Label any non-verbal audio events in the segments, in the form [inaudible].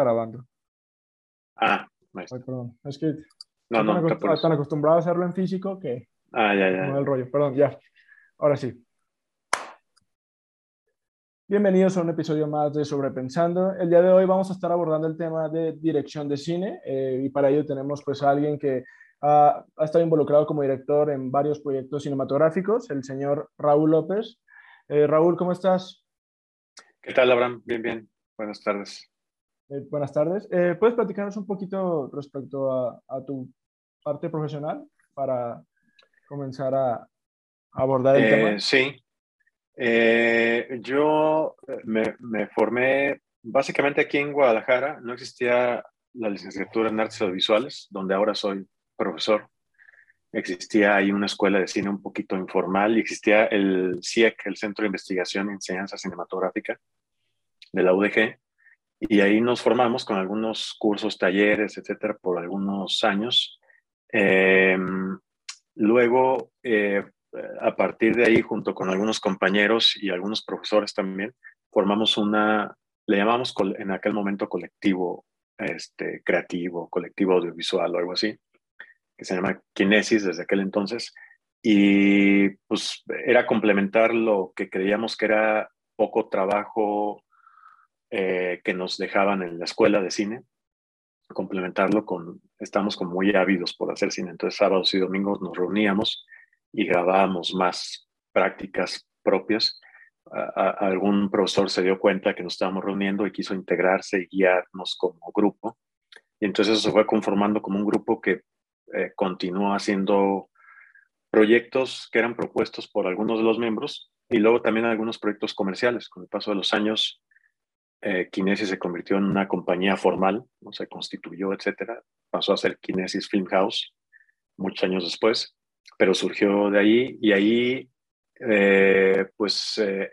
grabando. Ah, Ay, perdón. Es que no, no, están, acost- están acostumbrados a hacerlo en físico que Ah, ya, no ya. el rollo. Perdón, ya. Ahora sí. Bienvenidos a un episodio más de Sobrepensando. El día de hoy vamos a estar abordando el tema de dirección de cine eh, y para ello tenemos pues a alguien que ha, ha estado involucrado como director en varios proyectos cinematográficos, el señor Raúl López. Eh, Raúl, ¿cómo estás? ¿Qué tal, Abraham? Bien, bien. Buenas tardes. Eh, buenas tardes. Eh, ¿Puedes platicarnos un poquito respecto a, a tu parte profesional para comenzar a, abordar el Eh, tema? sí. Eh, yo me, me formé básicamente aquí en Guadalajara. No existía la licenciatura en artes audiovisuales, donde ahora soy profesor. Existía ahí una escuela de cine un poquito informal y existía el CIEC, el Centro de Investigación y Enseñanza Cinematográfica de la UDG. Y ahí nos formamos con algunos cursos, talleres, etcétera, por algunos años. Eh, luego, eh, a partir de ahí, junto con algunos compañeros y algunos profesores también, formamos una, le llamamos en aquel momento colectivo este, creativo, colectivo audiovisual o algo así, que se llama Kinesis desde aquel entonces. Y pues era complementar lo que creíamos que era poco trabajo eh, que nos dejaban en la escuela de cine, complementarlo con, estamos como muy ávidos por hacer cine, entonces sábados y domingos nos reuníamos y grabábamos más prácticas propias. Algún profesor se dio cuenta que nos estábamos reuniendo y quiso integrarse y guiarnos como grupo. Y entonces eso se fue conformando como un grupo que eh, continuó haciendo proyectos que eran propuestos por algunos de los miembros y luego también algunos proyectos comerciales. Con el paso de los años, eh, Kinesis se convirtió en una compañía formal, ¿no? se constituyó, etcétera. Pasó a ser Kinesis Film House muchos años después, pero surgió de ahí y ahí, eh, pues eh,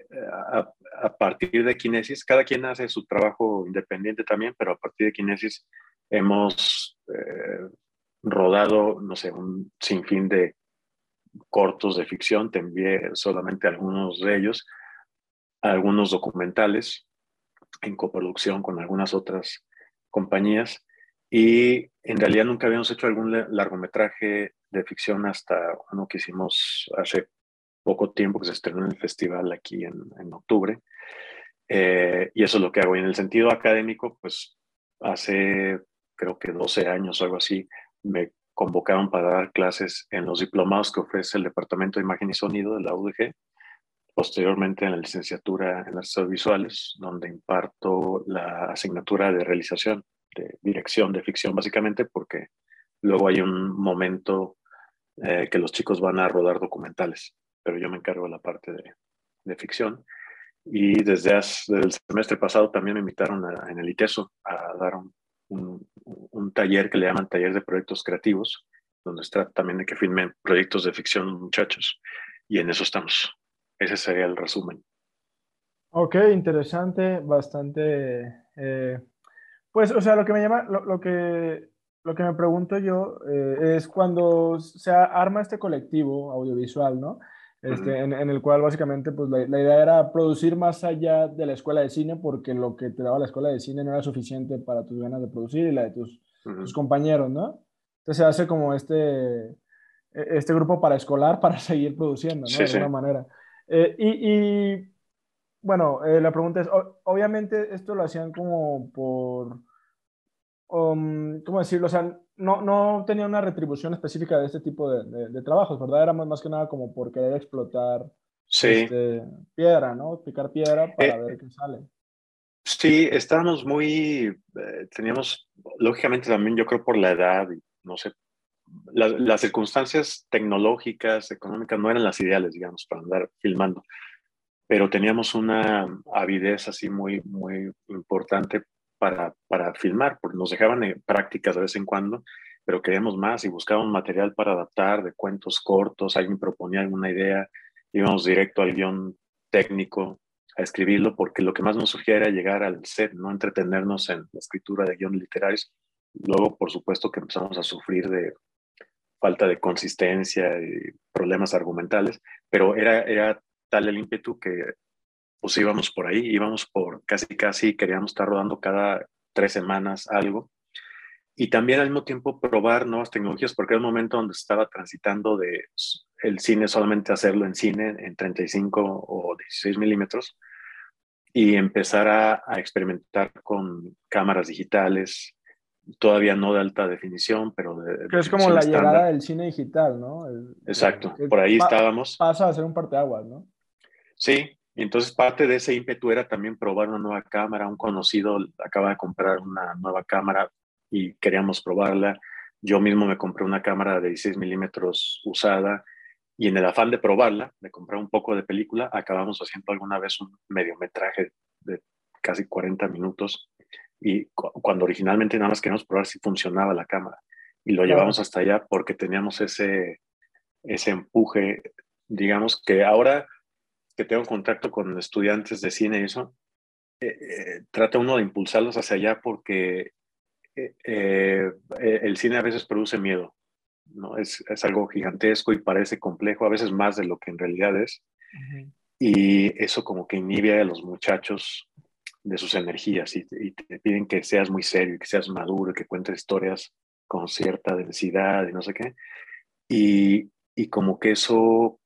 a, partir de Kinesis, cada quien hace su trabajo independiente también, pero a partir de Kinesis hemos eh, rodado, no sé, un sinfín de cortos de ficción, te envié solamente algunos de ellos, algunos documentales en coproducción con algunas otras compañías y en realidad nunca habíamos hecho algún largometraje de ficción hasta uno que hicimos hace poco tiempo que se estrenó en el festival aquí en, en octubre. Eh, y eso es lo que hago. Y en el sentido académico, pues hace creo que 12 años o algo así, me convocaron para dar clases en los diplomados que ofrece el Departamento de Imagen y Sonido de la UDG. Posteriormente en la licenciatura en artes audiovisuales, donde imparto la asignatura de realización, de dirección de ficción, básicamente, porque luego hay un momento eh, que los chicos van a rodar documentales, pero yo me encargo de la parte de, ficción. Y desde, el semestre pasado también me invitaron en el ITESO a dar un, un, taller que le llaman taller de proyectos creativos, donde trata también de que filmen proyectos de ficción muchachos. Y en eso estamos. Ese sería el resumen. Ok, interesante, bastante. Eh, pues, o sea, lo que me llama, lo, lo, que, lo que me pregunto yo eh, es cuando se arma este colectivo audiovisual, ¿no? Este, uh -huh. en, en, el cual básicamente pues, la, la, idea era producir más allá de la escuela de cine porque lo que te daba la escuela de cine no era suficiente para tus ganas de producir y la de tus, uh -huh. tus compañeros, ¿no? Entonces se hace como este, este grupo para escolar [laughs] para seguir produciendo, ¿no? Sí, de alguna sí. manera. Eh, y, y, bueno, eh, la pregunta es, obviamente esto lo hacían como por, um, ¿cómo decirlo? O sea, no, no tenía una retribución específica de este tipo de, de, de, trabajos, ¿verdad? Era más, más que nada como por querer explotar sí. este, piedra, ¿no? Picar piedra para eh, ver qué sale. Sí, estábamos muy, teníamos, lógicamente también yo creo por la edad no sé, la, las circunstancias tecnológicas, económicas no eran las ideales, digamos, para andar filmando, pero teníamos una avidez así muy, muy importante para, para filmar, porque nos dejaban eh, prácticas de vez en cuando, pero queríamos más y buscábamos material para adaptar de cuentos cortos, alguien proponía alguna idea, íbamos directo al guion técnico a escribirlo, porque lo que más nos surgía era llegar al set, no entretenernos en la escritura de guiones literarios. Luego, por supuesto, que empezamos a sufrir de falta de consistencia y problemas argumentales, pero era, era tal el ímpetu que pues íbamos por ahí, íbamos por casi, casi, queríamos estar rodando cada tres semanas, algo. Y también al mismo tiempo probar nuevas tecnologías, porque era un momento donde estaba transitando de el cine solamente hacerlo en cine en 35 o 16 milímetros y empezar a, experimentar con cámaras digitales, todavía no de alta definición, pero de... Que es como la llegada del cine digital, ¿no? Exacto, por ahí estábamos. Pasa a ser un parteaguas, ¿no? Sí, y entonces parte de ese ímpetu era también probar una nueva cámara. Un conocido acaba de comprar una nueva cámara y queríamos probarla. Yo mismo me compré una cámara de 16 milímetros usada y en el afán de probarla, de comprar un poco de película, acabamos haciendo alguna vez un mediometraje de casi 40 minutos y cuando originalmente nada más queríamos probar si funcionaba la cámara y lo llevamos hasta allá porque teníamos ese, ese empuje, digamos que ahora que tengo contacto con estudiantes de cine y eso, eh, eh, trata uno de impulsarlos hacia allá porque eh, el cine a veces produce miedo ¿no? Es, es, algo gigantesco y parece complejo, a veces más de lo que en realidad es. Y eso como que inhibe a los muchachos de sus energías y, te piden que seas muy serio, que seas maduro, que cuentes historias con cierta densidad y no sé qué. Y, y como que eso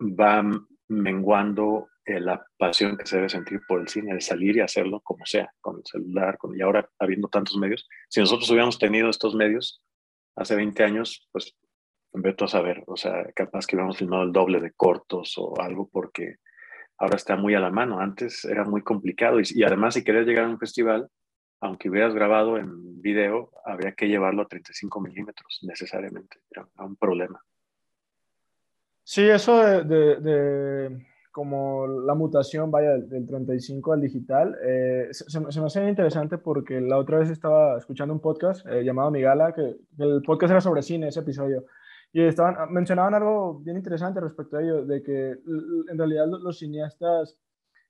va menguando eh, la pasión que se debe sentir por el cine, de salir y hacerlo como sea, con el celular, con, y ahora habiendo tantos medios. Si nosotros hubiéramos tenido estos medios, hace 20 años, pues veto a saber, o sea, capaz que hubiéramos filmado el doble de cortos o algo porque ahora está muy a la mano. Antes era muy complicado y, además si querías llegar a un festival, aunque hubieras grabado en video, había que llevarlo a 35 milímetros necesariamente. Era un problema. Sí, eso de como la mutación, vaya, del 35 al digital, eh, se, me hace interesante porque la otra vez estaba escuchando un podcast eh, llamado Migala, que, el podcast era sobre cine, ese episodio, y estaban, ah, mencionaban algo bien interesante respecto a ello, de que en realidad los cineastas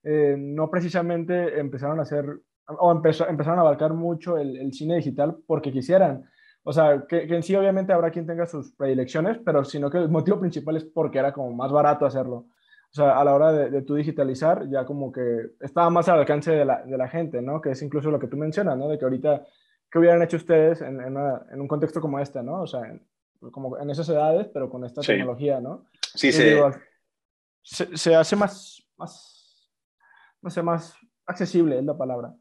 eh, no precisamente empezaron a hacer, o empezaron a abarcar mucho el, el, cine digital porque quisieran. O sea, que, que en sí obviamente habrá quien tenga sus predilecciones, pero sino que el motivo principal es porque era como más barato hacerlo. O sea, a la hora de, de tú digitalizar, ya como que estaba más al alcance de la, de la, gente, ¿no? Que es incluso lo que tú mencionas, ¿no? De que ahorita, ¿qué hubieran hecho ustedes en, en, en un contexto como este, ¿no? O sea, como en esas edades, pero con esta tecnología, ¿no? Sí, sí. se, se, hace más, más, no sé, más accesible es la palabra.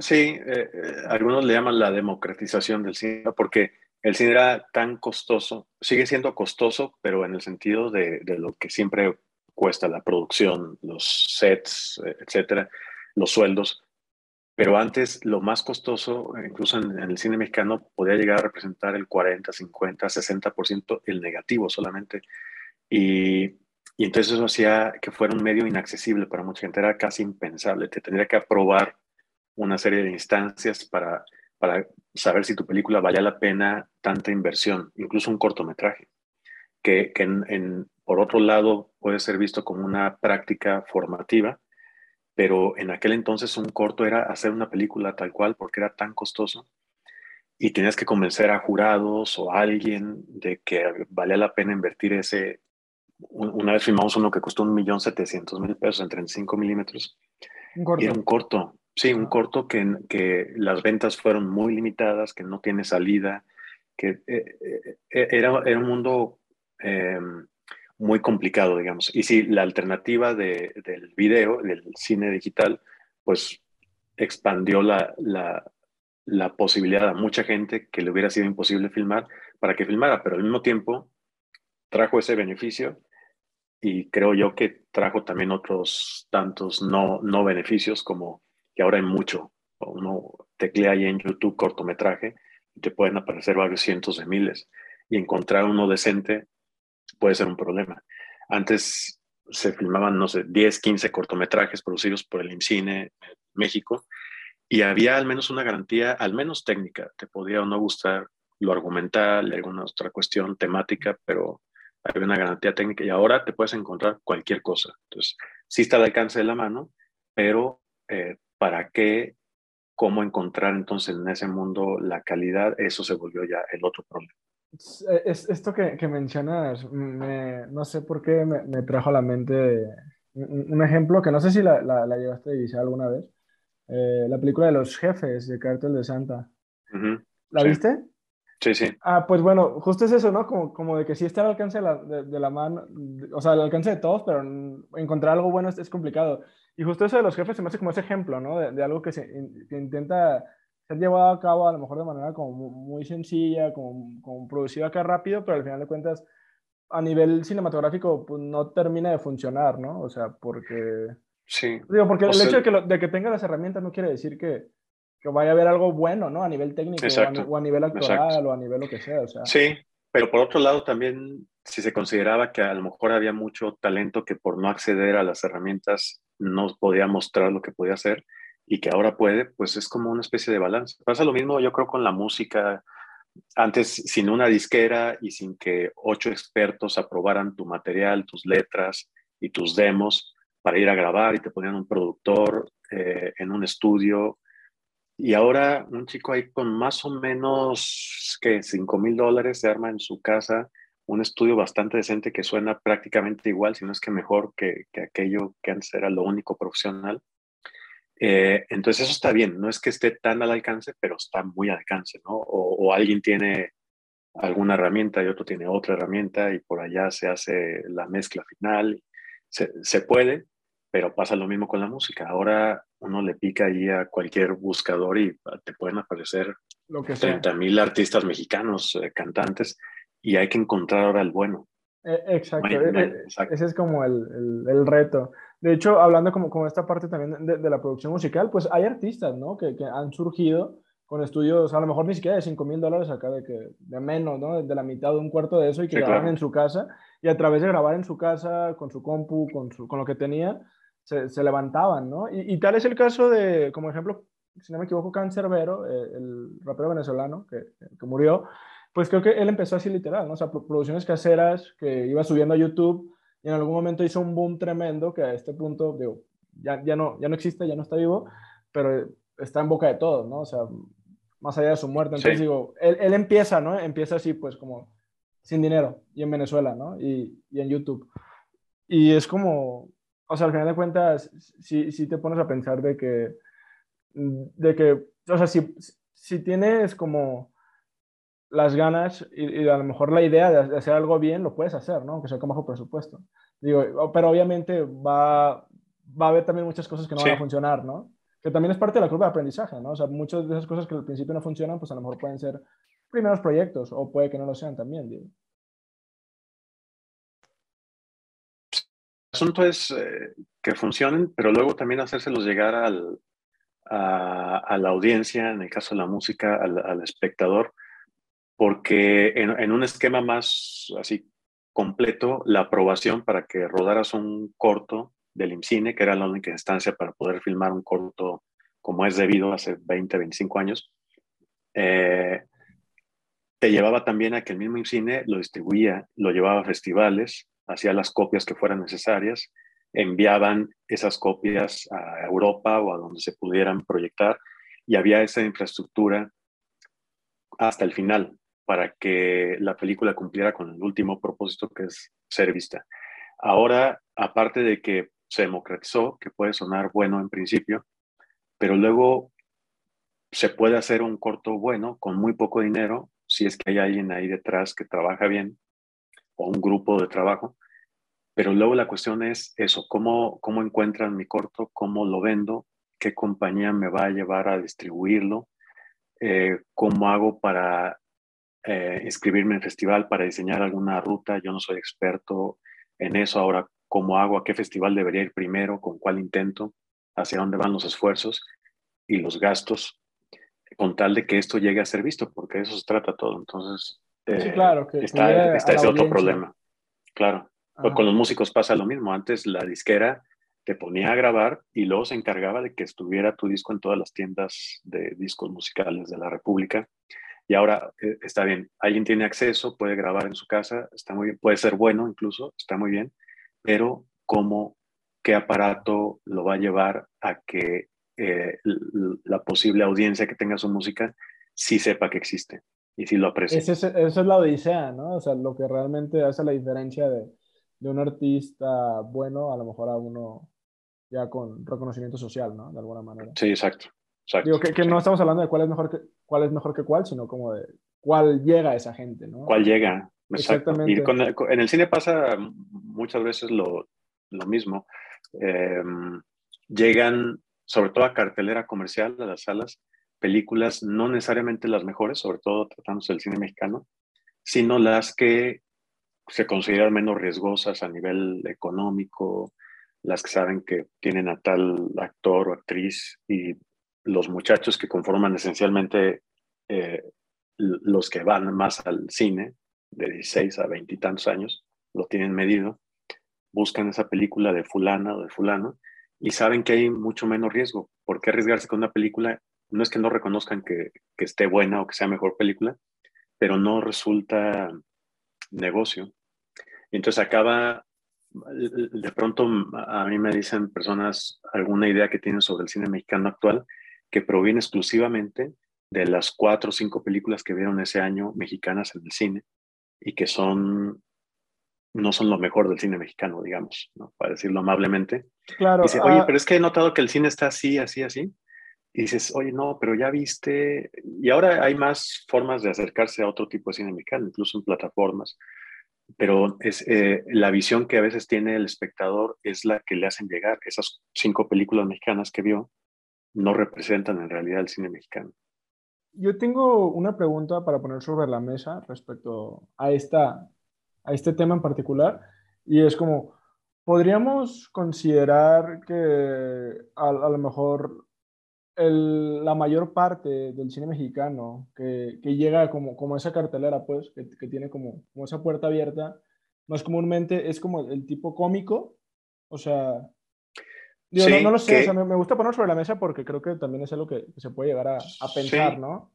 Sí, eh, eh, algunos le llaman la democratización del cine, porque el cine era tan costoso, sigue siendo costoso, pero en el sentido de, lo que siempre cuesta la producción, los sets, etcétera, los sueldos. Pero antes lo más costoso, incluso en, el cine mexicano, podía llegar a representar el 40, 50, 60% el negativo solamente. Y, entonces eso hacía que fuera un medio inaccesible para mucha gente, era casi impensable. Te tendría que aprobar una serie de instancias para para saber si tu película vale la pena tanta inversión, incluso un cortometraje, que, en, por otro lado puede ser visto como una práctica formativa, pero en aquel entonces un corto era hacer una película tal cual porque era tan costoso y tenías que convencer a jurados o a alguien de que valía la pena invertir ese. Una vez filmamos uno que costó un millón setecientos mil pesos en 35 milímetros. Y era un corto, Sí, un corto que, que las ventas fueron muy limitadas, que no tiene salida, que eh, eh, eh, era, era, un mundo em, muy complicado, digamos. Y sí, la alternativa de, del video, del cine digital, pues expandió la, la, la, posibilidad a mucha gente que le hubiera sido imposible filmar para que filmara, pero al mismo tiempo trajo ese beneficio y creo yo que trajo también otros tantos no, no beneficios como que ahora hay mucho. Uno teclea ahí en YouTube cortometraje y te pueden aparecer varios cientos de miles. Y encontrar uno decente puede ser un problema. Antes se filmaban, no sé, 10, 15 cortometrajes producidos por el IMCINE México y había al menos una garantía, al menos técnica. Te podía o no gustar lo argumental, alguna otra cuestión temática, pero había una garantía técnica y ahora te puedes encontrar cualquier cosa. Entonces, sí está al alcance de la mano, pero eh, para qué, cómo encontrar entonces en ese mundo la calidad, eso se volvió ya el otro problema. Es, esto que, que mencionas, no sé por qué me, me, trajo a la mente un ejemplo que no sé si la, la, llevaste a divisar alguna vez, eh, la película de los jefes de Cartel de Santa. ¿La viste? Sí, sí. Ah, pues bueno, justo es eso, ¿no? Como, como de que sí está al alcance de la, de, la mano, o sea, al alcance de todos, pero encontrar algo bueno es, complicado. Y justo eso de los jefes se me hace como ese ejemplo, ¿no? De, algo que, se, que intenta ser llevado a cabo a lo mejor de manera como muy sencilla, como, como producido acá rápido, pero al final de cuentas, a nivel cinematográfico, pues no termina de funcionar, ¿no? O sea, porque... Sí. Digo, porque el hecho de que, de que tenga las herramientas no quiere decir que, que vaya a haber algo bueno, ¿no? A nivel técnico o a, nivel actoral o a nivel lo que sea, o sea. Sí, pero por otro lado también si se consideraba que a lo mejor había mucho talento que por no acceder a las herramientas no podía mostrar lo que podía hacer y que ahora puede, pues es como una especie de balance. Pasa lo mismo yo creo con la música. Antes, sin una disquera y sin que ocho expertos aprobaran tu material, tus letras y tus demos para ir a grabar y te ponían un productor eh, en un estudio y ahora un chico ahí con más o menos que 5 mil dólares se arma en su casa un estudio bastante decente que suena prácticamente igual, si no es que mejor que, que aquello que antes era lo único profesional. Eh, entonces eso está bien, no es que esté tan al alcance, pero está muy al alcance, ¿no? O, alguien tiene alguna herramienta y otro tiene otra herramienta y por allá se hace la mezcla final. Se, se puede, pero pasa lo mismo con la música. Ahora uno le pica ahí a cualquier buscador y te pueden aparecer lo que 30 mil artistas mexicanos, eh, cantantes, y hay que encontrar ahora el bueno. Eh, exacto. Ese es como el, el, reto. De hecho, hablando como, como esta parte también de, de, la producción musical, pues hay artistas, ¿no? Que, que, han surgido con estudios, a lo mejor ni siquiera de 5 mil dólares acá, de, que, de menos, ¿no? De la mitad de un cuarto de eso y que graban en su casa. Y a través de grabar en su casa, con su compu, con, su, con lo que tenía, se, levantaban, ¿no? Y, tal es el caso de, como ejemplo, si no me equivoco, Cancerbero, eh, el rapero venezolano que, que, murió, pues creo que él empezó así literal, ¿no? O sea, producciones caseras que iba subiendo a YouTube y en algún momento hizo un boom tremendo que a este punto, digo, ya, ya, no, ya no existe, ya no está vivo, pero está en boca de todos, ¿no? O sea, más allá de su muerte. Entonces digo, él, él, empieza, ¿no? Empieza así, pues como sin dinero y en Venezuela, ¿no? Y, y en YouTube. Y es como, o sea, al final de cuentas, sí, sí te pones a pensar de que, de que, o sea, si, si tienes como las ganas y, a lo mejor la idea de hacer algo bien, lo puedes hacer, ¿no? Aunque sea con bajo presupuesto. Digo, pero obviamente va, va a haber también muchas cosas que no van a funcionar, ¿no? Que también es parte de la curva de aprendizaje, ¿no? O sea, muchas de esas cosas que al principio no funcionan, pues a lo mejor pueden ser primeros proyectos o puede que no lo sean también, digo. asunto es eh, que funcionen, pero luego también hacérselos llegar al, a, la audiencia, en el caso de la música, al, espectador, porque en, un esquema más así completo, la aprobación para que rodaras un corto del IMCINE, que era la única instancia para poder filmar un corto como es debido hace 20, 25 años, eh, te llevaba también a que el mismo IMCINE lo distribuía, lo llevaba a festivales, hacía las copias que fueran necesarias, enviaban esas copias a Europa o a donde se pudieran proyectar y había esa infraestructura hasta el final para que la película cumpliera con el último propósito que es ser vista. Ahora, aparte de que se democratizó, que puede sonar bueno en principio, pero luego se puede hacer un corto bueno con muy poco dinero si es que hay alguien ahí detrás que trabaja bien o un grupo de trabajo. Pero luego la cuestión es eso, ¿cómo, cómo encuentran mi corto? ¿Cómo lo vendo? ¿Qué compañía me va a llevar a distribuirlo? Eh, ¿Cómo hago para eh, inscribirme en festival, para diseñar alguna ruta? Yo no soy experto en eso. Ahora, ¿cómo hago? ¿A qué festival debería ir primero? ¿Con cuál intento? ¿Hacia dónde van los esfuerzos y los gastos? Con tal de que esto llegue a ser visto, porque de eso se trata todo. Entonces, sí, claro, que está, está ese otro problema. Claro. Con los músicos pasa lo mismo. Antes la disquera te ponía a grabar y luego se encargaba de que estuviera tu disco en todas las tiendas de discos musicales de la República. Y ahora eh, está bien, alguien tiene acceso, puede grabar en su casa, está muy bien, puede ser bueno incluso, está muy bien, pero ¿cómo, qué aparato lo va a llevar a que eh, la posible audiencia que tenga su música sí sepa que existe? y si lo aprecia. Esa es, la odisea, ¿no? O sea, lo que realmente hace la diferencia de, de, un artista bueno a lo mejor a uno ya con reconocimiento social, ¿no? De alguna manera. Sí, exacto. exacto Digo, que, no estamos hablando de cuál es, mejor que, cuál es mejor que cuál, sino como de cuál llega a esa gente, ¿no? ¿Cuál llega? Exactamente. Y en el cine pasa muchas veces lo, lo mismo. Em, llegan, sobre todo a cartelera comercial, a las salas, películas no necesariamente las mejores, sobre todo tratándose del cine mexicano, sino las que se consideran menos riesgosas a nivel económico, las que saben que tienen a tal actor o actriz y los muchachos que conforman esencialmente eh, los que van más al cine, de 16 a 20 y tantos años, lo tienen medido, buscan esa película de fulana o de fulano y saben que hay mucho menos riesgo. ¿Por qué arriesgarse con una película? No es que no reconozcan que, que esté buena o que sea mejor película, pero no resulta negocio. Y entonces acaba, de pronto a mí me dicen personas alguna idea que tienen sobre el cine mexicano actual que proviene exclusivamente de las cuatro o cinco películas que vieron ese año mexicanas en el cine y que son no son lo mejor del cine mexicano, digamos, ¿no? para decirlo amablemente. Claro. Dice, oye, ah pero es que he notado que el cine está así, así, así. Y dices, oye, no, pero ya viste. Y ahora hay más formas de acercarse a otro tipo de cine mexicano, incluso en plataformas. Pero es eh, la visión que a veces tiene el espectador es la que le hacen llegar. Esas cinco películas mexicanas que vio no representan en realidad el cine mexicano. Yo tengo una pregunta para poner sobre la mesa respecto a, esta, a este tema en particular, y es como, ¿podríamos considerar que a, lo mejor el, la mayor parte del cine mexicano que, que llega como, como esa cartelera, pues, que, que tiene como, como esa puerta abierta, más comúnmente es como el tipo cómico, o sea, no, lo sé, me, gusta poner sobre la mesa porque creo que también es algo que, se puede llegar a, pensar, ¿no?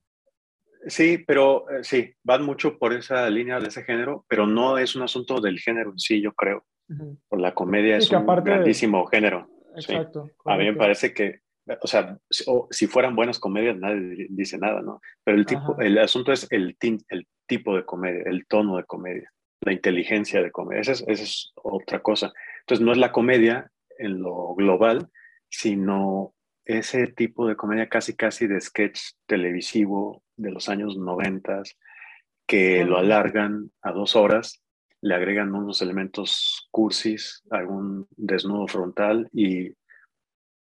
Sí, pero eh, sí, van mucho por esa línea de ese género, pero no es un asunto del género en sí, yo creo. Por la comedia es un grandísimo género. Exacto. A mí me parece que, o sea, si, fueran buenas comedias, nadie dice nada, ¿no? Pero el, tipo, el asunto es el, el tipo de comedia, el tono de comedia, la inteligencia de comedia. Esa es, esa es otra cosa. Entonces, no es la comedia en lo global, sino ese tipo de comedia casi casi de sketch televisivo de los años noventas que lo alargan a dos horas, le agregan unos elementos cursis, algún desnudo frontal y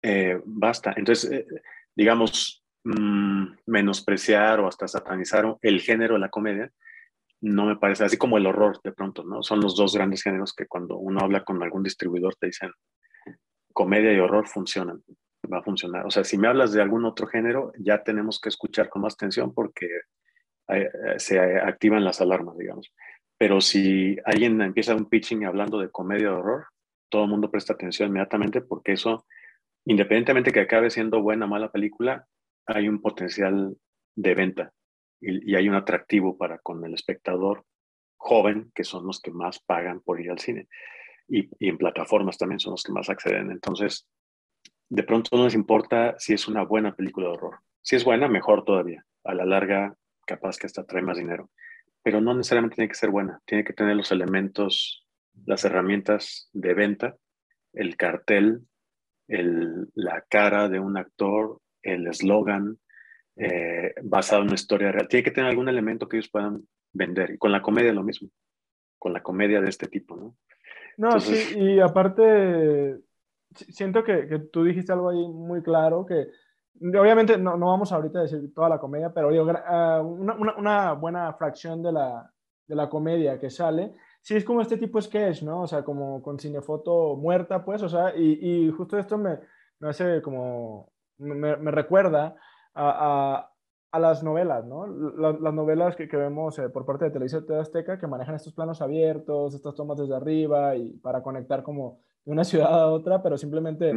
eh, basta. Entonces, eh, digamos, mm, menospreciar o hasta satanizar el género de la comedia no me parece, así como el horror de pronto, ¿no? Son los dos grandes géneros que cuando uno habla con algún distribuidor te dicen, comedia y horror funcionan, va a funcionar. O sea, si me hablas de algún otro género, ya tenemos que escuchar con más atención porque eh, se activan las alarmas, digamos. Pero si alguien empieza un pitching hablando de comedia o horror, todo el mundo presta atención inmediatamente porque eso, independientemente que acabe siendo buena o mala película, hay un potencial de venta y, hay un atractivo para con el espectador joven, que son los que más pagan por ir al cine y, en plataformas también son los que más acceden. Entonces, de pronto no les importa si es una buena película de horror. Si es buena, mejor todavía. A la larga, capaz que hasta trae más dinero. Pero no necesariamente tiene que ser buena. Tiene que tener los elementos, las herramientas de venta, el cartel, el, la cara de un actor, el eslogan, eh, basado en una historia real. Tiene que tener algún elemento que ellos puedan vender. Y con la comedia lo mismo. Con la comedia de este tipo, ¿no? No, sí, y aparte, siento que, que, tú dijiste algo ahí muy claro, que obviamente no, no vamos ahorita a decir toda la comedia, pero digo, ah, una, una, una, buena fracción de la, de la comedia que sale, sí es como este tipo de sketch, ¿no? O sea, como con cinefoto muerta, pues, o sea, y, y justo esto me, me hace como, me, me recuerda a, a las novelas, ¿no? las novelas que, que vemos eh, por parte de Televisión de Azteca que manejan estos planos abiertos, estas tomas desde arriba y para conectar como de una [laughs] ciudad a otra, pero simplemente,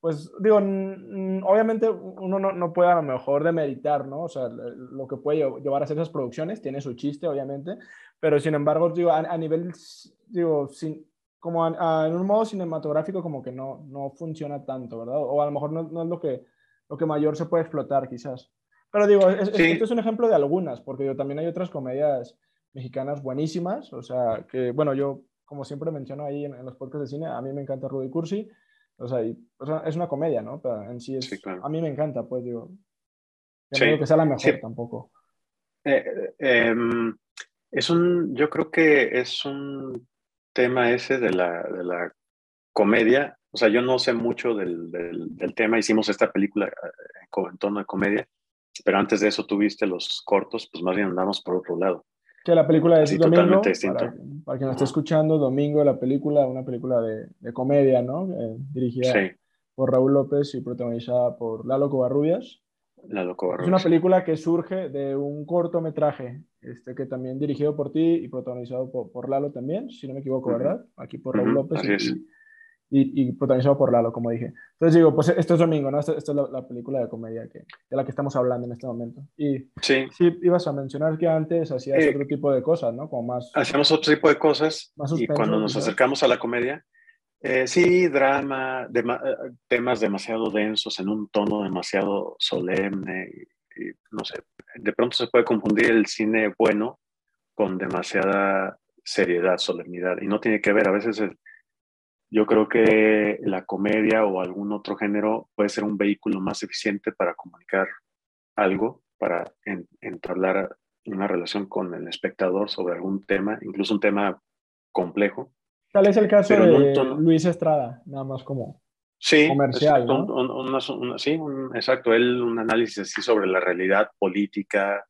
pues digo, obviamente uno no, no, puede a lo mejor demeritar, ¿no? O sea, lo que puede llevar a hacer esas producciones, tiene su chiste, obviamente, pero sin embargo, digo, a, nivel, digo, sin, como en un modo cinematográfico como que no, no funciona tanto, ¿verdad? O a lo mejor no, no es lo que, lo que mayor se puede explotar quizás. Pero digo, esto es un ejemplo de algunas, porque yo, también hay otras comedias mexicanas buenísimas, o sea, que bueno, yo como siempre menciono ahí en, los podcasts de cine, a mí me encanta Rudy Cursi, O sea, es una comedia, ¿no? Pero en sí es, a mí me encanta, pues digo, no que sea la mejor tampoco. Eh, em, es un, yo creo que es un tema ese de la, de la comedia. O sea, yo no sé mucho del, del, tema. Hicimos esta película eh, en tono de comedia, pero antes de eso tuviste los cortos, pues más bien andamos por otro lado. Que la película es Domingo, para, para, quien nos esté escuchando, Domingo, la película, una película de, de comedia, ¿no? Eh, dirigida por Raúl López y protagonizada por Lalo Covarrubias. Lalo Covarrubias. Es una película que surge de un cortometraje, este, que también dirigido por ti y protagonizado por, por Lalo también, si no me equivoco, ¿verdad? Aquí por Raúl López. y, y, protagonizado por Lalo, como dije. Entonces digo, pues esto es Domingo, ¿no? Esta, es la, película de comedia que, de la que estamos hablando en este momento. Y sí, sí ibas a mencionar que antes hacías eh, otro tipo de cosas, ¿no? Como más... Hacíamos otro tipo de cosas y cuando nos acercamos a la comedia, eh, sí, drama, eh, temas demasiado densos en un tono demasiado solemne y, no sé, de pronto se puede confundir el cine bueno con demasiada seriedad, solemnidad y no tiene que ver, a veces el, yo creo que la comedia o algún otro género puede ser un vehículo más eficiente para comunicar algo, para entablar una relación con el espectador sobre algún tema, incluso un tema complejo. Tal es el caso de Luis Estrada, nada más como sí, comercial. sí, exacto. Él un análisis así sobre la realidad política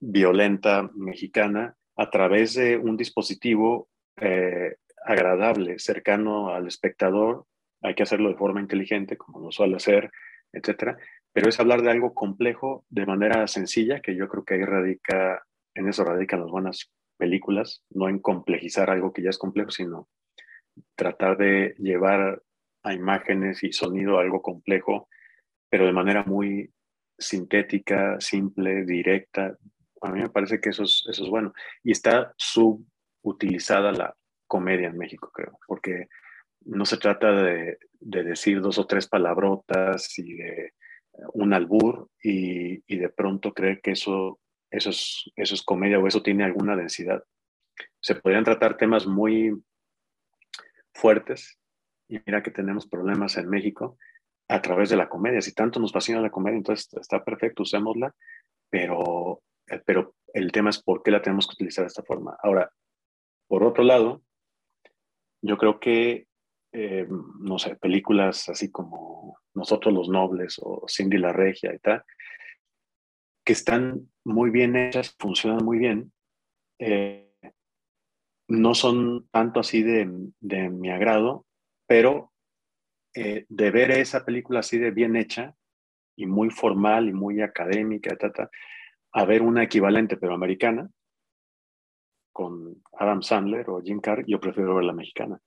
violenta mexicana a través de un dispositivo eh, agradable, cercano al espectador, hay que hacerlo de forma inteligente, como lo suele hacer, etcétera, pero es hablar de algo complejo de manera sencilla, que yo creo que ahí radica, en eso radican las buenas películas, no en complejizar algo que ya es complejo, sino tratar de llevar a imágenes y sonido algo complejo, pero de manera muy sintética, simple, directa. A mí me parece que eso es, eso es bueno. Y está subutilizada la, comedia en México, creo, porque no se trata de, decir dos o tres palabrotas y de un albur y, de pronto creer que eso, eso, es, comedia o eso tiene alguna densidad. Se podrían tratar temas muy fuertes y mira que tenemos problemas en México a través de la comedia. Si tanto nos fascina la comedia, entonces está perfecto, usémosla, pero, pero el tema es por qué la tenemos que utilizar de esta forma. Ahora, por otro lado, yo creo que, eh, no sé, películas así como Nosotros los Nobles o Cindy la Regia y tal, que están muy bien hechas, funcionan muy bien, eh, no son tanto así de, de mi agrado, pero eh, de ver esa película así de bien hecha y muy formal y muy académica, a ver una equivalente pero americana, con Adam Sandler o Jim Carrey, yo prefiero ver la mexicana.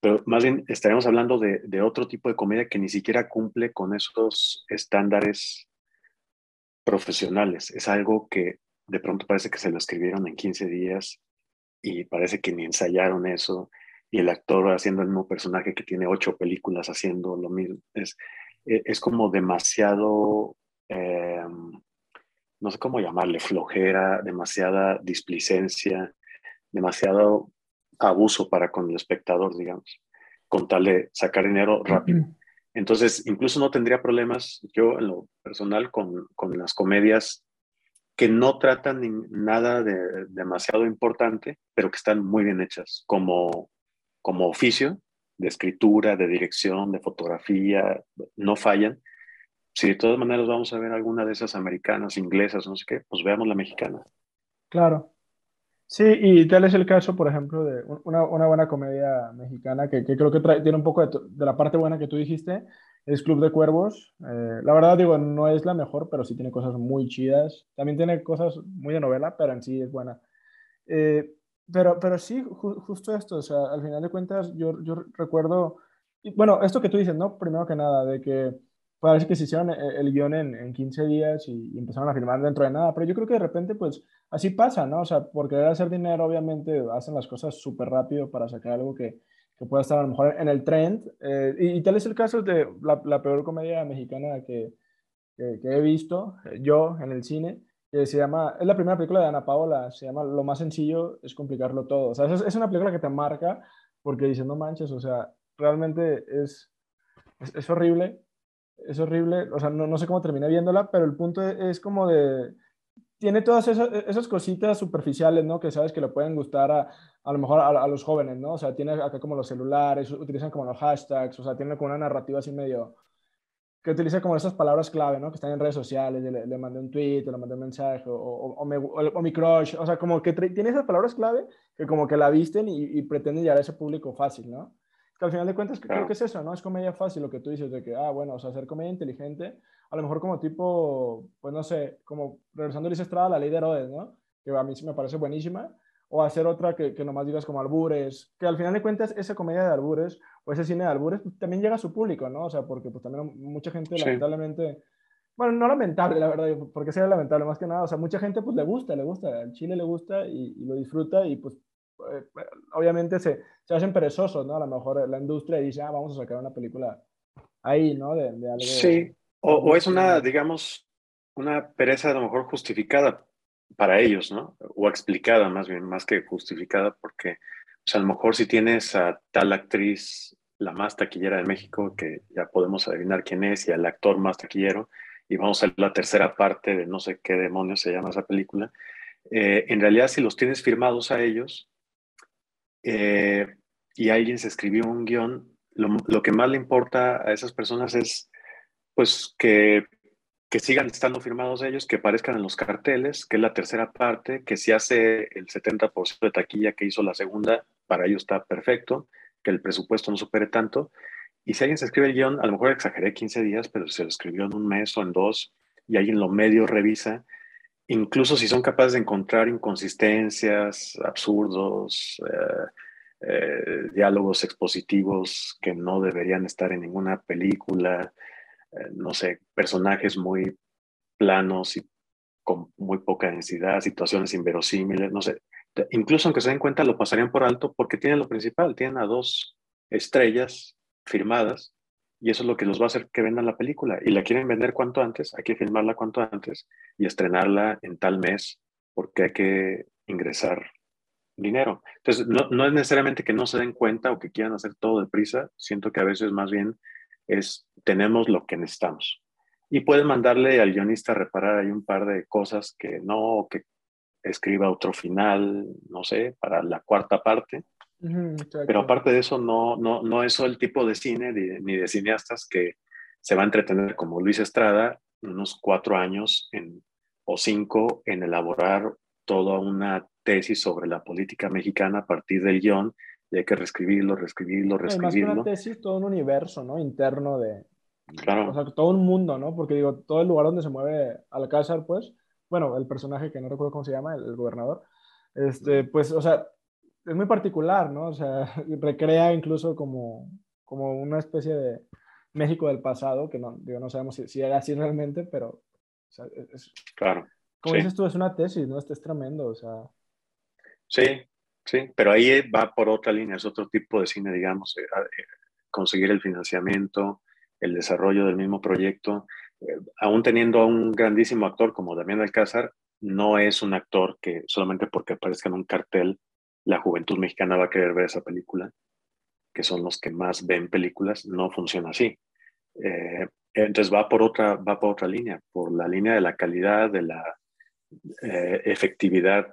Pero más bien estaremos hablando de, de, otro tipo de comedia que ni siquiera cumple con esos estándares profesionales. Es algo que de pronto parece que se lo escribieron en 15 días y parece que ni ensayaron eso. Y el actor haciendo el mismo personaje que tiene ocho películas haciendo lo mismo. Es, e, es como demasiado eh, no sé cómo llamarle, flojera, demasiada displicencia, demasiado abuso para con el espectador, digamos, con tal de sacar dinero rápido. Entonces, incluso no tendría problemas yo en lo personal con, con las comedias que no tratan nada de demasiado importante, pero que están muy bien hechas, como, como oficio de escritura, de dirección, de fotografía, no fallan si de todas maneras vamos a ver alguna de esas americanas, inglesas, no sé qué, pues veamos la mexicana. Claro. Sí, y tal es el caso, por ejemplo, de una, una buena comedia mexicana que, que creo que tiene un poco de, de, la parte buena que tú dijiste, es Club de Cuervos. Eh, la verdad, digo, no es la mejor, pero sí tiene cosas muy chidas. También tiene cosas muy de novela, pero en sí es buena. Eh, pero, pero sí, justo esto, o sea, al final de cuentas, yo, yo recuerdo, y, bueno, esto que tú dices, ¿no? Primero que nada, de que parece que se hicieron eh, el guion en, en 15 días y, empezaron a filmar dentro de nada, pero yo creo que de repente, pues, así pasa, ¿no? O sea, por querer hacer dinero, obviamente, hacen las cosas súper rápido para sacar algo que, que, pueda estar a lo mejor en el trend. Eh, y, tal es el caso de la, la peor comedia mexicana que, que, he visto, eh, yo, en el cine, que se llama, es la primera película de Ana Paola, se llama Lo más sencillo es complicarlo todo. O sea, es, es una película que te marca porque dice, no manches, o sea, realmente es es, horrible, es horrible, o sea, no, no, sé cómo terminé viéndola, pero el punto es, como de, tiene todas esas, esas, cositas superficiales, ¿no? Que sabes que le pueden gustar a, a lo mejor a, los jóvenes, ¿no? O sea, tiene acá como los celulares, utilizan como los hashtags, o sea, tiene como una narrativa así medio, que utiliza como esas palabras clave, ¿no? Que están en redes sociales, le, mandé un tweet, le mandé un mensaje, o, o, o, mi crush, o sea, como que tiene esas palabras clave que como que la visten y, y pretenden llegar a ese público fácil, ¿no? Que al final de cuentas creo que es eso, ¿no? Es comedia fácil lo que tú dices de que, ah, bueno, o sea, hacer comedia inteligente, a lo mejor como tipo, pues no sé, como regresando a Luis Estrada, la ley de Herodes, ¿no? Que a mí sí me parece buenísima, o hacer otra que, que nomás digas como albures, que al final de cuentas esa comedia de albures o ese cine de albures pues, también llega a su público, ¿no? O sea, porque pues también mucha gente lamentablemente, bueno, no lamentable, la verdad, porque sería lamentable más que nada, o sea, mucha gente pues le gusta, le gusta, al chile le gusta y, lo disfruta y pues eh, obviamente se, se, hacen perezosos, ¿no? A lo mejor la industria dice, ah, vamos a sacar una película ahí, ¿no? De, de algo. Sí, o, o es una, digamos, una pereza a lo mejor justificada para ellos, ¿no? O explicada más bien, más que justificada, porque pues, a lo mejor si tienes a tal actriz, la más taquillera de México, que ya podemos adivinar quién es, y al actor más taquillero, y vamos a la tercera parte de no sé qué demonios se llama esa película, eh, en realidad si los tienes firmados a ellos eh, y alguien se escribió un guion, lo, lo que más le importa a esas personas es pues que que sigan estando firmados ellos, que aparezcan en los carteles, que es la tercera parte, que si hace el 70% de taquilla que hizo la segunda, para ellos está perfecto, que el presupuesto no supere tanto. Y si alguien se escribe el guion, a lo mejor exageré 15 días, pero se lo escribió en un mes o en dos, y alguien lo medio revisa, incluso si son capaces de encontrar inconsistencias, absurdos, eh, eh, diálogos expositivos que no deberían estar en ninguna película, eh, no sé, personajes muy planos y con muy poca densidad, situaciones inverosímiles, no sé. Incluso aunque se den cuenta, lo pasarían por alto porque tienen lo principal, tienen a dos estrellas firmadas y eso es lo que los va a hacer que vendan la película. Y la quieren vender cuanto antes, hay que filmarla cuanto antes y estrenarla en tal mes porque hay que ingresar dinero. Entonces, no, no es necesariamente que no se den cuenta o que quieran hacer todo deprisa, siento que a veces más bien es tenemos lo que necesitamos. Y pueden mandarle al guionista a reparar ahí un par de cosas que no, que escriba otro final, no sé, para la cuarta parte. Pero aparte de eso, no, no, no es el tipo de cine ni de cineastas que se va a entretener como Luis Estrada unos cuatro años en, o cinco en elaborar toda una tesis sobre la política mexicana a partir del guion y hay que reescribirlo, reescribirlo, reescribirlo. Además, una tesis, todo un universo, ¿no? Interno de... Claro. O sea, todo un mundo, ¿no? Porque digo, todo el lugar donde se mueve Alcázar, pues, bueno, el personaje que no recuerdo cómo se llama, el, gobernador, este, pues, o sea, es muy particular, ¿no? O sea, [laughs] recrea incluso como, como una especie de México del pasado, que no, digo, no sabemos si, si era así realmente, pero, o sea, es, claro. Como dices tú, es una tesis, ¿no? Este es tremendo, o sea. Sí, Sí, pero ahí va por otra línea, es otro tipo de cine, digamos, eh, eh, conseguir el financiamiento, el desarrollo del mismo proyecto. Eh, aún teniendo a un grandísimo actor como Damián Alcázar, no es un actor que solamente porque aparezca en un cartel la juventud mexicana va a querer ver esa película, que son los que más ven películas, no funciona así. entonces va por otra, va por otra línea, por la línea de la calidad, de la efectividad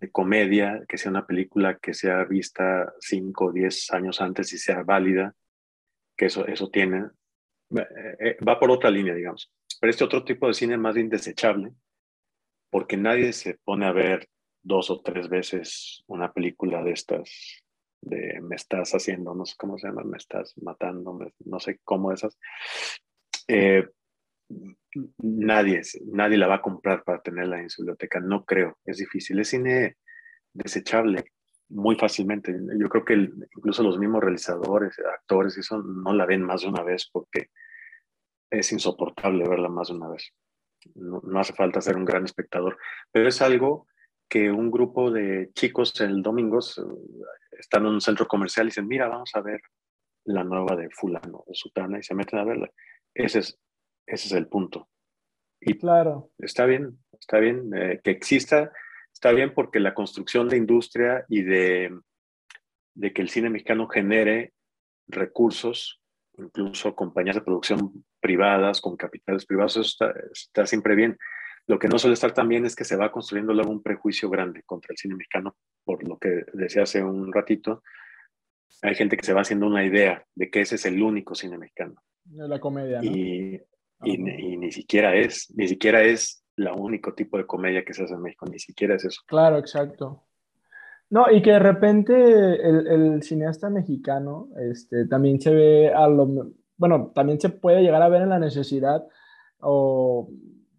de comedia, que sea una película que sea vista 5 o 10 años antes y sea válida, que eso, eso tiene, eh, eh, va por otra línea, digamos. Pero este otro tipo de cine es más bien desechable, porque nadie se pone a ver dos o tres veces una película de estas, de me estás haciendo, no sé cómo se llama, me estás matando, no sé cómo esas. Eh, nadie, nadie la va a comprar para tenerla en su biblioteca, no creo, es difícil, es cine desechable muy fácilmente. Yo creo que incluso los mismos realizadores, actores, eso no la ven más de una vez porque es insoportable verla más de una vez. No, hace falta ser un gran espectador, pero es algo que un grupo de chicos el domingo están en un centro comercial y dicen, mira, vamos a ver la nueva de fulano o sutana y se meten a verla. Ese es, ese es el punto. Y claro. Está bien, está bien eh, que exista, está bien porque la construcción de industria y de, de que el cine mexicano genere recursos incluso compañías de producción privadas con capitales privados, eso está, está siempre bien. Lo que no suele estar tan bien es que se va construyendo luego un prejuicio grande contra el cine mexicano, por lo que decía hace un ratito. Hay gente que se va haciendo una idea de que ese es el único cine mexicano. La comedia. ¿no? Y, y, y, ni siquiera es, ni siquiera es la único tipo de comedia que se hace en México, ni siquiera es eso. Claro, exacto. No, y que de repente el, el, cineasta mexicano este, también se ve a lo, bueno, también se puede llegar a ver en la necesidad, o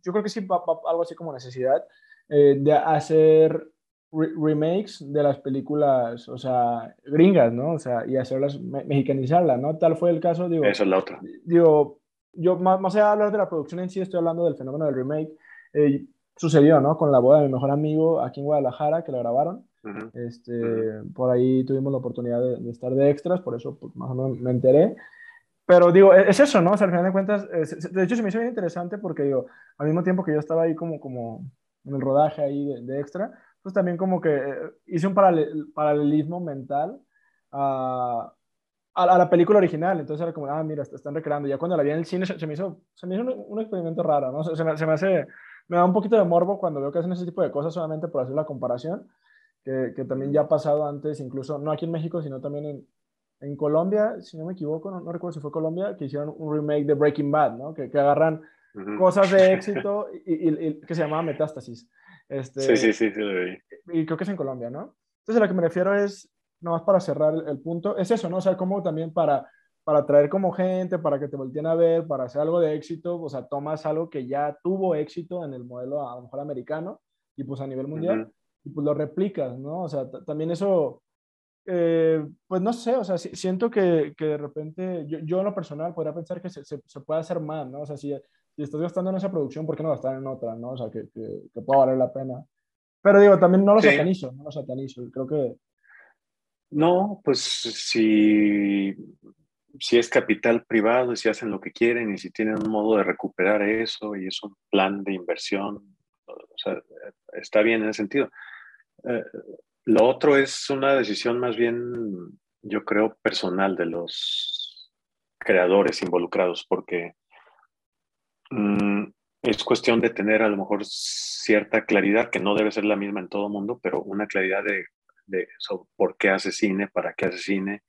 yo creo que sí, algo así como necesidad, eh, de hacer remakes de las películas, o sea, gringas, ¿no? O sea, y hacerlas, me mexicanizarlas, ¿no? Tal fue el caso, digo. Eso es la otra. Digo, yo más, más allá de hablar de la producción en sí, estoy hablando del fenómeno del remake. Eh, sucedió, ¿no? Con la boda de mi mejor amigo aquí en Guadalajara, que lo grabaron este, Por ahí tuvimos la oportunidad de, estar de extras, por eso pues, más o menos me enteré. Pero digo, e, es eso, ¿no? O sea, al final de cuentas, de hecho se me hizo bien interesante porque digo, al mismo tiempo que yo estaba ahí como, como en el rodaje ahí de, extra, pues también como que eh, hice un paralelismo mental a, a, la película original. Entonces era como, ah, mira, están recreando. Ya cuando la vi en el cine se, me hizo, se me hizo un, experimento raro, ¿no? Se, me, se, me, hace, me da un poquito de morbo cuando veo que hacen ese tipo de cosas solamente por hacer la comparación que, también ya ha pasado antes, incluso no aquí en México, sino también en, en Colombia, si no me equivoco, no, recuerdo si fue Colombia, que hicieron un remake de Breaking Bad, ¿no? Que, que agarran cosas de [laughs] éxito y, que se llamaba Metástasis. Este, sí, sí, sí, sí, lo vi. Y creo que es en Colombia, ¿no? Entonces, a lo que me refiero es, nomás para cerrar el, punto, es eso, ¿no? O sea, como también para, para traer como gente, para que te volteen a ver, para hacer algo de éxito, o sea, tomas algo que ya tuvo éxito en el modelo a lo mejor americano y pues a nivel mundial y pues lo replicas, ¿no? O sea, también eso, eh, pues no sé, o sea, siento que, que de repente, yo, yo, en lo personal podría pensar que se, se, puede hacer más, ¿no? O sea, si, si, estás gastando en esa producción, ¿por qué no gastar en otra, ¿no? O sea, que, que, que pueda valer la pena. Pero digo, también no lo satanizo, no lo satanizo, creo que... No, pues si, si es capital privado y si hacen lo que quieren y si tienen un modo de recuperar eso y es un plan de inversión, o sea, está bien en ese sentido. Eh, lo otro es una decisión más bien, yo creo, personal de los creadores involucrados, porque mm, es cuestión de tener a lo mejor cierta claridad, que no debe ser la misma en todo mundo, pero una claridad de, de por qué hace cine, para qué hace cine,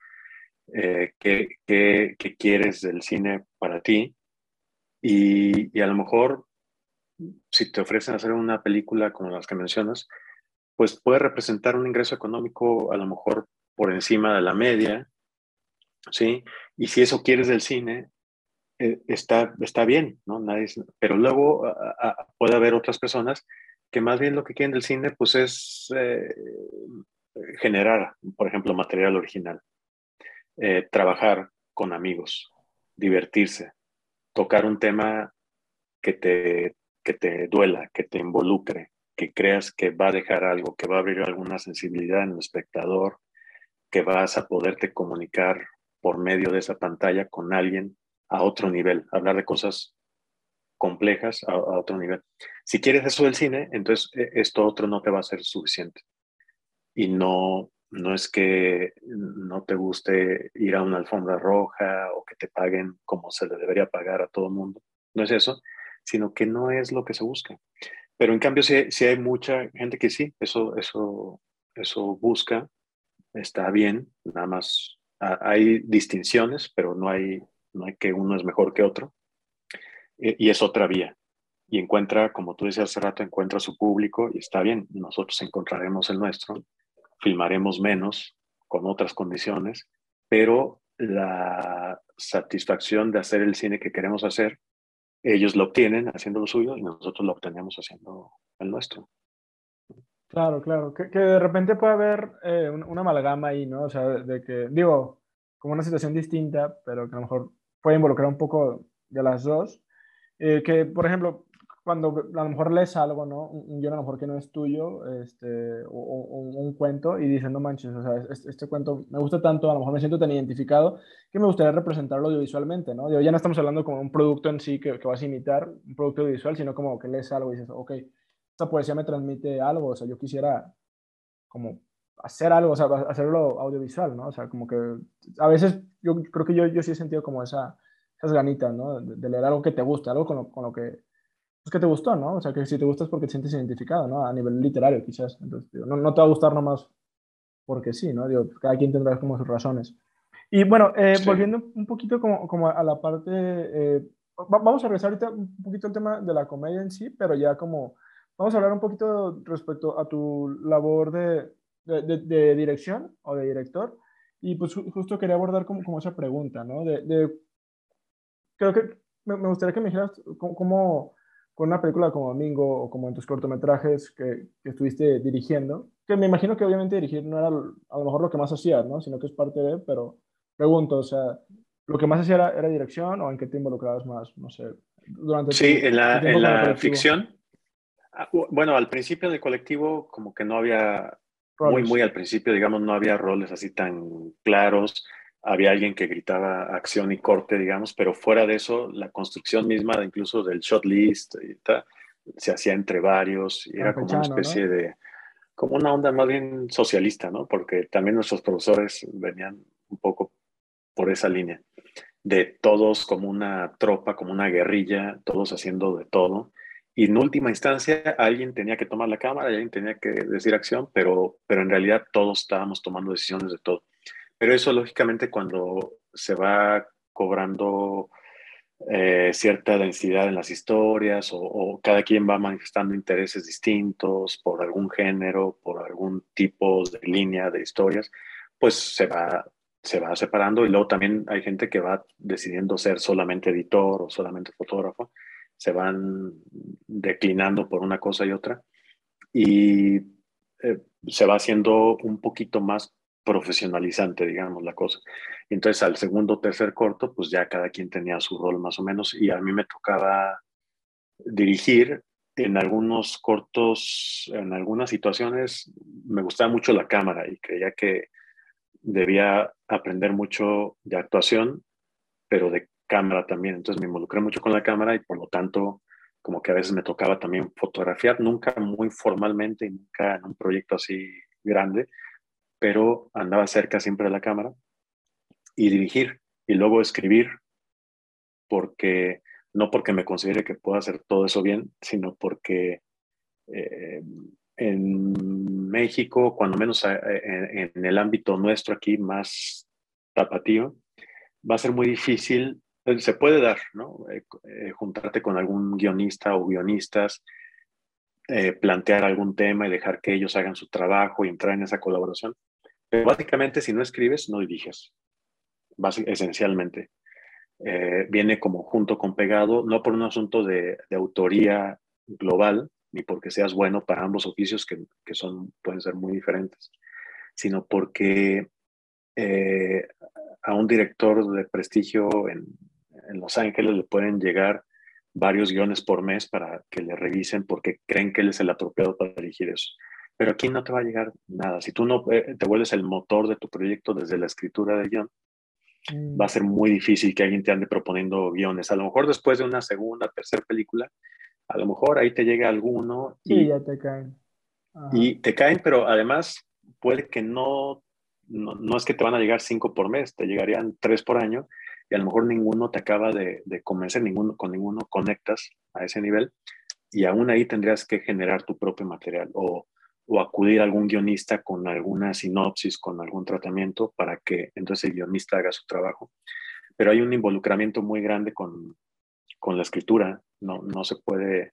eh, qué, qué, qué, quieres del cine para ti. Y, y, a lo mejor, si te ofrecen hacer una película como las que mencionas, pues puede representar un ingreso económico a lo mejor por encima de la media, ¿sí? Y si eso quieres del cine, eh, está, está bien, ¿no? Nadie, pero luego puede haber otras personas que más bien lo que quieren del cine, pues es eh, generar, por ejemplo, material original, eh, trabajar con amigos, divertirse, tocar un tema que te, que te duela, que te involucre, que creas que va a dejar algo, que va a abrir alguna sensibilidad en el espectador, que vas a poderte comunicar por medio de esa pantalla con alguien a otro nivel, hablar de cosas complejas a, otro nivel. Si quieres eso del cine, entonces eh, esto otro no te va a ser suficiente. Y no, no es que no te guste ir a una alfombra roja o que te paguen como se le debería pagar a todo el mundo. No es eso, sino que no es lo que se busca. Pero en cambio, sí, hay mucha gente que sí, eso, eso, eso busca, está bien, nada más hay distinciones, pero no hay, no hay que uno es mejor que otro. Y, es otra vía. Y encuentra, como tú decías hace rato, encuentra su público y está bien, nosotros encontraremos el nuestro, filmaremos menos, con otras condiciones, pero la satisfacción de hacer el cine que queremos hacer ellos lo obtienen haciendo lo suyo y nosotros lo obtenemos haciendo el nuestro. Claro, claro, que, que de repente puede haber eh, una amalgama ahí, ¿no? O sea, de, que, digo, como una situación distinta, pero que a lo mejor puede involucrar un poco de las dos. Eh, que, por ejemplo, cuando a lo mejor lees algo, ¿no? Un guion a lo mejor que no es tuyo, este, o, un cuento, y dices, no manches, o sea, este, este, cuento me gusta tanto, a lo mejor me siento tan identificado, que me gustaría representarlo audiovisualmente, ¿no? ya no estamos hablando como un producto en sí que, que, vas a imitar, un producto audiovisual, sino como que lees algo y dices, ok, esta poesía me transmite algo, o sea, yo quisiera como hacer algo, o sea, hacerlo audiovisual, ¿no? O sea, como que a veces yo creo que yo, yo sí he sentido como esa, esas ganitas, ¿no? De, leer algo que te gusta, algo con lo, con lo que, pues que te gustó, ¿no? O sea, que si te gusta es porque te sientes identificado, ¿no? A nivel literario, quizás. Entonces, no, no, te va a gustar nomás porque sí, ¿no? Digo, cada quien tendrá como sus razones. Y bueno, eh, volviendo un poquito como, como a la parte, eh, vamos a regresar ahorita un poquito al tema de la comedia en sí, pero ya como, vamos a hablar un poquito respecto a tu labor de, de, dirección o de director. Y pues justo quería abordar como, como esa pregunta, ¿no? De, creo que me, gustaría que me dijeras cómo, con una película como Domingo o como en tus cortometrajes que, que, estuviste dirigiendo, que me imagino que obviamente dirigir no era a lo mejor lo que más hacías, ¿no? Sino que es parte de, pero pregunto, o sea, ¿lo que más hacía era, dirección o en qué te involucrabas más? No sé, durante Sí, en la, en la ficción. Ah, bueno, al principio del colectivo como que no había muy, muy al principio, digamos, no había roles así tan claros. Había alguien que gritaba acción y corte, digamos, pero fuera de eso, la construcción misma, incluso del shot list, y tal, se hacía entre varios y era como una especie de, como una onda más bien socialista, ¿no? Porque también nuestros profesores venían un poco por esa línea, de todos como una tropa, como una guerrilla, todos haciendo de todo y en última instancia alguien tenía que tomar la cámara alguien tenía que decir acción, pero, pero en realidad todos estábamos tomando decisiones de todo. Pero eso lógicamente cuando se va cobrando eh, cierta densidad en las historias o, cada quien va manifestando intereses distintos por algún género, por algún tipo de línea de historias, pues se va, se va separando. Y luego también hay gente que va decidiendo ser solamente editor o solamente fotógrafo se van declinando por una cosa y otra. Y eh, se va haciendo un poquito más profesionalizante, digamos, la cosa. Entonces, al segundo tercer corto, pues ya cada quien tenía su rol más o menos y a mí me tocaba dirigir en algunos cortos, en algunas situaciones, me gustaba mucho la cámara y creía que debía aprender mucho de actuación, pero de cámara también, entonces me involucré mucho con la cámara y por lo tanto como que a veces me tocaba también fotografiar, nunca muy formalmente y nunca en un proyecto así grande, pero andaba cerca siempre de la cámara y dirigir y luego escribir, porque no porque me considere que puedo hacer todo eso bien, sino porque eh, en México, cuando menos eh, en, el ámbito nuestro aquí más tapatío, va a ser muy difícil eh, se puede dar, ¿no? Juntarte con algún guionista o guionistas, plantear algún tema y dejar que ellos hagan su trabajo y entrar en esa colaboración. Pero básicamente, si no escribes, no diriges, esencialmente. viene como junto con pegado, no por un asunto de, autoría global, ni porque seas bueno para ambos oficios que, son, pueden ser muy diferentes, sino porque a un director de prestigio en, en Los Ángeles le pueden llegar varios guiones por mes para que le revisen porque creen que él es el apropiado para dirigir eso. Pero aquí no te va a llegar nada. Si tú no eh, te vuelves el motor de tu proyecto desde la escritura del guion, va a ser muy difícil que alguien te ande proponiendo guiones. A lo mejor después de una segunda, tercera película, a lo mejor ahí te llega alguno. Y, ya te caen. Y te caen, pero además puede que no, no, no, es que te van a llegar cinco por mes, te llegarían tres por año y a lo mejor ninguno te acaba de, convencer, ninguno, con ninguno conectas a ese nivel y aún ahí tendrías que generar tu propio material o, o acudir a algún guionista con alguna sinopsis, con algún tratamiento para que entonces el guionista haga su trabajo. Pero hay un involucramiento muy grande con, con la escritura, no, no se puede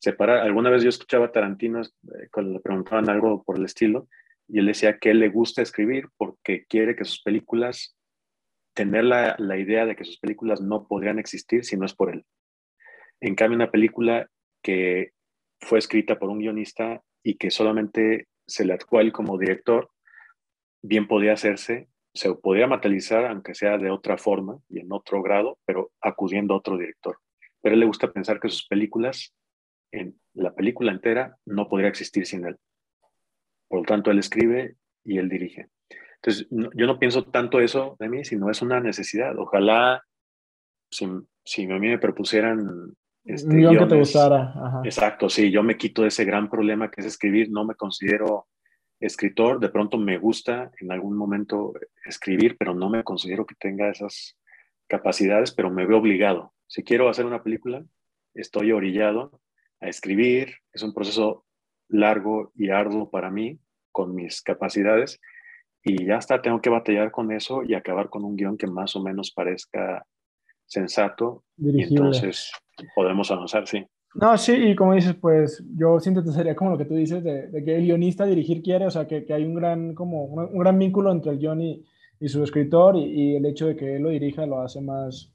separar. Alguna vez yo escuchaba a Tarantino eh, cuando le preguntaban algo por el estilo y él decía que le gusta escribir porque quiere que sus películas tener la, idea de que sus películas no podrían existir si no es por él. En cambio, una película que fue escrita por un guionista y que solamente se le actuó a él como director, bien podía hacerse, se podría materializar, aunque sea de otra forma y en otro grado, pero acudiendo a otro director. Pero él le gusta pensar que sus películas, en la película entera, no podría existir sin él. Por lo tanto, él escribe y él dirige. Entonces, yo no pienso tanto eso de mí, sino es una necesidad. Ojalá, si, si a mí me propusieran... Este, que te gustara. Exacto, sí, yo me quito de ese gran problema que es escribir, no me considero escritor, de pronto me gusta en algún momento escribir, pero no me considero que tenga esas capacidades, pero me veo obligado. Si quiero hacer una película, estoy orillado a escribir, es un proceso largo y arduo para mí, con mis capacidades, y ya está, tengo que batallar con eso y acabar con un guion que más o menos parezca sensato, y entonces podemos avanzar, sí. No, sí, y como dices, pues yo sería como lo que tú dices, de, que el guionista dirigir quiere, o sea, que, que hay un gran, como, un, gran vínculo entre el guion y, y su escritor, y, y, el hecho de que él lo dirija lo hace más,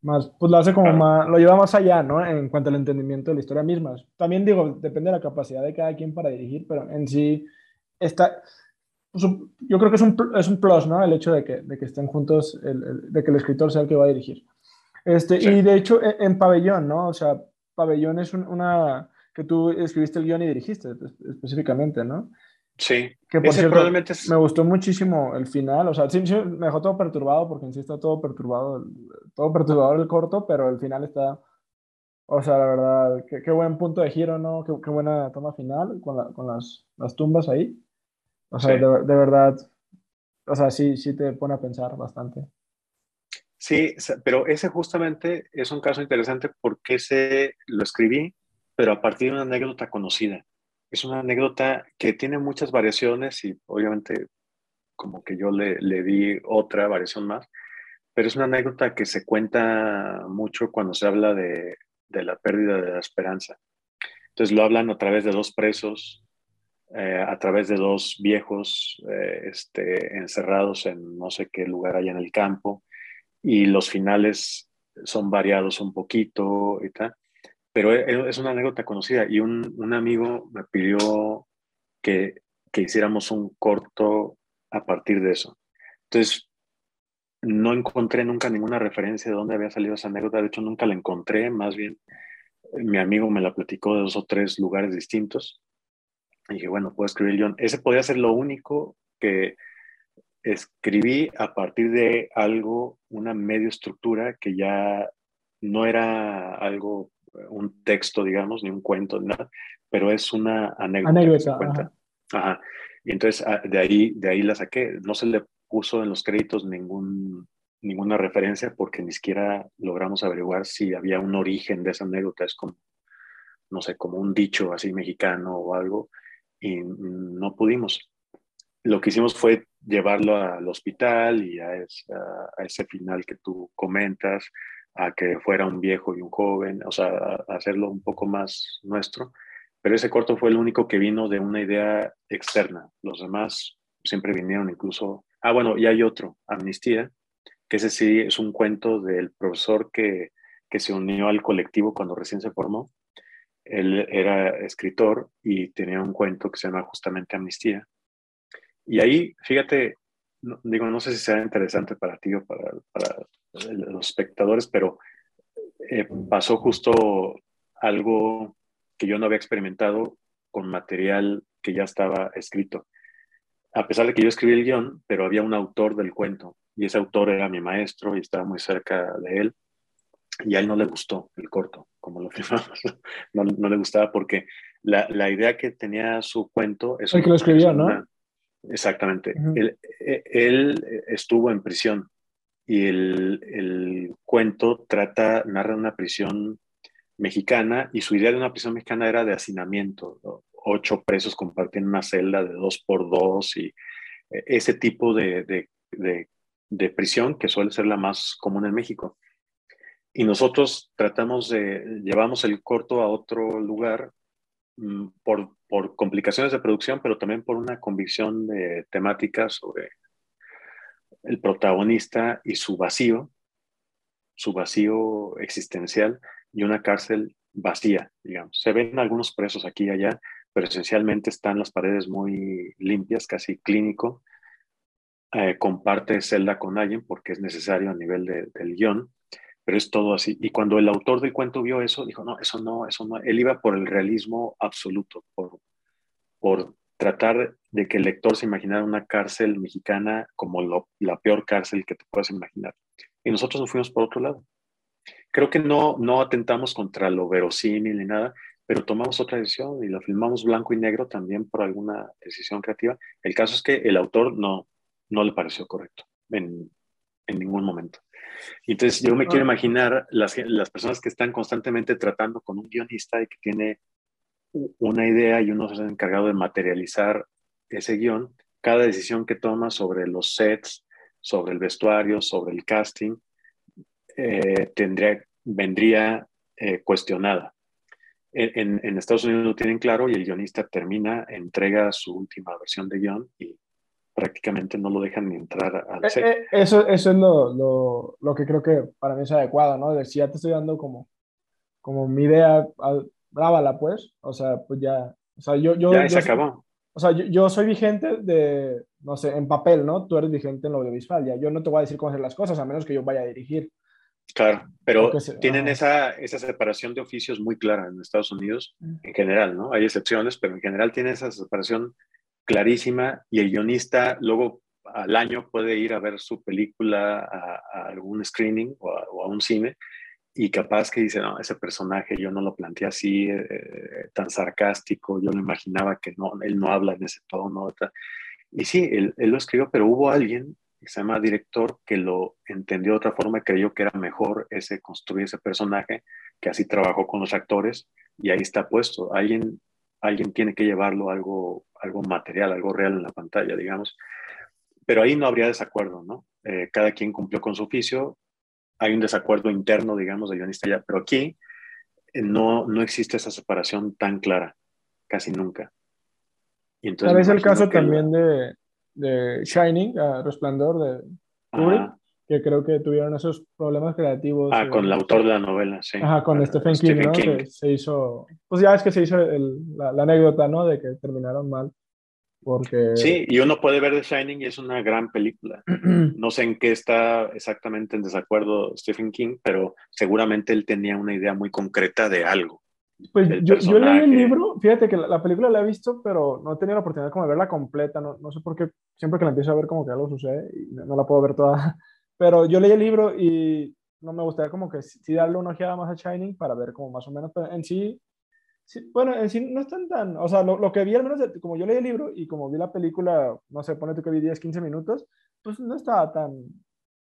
más pues lo hace como más, lo lleva más allá, ¿no? En cuanto al entendimiento de la historia misma. También digo, depende de la capacidad de cada quien para dirigir, pero en sí está, pues, yo creo que es un, es un plus, ¿no? El hecho de que, de que estén juntos, el, de que el escritor sea el que va a dirigir. Este, Y de hecho, en, en, Pabellón, ¿no? O sea, Pabellón es una que tú escribiste el guion y dirigiste específicamente, ¿no? Sí. Que por cierto, probablemente me gustó muchísimo el final, o sea, sí, me dejó todo perturbado porque en sí está todo perturbado, todo perturbador el corto, pero el final está, o sea, la verdad, qué, qué buen punto de giro, ¿no? Qué, qué buena toma final con, la, con las, las, tumbas ahí. O sea, de, de, verdad, o sea, sí, sí te pone a pensar bastante. Sí, pero ese justamente es un caso interesante porque ese lo escribí, pero a partir de una anécdota conocida. Es una anécdota que tiene muchas variaciones y obviamente como que yo le, le di otra variación más, pero es una anécdota que se cuenta mucho cuando se habla de, de la pérdida de la esperanza. Entonces lo hablan a través de dos presos, eh, a través de dos viejos eh, este, encerrados en no sé qué lugar allá en el campo y los finales son variados un poquito y tal. Pero e, e, es una anécdota conocida y un, un amigo me pidió que, que, hiciéramos un corto a partir de eso. Entonces, no encontré nunca ninguna referencia de dónde había salido esa anécdota, de hecho nunca la encontré, más bien mi amigo me la platicó de dos o tres lugares distintos. Y dije, bueno, puedo escribir yo. Ese podía ser lo único que, escribí a partir de algo, una medio estructura que ya no era algo, un texto, digamos, ni un cuento, nada, pero es una anécdota. anécdota ajá. Y entonces ah, de ahí, de ahí la saqué. No se le puso en los créditos ningún, ninguna referencia porque ni siquiera logramos averiguar si había un origen de esa anécdota. Es como, no sé, como un dicho así mexicano o algo, y no pudimos. Lo que hicimos fue llevarlo al hospital y a, ese final que tú comentas, a que fuera un viejo y un joven, o sea, hacerlo un poco más nuestro. Pero ese corto fue el único que vino de una idea externa. Los demás siempre vinieron incluso... Ah, bueno, y hay otro, Amnistía, que ese sí es un cuento del profesor que, que se unió al colectivo cuando recién se formó. Él era escritor y tenía un cuento que se llama justamente Amnistía y ahí, fíjate, digo, no sé si sea interesante para ti o para, para los espectadores, pero eh, pasó justo algo que yo no había experimentado con material que ya estaba escrito. A pesar de que yo escribí el guion, pero había un autor del cuento y ese autor era mi maestro y estaba muy cerca de él y a él no le gustó el corto, como lo [laughs] firmamos. No, no le gustaba porque la, la, idea que tenía su cuento es... El que lo escribió, ¿no? Exactamente. él, e, él, estuvo en prisión y el, el, cuento trata, narra una prisión mexicana y su idea de una prisión mexicana era de hacinamiento. Ocho presos compartían una celda de dos por dos y e, ese tipo de, de, de, de prisión que suele ser la más común en México. Y nosotros tratamos de, llevamos el corto a otro lugar mm, por por complicaciones de producción, pero también por una convicción de temática sobre el protagonista y su vacío, su vacío existencial y una cárcel vacía, digamos. Se ven algunos presos aquí y allá, pero esencialmente están las paredes muy limpias, casi clínico. Eh, comparte celda con alguien porque es necesario a nivel de, del guion pero es todo así. Y cuando el autor del cuento vio eso, dijo, no, eso no, eso no. Él iba por el realismo absoluto, por, por tratar de que el lector se imaginara una cárcel mexicana como la peor cárcel que te puedas imaginar. Y nosotros nos fuimos por otro lado. Creo que no, no atentamos contra lo verosímil ni nada, pero tomamos otra decisión y la filmamos blanco y negro también por alguna decisión creativa. El caso es que el autor no, no le pareció correcto en, en ningún momento. Entonces yo me quiero imaginar las, las personas que están constantemente tratando con un guionista y que tiene una idea y uno se ha encargado de materializar ese guion, cada decisión que toma sobre los sets, sobre el vestuario, sobre el casting, eh, tendría, vendría eh, cuestionada. En, en, Estados Unidos lo tienen claro y el guionista termina, entrega su última versión de guion y prácticamente no lo dejan ni entrar al eh, set. eso, eso es lo, lo, lo, que creo que para mí es adecuado, ¿no? De si ya te estoy dando como, como mi idea, grábala pues, o sea, pues ya, o sea, yo... yo ya se acabó. O sea, yo, yo, soy vigente de, no sé, en papel, ¿no? Tú eres vigente en lo audiovisual, ya. Yo no te voy a decir cómo hacer las cosas, a menos que yo vaya a dirigir. Claro, pero tienen esa, esa separación de oficios muy clara en Estados Unidos, mm. en general, ¿no? Hay excepciones, pero en general tiene esa separación clarísima y el guionista luego al año puede ir a ver su película a, algún screening o a, un cine y capaz que dice, no, ese personaje yo no lo planteé así, eh, eh, tan sarcástico, yo lo imaginaba que no, él no habla en ese tono. Y sí, él, él, lo escribió, pero hubo alguien que se llama director que lo entendió de otra forma y creyó que era mejor ese construir ese personaje, que así trabajó con los actores y ahí está puesto. Alguien, alguien tiene que llevarlo algo, algo material, algo real en la pantalla, digamos. Pero ahí no habría desacuerdo, ¿no? Eh, cada quien cumplió con su oficio, hay un desacuerdo interno, digamos, de guionista ya, pero aquí eh, no, no existe esa separación tan clara, casi nunca. Y entonces, el caso también de, de, Shining, Resplandor de Kubrick, que creo que tuvieron esos problemas creativos. Ah, con el autor de la novela, sí. Ajá, con ah, Stephen, King, ¿no? Que se hizo, pues ya es que se hizo la, la, anécdota, ¿no? De que terminaron mal. Porque... Sí, y uno puede ver The Shining y es una gran película. [clears throat] No sé en qué está exactamente en desacuerdo Stephen King, pero seguramente él tenía una idea muy concreta de algo. Pues yo, yo, leí el libro, fíjate que la, película la he visto, pero no he tenido la oportunidad como de verla completa, no, no sé por qué, siempre que la empiezo a ver como que algo sucede y no, la puedo ver toda, pero yo leí el libro y no me gustaría como que sí darle una ojeada más a Shining para ver como más o menos, pero en sí bueno, en sí no están tan, o sea, lo, lo, que vi al menos, como yo leí el libro y como vi la película, no sé, pone tú que vi 10, 15 minutos, pues no estaba tan,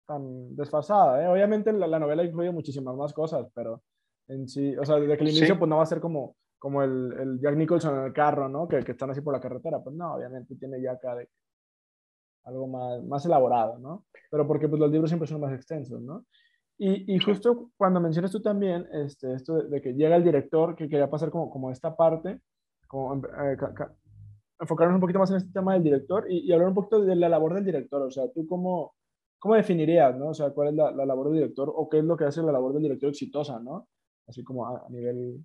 tan desfasada, ¿eh? Obviamente la, la, novela incluye muchísimas más cosas, pero en sí, o sea, desde que el inicio pues no va a ser como, como el, el Jack Nicholson en el carro, ¿no? Que, que, están así por la carretera, pues no, obviamente tiene ya acá de, algo más, más elaborado, ¿no? Pero porque pues los libros siempre son más extensos, ¿no? Y, y, justo cuando mencionas tú también este, esto de, que llega el director, que quería pasar como, como esta parte, como, eh, enfocarnos un poquito más en este tema del director y, hablar un poquito de la labor del director. O sea, tú cómo, cómo definirías, ¿no? O sea, cuál es la, la, labor del director o qué es lo que hace la labor del director exitosa, ¿no? Así como a, nivel...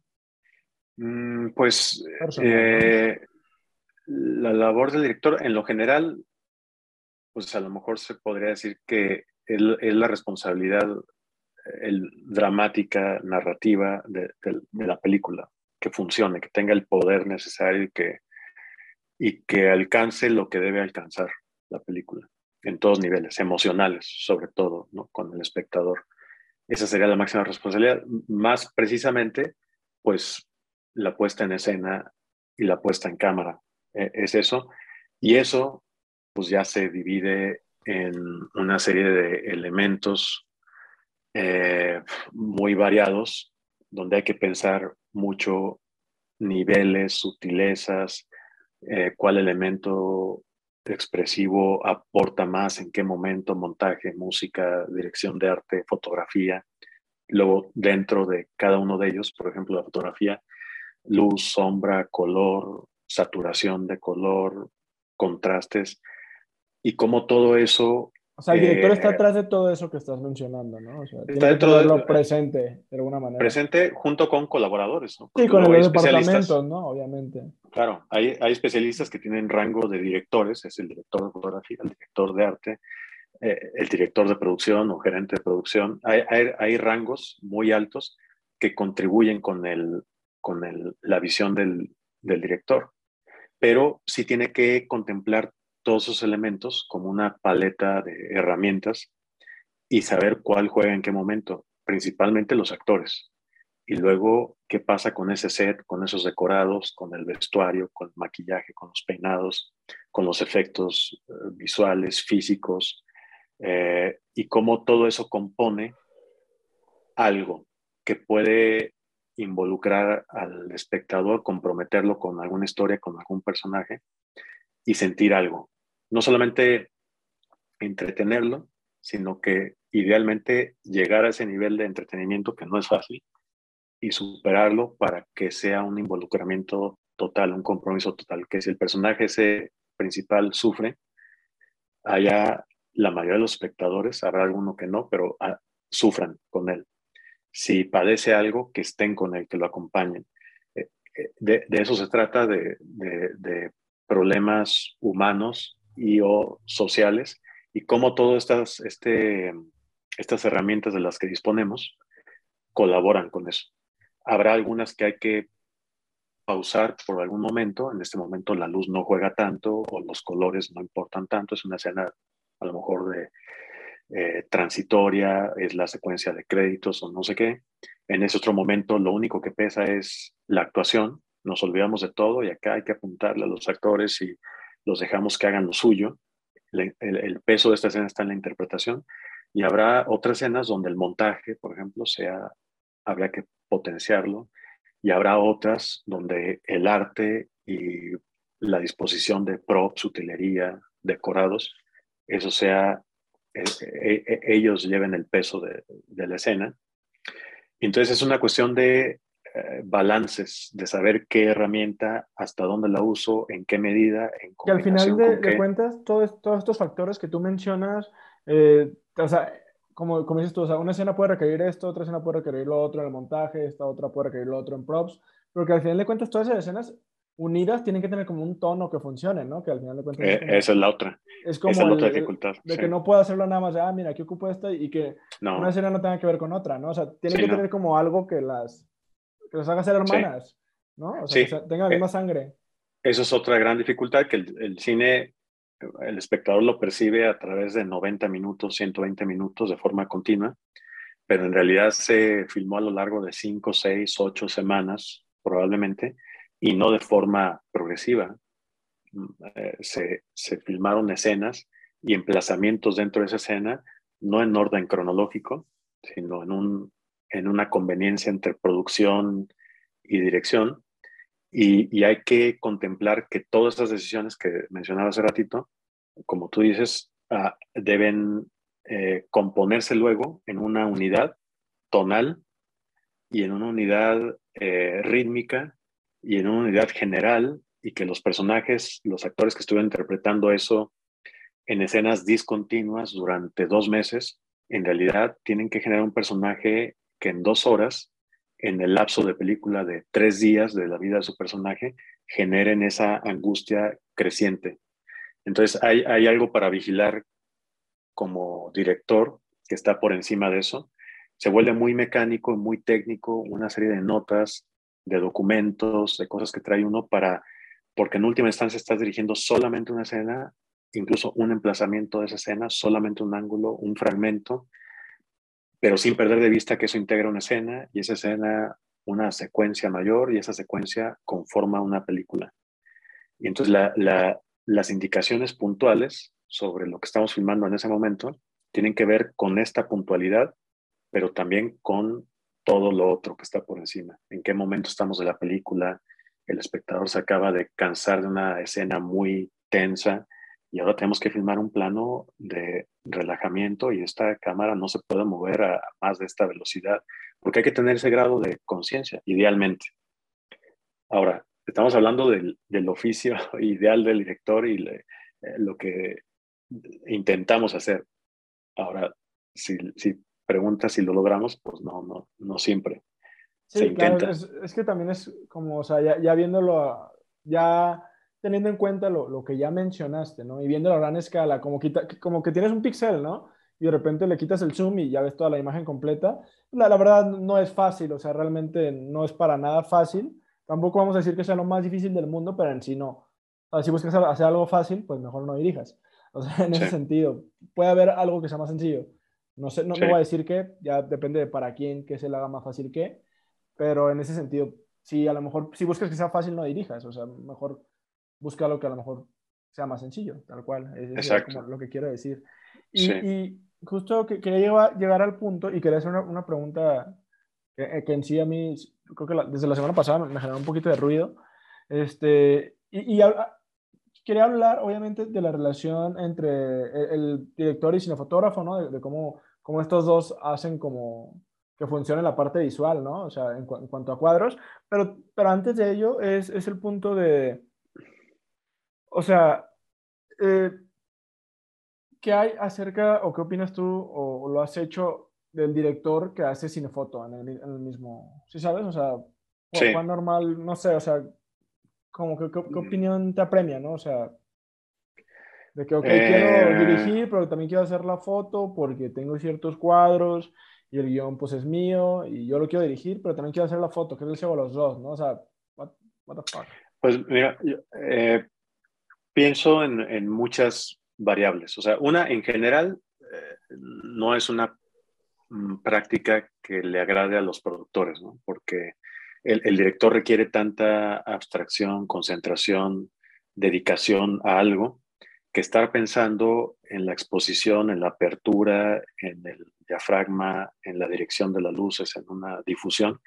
Mm, pues eh, la labor del director en lo general, pues a lo mejor se podría decir que es, la responsabilidad el, dramática, narrativa de, la película, que funcione, que tenga el poder necesario y que, y que alcance lo que debe alcanzar la película, en todos niveles, emocionales sobre todo, ¿no? con el espectador. Esa sería la máxima responsabilidad. Más precisamente, pues la puesta en escena y la puesta en cámara. E, es eso. Y eso, pues ya se divide en una serie de elementos eh, muy variados, donde hay que pensar mucho niveles, sutilezas, eh, cuál elemento expresivo aporta más, en qué momento, montaje, música, dirección de arte, fotografía. Luego, dentro de cada uno de ellos, por ejemplo, la fotografía, luz, sombra, color, saturación de color, contrastes, y cómo todo eso o sea, el director está eh, atrás de todo eso que estás mencionando, ¿no? O sea, está dentro de lo presente, de alguna manera. Presente junto con colaboradores, ¿no? sí, con los departamentos, ¿no? Obviamente. Claro, hay, hay, especialistas que tienen rango de directores, es el director de fotografía, el director de arte, eh, el director de producción o gerente de producción. Hay, hay, hay rangos muy altos que contribuyen con, el, con el, la visión del, del director, pero sí tiene que contemplar todos esos elementos como una paleta de herramientas y saber cuál juega en qué momento, principalmente los actores. Y luego qué pasa con ese set, con esos decorados, con el vestuario, con el maquillaje, con los peinados, con los efectos eh, visuales, físicos, eh, y cómo todo eso compone algo que puede involucrar al espectador, comprometerlo con alguna historia, con algún personaje y sentir algo. No solamente entretenerlo, sino que idealmente llegar a ese nivel de entretenimiento que no es fácil y superarlo para que sea un involucramiento total, un compromiso total, que si el personaje ese principal sufre, haya la mayoría de los espectadores, habrá alguno que no, pero ah, sufran con él. Si padece algo, que estén con él, que lo acompañen. Eh, eh, de, eso se trata, de, de, problemas humanos y o sociales, y cómo todas estas, este, estas herramientas de las que disponemos colaboran con eso. Habrá algunas que hay que pausar por algún momento. En este momento la luz no juega tanto o los colores no importan tanto. Es una escena a lo mejor de eh, transitoria, es la secuencia de créditos o no sé qué. En ese otro momento lo único que pesa es la actuación. Nos olvidamos de todo y acá hay que apuntarle a los actores y los dejamos que hagan lo suyo. El, peso de esta escena está en la interpretación y habrá otras escenas donde el montaje, por ejemplo, sea habría que potenciarlo y habrá otras donde el arte y la disposición de props, utilería, decorados, eso sea, eh, eh, eh, ellos lleven el peso de, la escena. Entonces es una cuestión de balances, de saber qué herramienta, hasta dónde la uso, en qué medida, en Que al final de, cuentas, todos, todos estos factores que tú mencionas, o sea, como, como dices tú, o sea, una escena puede requerir esto, otra escena puede requerir lo otro en el montaje, esta otra puede requerir lo otro en props, pero que al final de cuentas todas esas escenas unidas tienen que tener como un tono que funcione, ¿no? Que al final de cuentas... Eh, esa es la otra. Es como la otra dificultad. De, que no puedo hacerlo nada más de, ah, mira, aquí ocupo esta y que una escena no tenga que ver con otra, ¿no? O sea, tiene que tener como algo que las, que las haga ser hermanas, ¿no? O sea, que tenga la misma eh, sangre. Eso es otra gran dificultad, que el, el cine el espectador lo percibe a través de 90 minutos, 120 minutos de forma continua, pero en realidad se filmó a lo largo de 5, 6, 8 semanas probablemente y no de forma progresiva. Eh, se, se filmaron escenas y emplazamientos dentro de esa escena, no en orden cronológico, sino en, un, en una conveniencia entre producción y dirección, y, hay que contemplar que todas estas decisiones que mencionaba hace ratito, como tú dices, ah, deben eh, componerse luego en una unidad tonal y en una unidad eh, rítmica y en una unidad general y que los personajes, los actores que estuvieron interpretando eso en escenas discontinuas durante dos meses, en realidad tienen que generar un personaje que en dos horas en el lapso de película de tres días de la vida de su personaje generen esa angustia creciente. Entonces hay, algo para vigilar como director que está por encima de eso. Se vuelve muy mecánico, muy técnico, una serie de notas, de documentos, de cosas que trae uno para, porque en última instancia estás dirigiendo solamente una escena, incluso un emplazamiento de esa escena, solamente un ángulo, un fragmento, pero sin perder de vista que eso integra una escena y esa escena una secuencia mayor y esa secuencia conforma una película. Y entonces las indicaciones puntuales sobre lo que estamos filmando en ese momento tienen que ver con esta puntualidad, pero también con todo lo otro que está por encima. En qué momento estamos de la película, el espectador se acaba de cansar de una escena muy tensa y ahora tenemos que filmar un plano de relajamiento y esta cámara no se puede mover a más de esta velocidad, porque hay que tener ese grado de conciencia, idealmente. Ahora, estamos hablando del, del oficio [laughs] ideal del director y eh, lo que intentamos hacer. Ahora, si, si preguntas si lo logramos, pues no, no, no siempre. se intenta. es, es, que también es como, o sea, ya, ya viéndolo, ya teniendo en cuenta lo, lo, que ya mencionaste, ¿no? Y viendo la gran escala, como, quita, como que tienes un píxel, ¿no? Y de repente le quitas el zoom y ya ves toda la imagen completa. La, la, verdad no es fácil, o sea, realmente no es para nada fácil. Tampoco vamos a decir que sea lo más difícil del mundo, pero en sí no. O sea, si buscas hacer algo fácil, pues mejor no dirijas. O sea, en ese sentido, puede haber algo que sea más sencillo. No sé, no, no voy a decir que, ya depende de para quién, que se le haga más fácil que, pero en ese sentido, si a lo mejor, si buscas que sea fácil, no dirijas, o sea, mejor busca lo que a lo mejor sea más sencillo, tal cual. Es, como lo que quiero decir. Y, y justo que quería llegar, llegar, al punto y quería hacer una, una pregunta que, eh, que, en sí a mí, creo que desde la semana pasada me, generó un poquito de ruido. Este, y, y quería hablar, obviamente, de la relación entre el, director y cinefotógrafo, ¿no? De, cómo, cómo, estos dos hacen como que funcione la parte visual, ¿no? O sea, en, en cuanto a cuadros. Pero, pero antes de ello es, es el punto de, o sea, eh, ¿qué hay acerca o qué opinas tú o, lo has hecho del director que hace cinefoto en el, en el mismo? ¿Sí sabes? O sea, sí. normal, no sé, o sea, como que, ¿qué, mm. opinión te apremia, no? O sea, de que, ok, quiero eh. dirigir, pero también quiero hacer la foto porque tengo ciertos cuadros y el guion pues es mío y yo lo quiero dirigir, pero también quiero hacer la foto, que es el los dos, ¿no? O sea, what, what the fuck. Pues mira, eh, pienso en, en, muchas variables. O sea, una en general eh, no es una mm, práctica que le agrade a los productores, ¿no? Porque el, el, director requiere tanta abstracción, concentración, dedicación a algo, que estar pensando en la exposición, en la apertura, en el diafragma, en la dirección de las luces, en una difusión,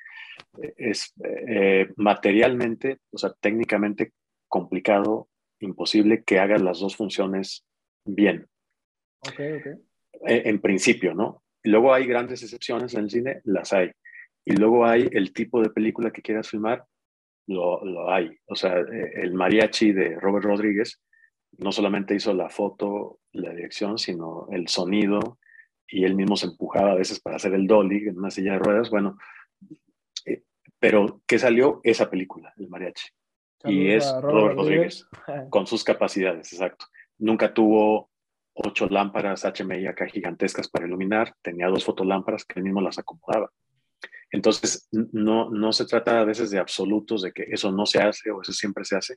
eh, es eh, materialmente, o sea, técnicamente complicado imposible que hagas las dos funciones bien. Okay, okay. Eh, en principio, ¿no? Luego hay grandes excepciones en el cine, las hay. Y luego hay el tipo de película que quieras filmar, lo, lo hay. O sea, eh, el mariachi de Robert Rodríguez no solamente hizo la foto, la dirección, sino el sonido, y él mismo se empujaba a veces para hacer el dolly en una silla de ruedas. Bueno, eh, pero ¿qué salió? Esa película, el mariachi y es Robert, Rodríguez, con sus capacidades, exacto. Nunca tuvo ocho lámparas HMI acá gigantescas para iluminar, tenía dos fotolámparas que él mismo las acomodaba. Entonces, no, no se trata a veces de absolutos, de que eso no se hace o eso siempre se hace,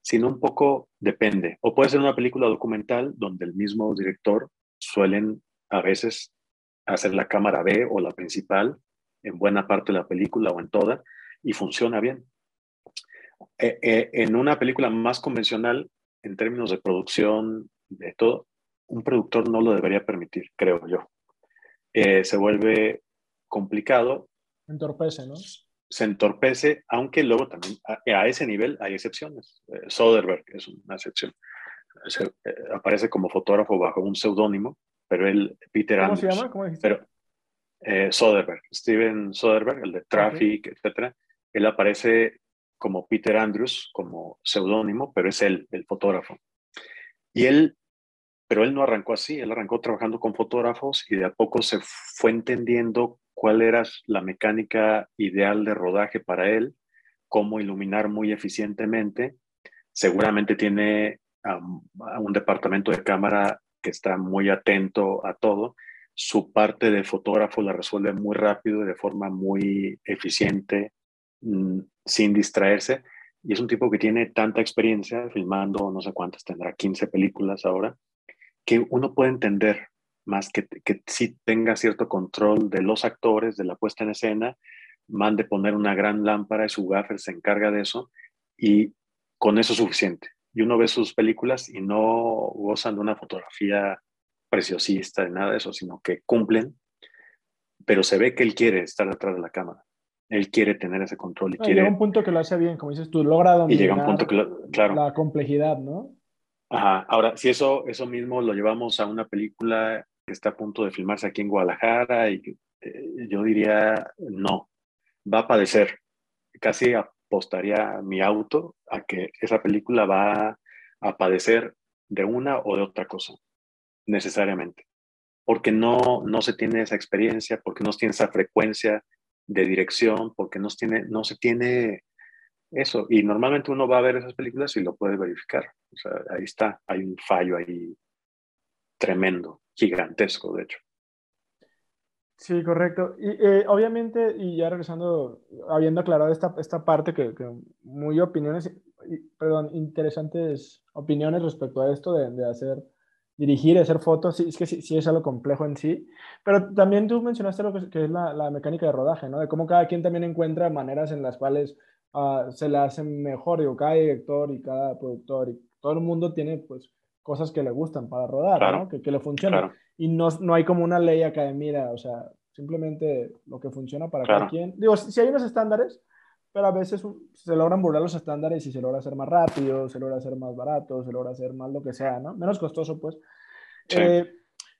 sino un poco depende. O puede ser una película documental donde el mismo director suelen a veces hacer la cámara B o la principal en buena parte de la película o en toda y funciona bien. Eh, eh, en una película más convencional, en términos de producción, de todo, un productor no lo debería permitir, creo yo. Eh, se vuelve complicado. Entorpece, ¿no? Se entorpece, aunque luego también a, ese nivel hay excepciones. Soderbergh es una excepción. Se, aparece como fotógrafo bajo un seudónimo, pero él, Peter ¿Cómo se llama? ¿Cómo dijiste? Pero, Soderbergh, Steven Soderbergh, el de Traffic, etc. etcétera. Él aparece como Peter Andrews, como seudónimo, pero es él, el fotógrafo. Y él, pero él no arrancó así, él arrancó trabajando con fotógrafos y de a poco se fue entendiendo cuál era la mecánica ideal de rodaje para él, cómo iluminar muy eficientemente. Seguramente tiene un departamento de cámara que está muy atento a todo. Su parte de fotógrafo la resuelve muy rápido y de forma muy eficiente, Mm, sin distraerse. Y es un tipo que tiene tanta experiencia filmando, no sé cuántas, tendrá 15 películas ahora, que uno puede entender más que, que sí tenga cierto control de los actores, de la puesta en escena, mande poner una gran lámpara y su gaffer se encarga de eso y con eso es suficiente. Y uno ve sus películas y no gozan de una fotografía preciosista, de nada de eso, sino que cumplen, pero se ve que él quiere estar detrás de la cámara él quiere tener ese control. Y quiere... Llega un punto que lo hace bien, como dices tú, logra dominar y llega un punto que claro. la complejidad, ¿no? Ajá. Ahora, si eso, eso mismo lo llevamos a una película que está a punto de filmarse aquí en Guadalajara, y eh, yo diría, no, va a padecer. Casi apostaría mi auto a que esa película va a padecer de una o de otra cosa, necesariamente. Porque no, no se tiene esa experiencia, porque no se tiene esa frecuencia de dirección, porque no, tiene, no se tiene eso. Y normalmente uno va a ver esas películas y lo puede verificar. O sea, ahí está, hay un fallo ahí tremendo, gigantesco, de hecho. Sí, correcto. Y eh, obviamente, y ya regresando, habiendo aclarado esta, esta parte que, muy opiniones, perdón, interesantes opiniones respecto a esto de hacer dirigir y hacer fotos, sí, es que sí, sí, es algo complejo en sí. Pero también tú mencionaste lo que, es la, la, mecánica de rodaje, ¿no? De cómo cada quien también encuentra maneras en las cuales uh, se le hacen mejor. Digo, cada director y cada productor y todo el mundo tiene, pues, cosas que le gustan para rodar, ¿no? Que, que, le funcionan. Y no, no hay como una ley acá de, mira, o sea, simplemente lo que funciona para cada quien. Digo, si hay unos estándares, pero a veces se logran burlar los estándares y se logra hacer más rápido, se logra hacer más barato, se logra hacer más lo que sea, ¿no? Menos costoso, pues. Eh,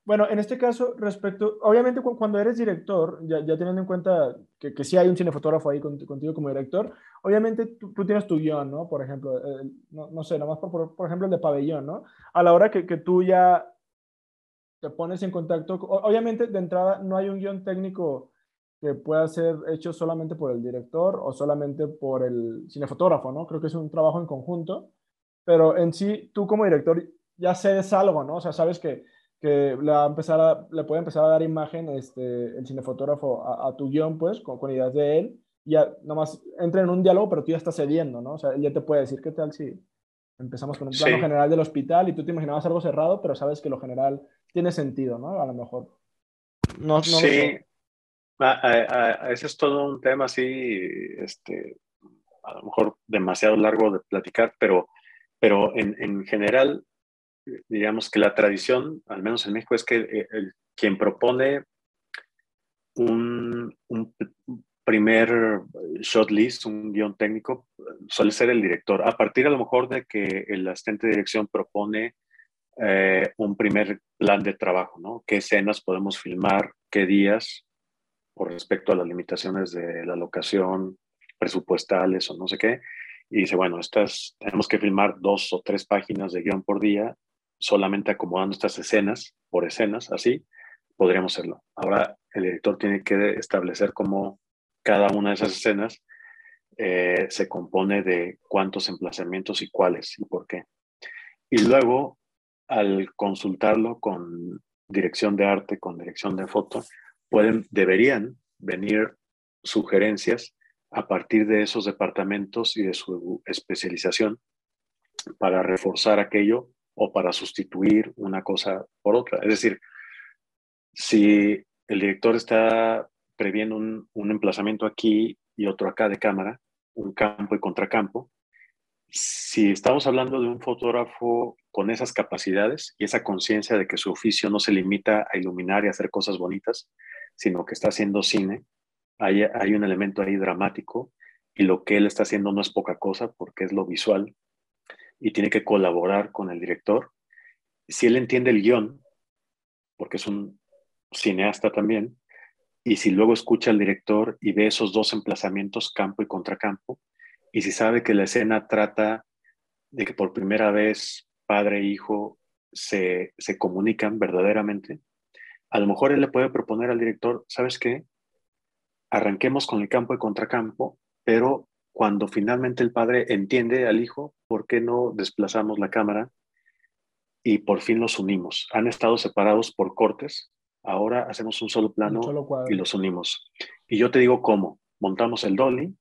bueno, en este caso, respecto, obviamente cuando eres director, ya, ya teniendo en cuenta que, que sí hay un cinefotógrafo ahí contigo como director, obviamente tú, tienes tu guion, ¿no? Por ejemplo, no, no, sé, nomás por, por, ejemplo el de pabellón, ¿no? A la hora que, que tú ya te pones en contacto, obviamente de entrada no hay un guion técnico que pueda ser hecho solamente por el director o solamente por el cinefotógrafo, ¿no? Creo que es un trabajo en conjunto, pero en sí, tú como director ya cedes algo, ¿no? O sea, sabes que, que le, a empezar a, le puede empezar a dar imagen este, el cinefotógrafo a, tu guion, pues, con, con, ideas de él, y ya nomás entra en un diálogo, pero tú ya estás cediendo, ¿no? O sea, él ya te puede decir, ¿qué tal si empezamos con un plano general del hospital y tú te imaginabas algo cerrado, pero sabes que lo general tiene sentido, ¿no? A lo mejor. No, no sí, ese es todo un tema así, este, a lo mejor demasiado largo de platicar, pero, pero en, en general, digamos que la tradición, al menos en México, es que eh, el, quien propone un, un, primer shot list, un guion técnico, suele ser el director. A partir a lo mejor de que el asistente de dirección propone eh, un primer plan de trabajo, ¿no? ¿Qué escenas podemos filmar? ¿Qué días? Por respecto a las limitaciones de la locación, presupuestales o no sé qué. Y dice, bueno, estas, tenemos que filmar dos o tres páginas de guion por día, solamente acomodando estas escenas, por escenas, así, podríamos hacerlo. Ahora el director tiene que establecer cómo cada una de esas escenas eh, se compone de cuántos emplazamientos y cuáles y por qué. Y luego al consultarlo con dirección de arte, con dirección de foto, deberían venir sugerencias a partir de esos departamentos y de su especialización para reforzar aquello o para sustituir una cosa por otra. Es decir, si el director está previendo un emplazamiento aquí y otro acá de cámara, un campo y contracampo, si estamos hablando de un fotógrafo con esas capacidades y esa conciencia de que su oficio no se limita a iluminar y hacer cosas bonitas, sino que está haciendo cine, hay, hay un elemento ahí dramático y lo que él está haciendo no es poca cosa porque es lo visual y tiene que colaborar con el director. Si él entiende el guion, porque es un cineasta también, y si luego escucha al director y ve esos dos emplazamientos, campo y contracampo, y si sabe que la escena trata de que por primera vez padre e hijo se, se comunican verdaderamente, a lo mejor él le puede proponer al director, ¿sabes qué? Arranquemos con el campo y contracampo, pero cuando finalmente el padre entiende al hijo, ¿por qué no desplazamos la cámara y por fin los unimos? Han estado separados por cortes, ahora hacemos un solo plano y los unimos. Y yo te digo cómo. Montamos el dolly,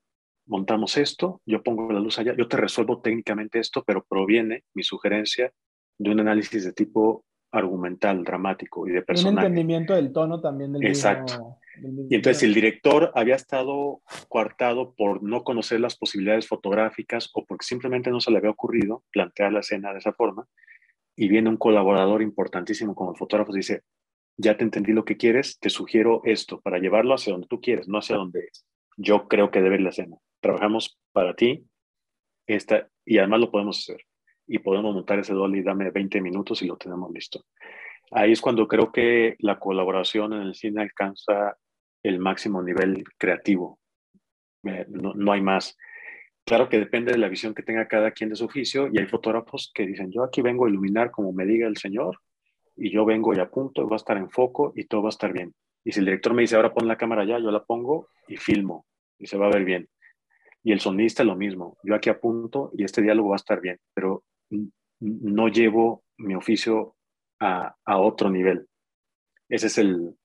montamos esto, yo pongo la luz allá, yo te resuelvo técnicamente esto, pero proviene mi sugerencia de un análisis de tipo argumental, dramático y de personaje. Un entendimiento del tono también del Exacto. y entonces el director había estado coartado por no conocer las posibilidades fotográficas o porque simplemente no se le había ocurrido plantear la escena de esa forma y viene un colaborador importantísimo como el fotógrafo y dice, ya te entendí lo que quieres, te sugiero esto para llevarlo hacia donde tú quieres, no hacia donde yo creo que debe ir la escena trabajamos para ti esta, y además lo podemos hacer. Y podemos montar ese dolly, dame 20 minutos y lo tenemos listo. Ahí es cuando creo que la colaboración en el cine alcanza el máximo nivel creativo. Eh, no, no, hay más. Claro que depende de la visión que tenga cada quien de su oficio y hay fotógrafos que dicen, yo aquí vengo a iluminar como me diga el Señor y yo vengo y apunto, va a estar en foco y todo va a estar bien. Y si el director me dice, ahora pon la cámara allá, yo la pongo y filmo y se va a ver bien. Y el sonista lo mismo. Yo aquí apunto y este diálogo va a estar bien, pero no llevo mi oficio a, a otro nivel. Ese es el,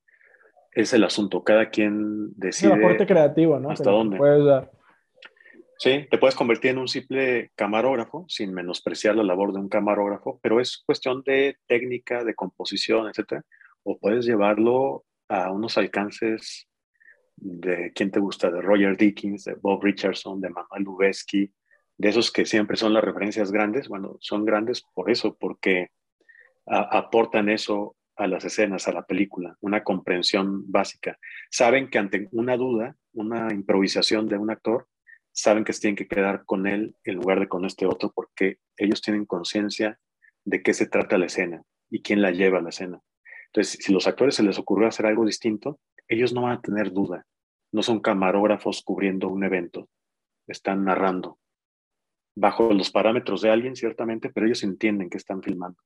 es el asunto. Cada quien decide. El aporte creativo, ¿no? ¿Hasta dónde? Puedes dar. Sí, te puedes convertir en un simple camarógrafo sin menospreciar la labor de un camarógrafo, pero es cuestión de técnica, de composición, etc. O puedes llevarlo a unos alcances de quién te gusta, de Roger Dickens, de Bob Richardson, de Manuel Lubezki, de esos que siempre son las referencias grandes. Bueno, son grandes por eso, porque aportan eso a las escenas, a la película, una comprensión básica. Saben que ante una duda, una improvisación de un actor, saben que se tienen que quedar con él en lugar de con este otro porque ellos tienen conciencia de qué se trata la escena y quién la lleva a la escena. Entonces, si los actores se les ocurrió hacer algo distinto, ellos no van a tener duda. No son camarógrafos cubriendo un evento, están narrando bajo los parámetros de alguien, ciertamente, pero ellos entienden que están filmando.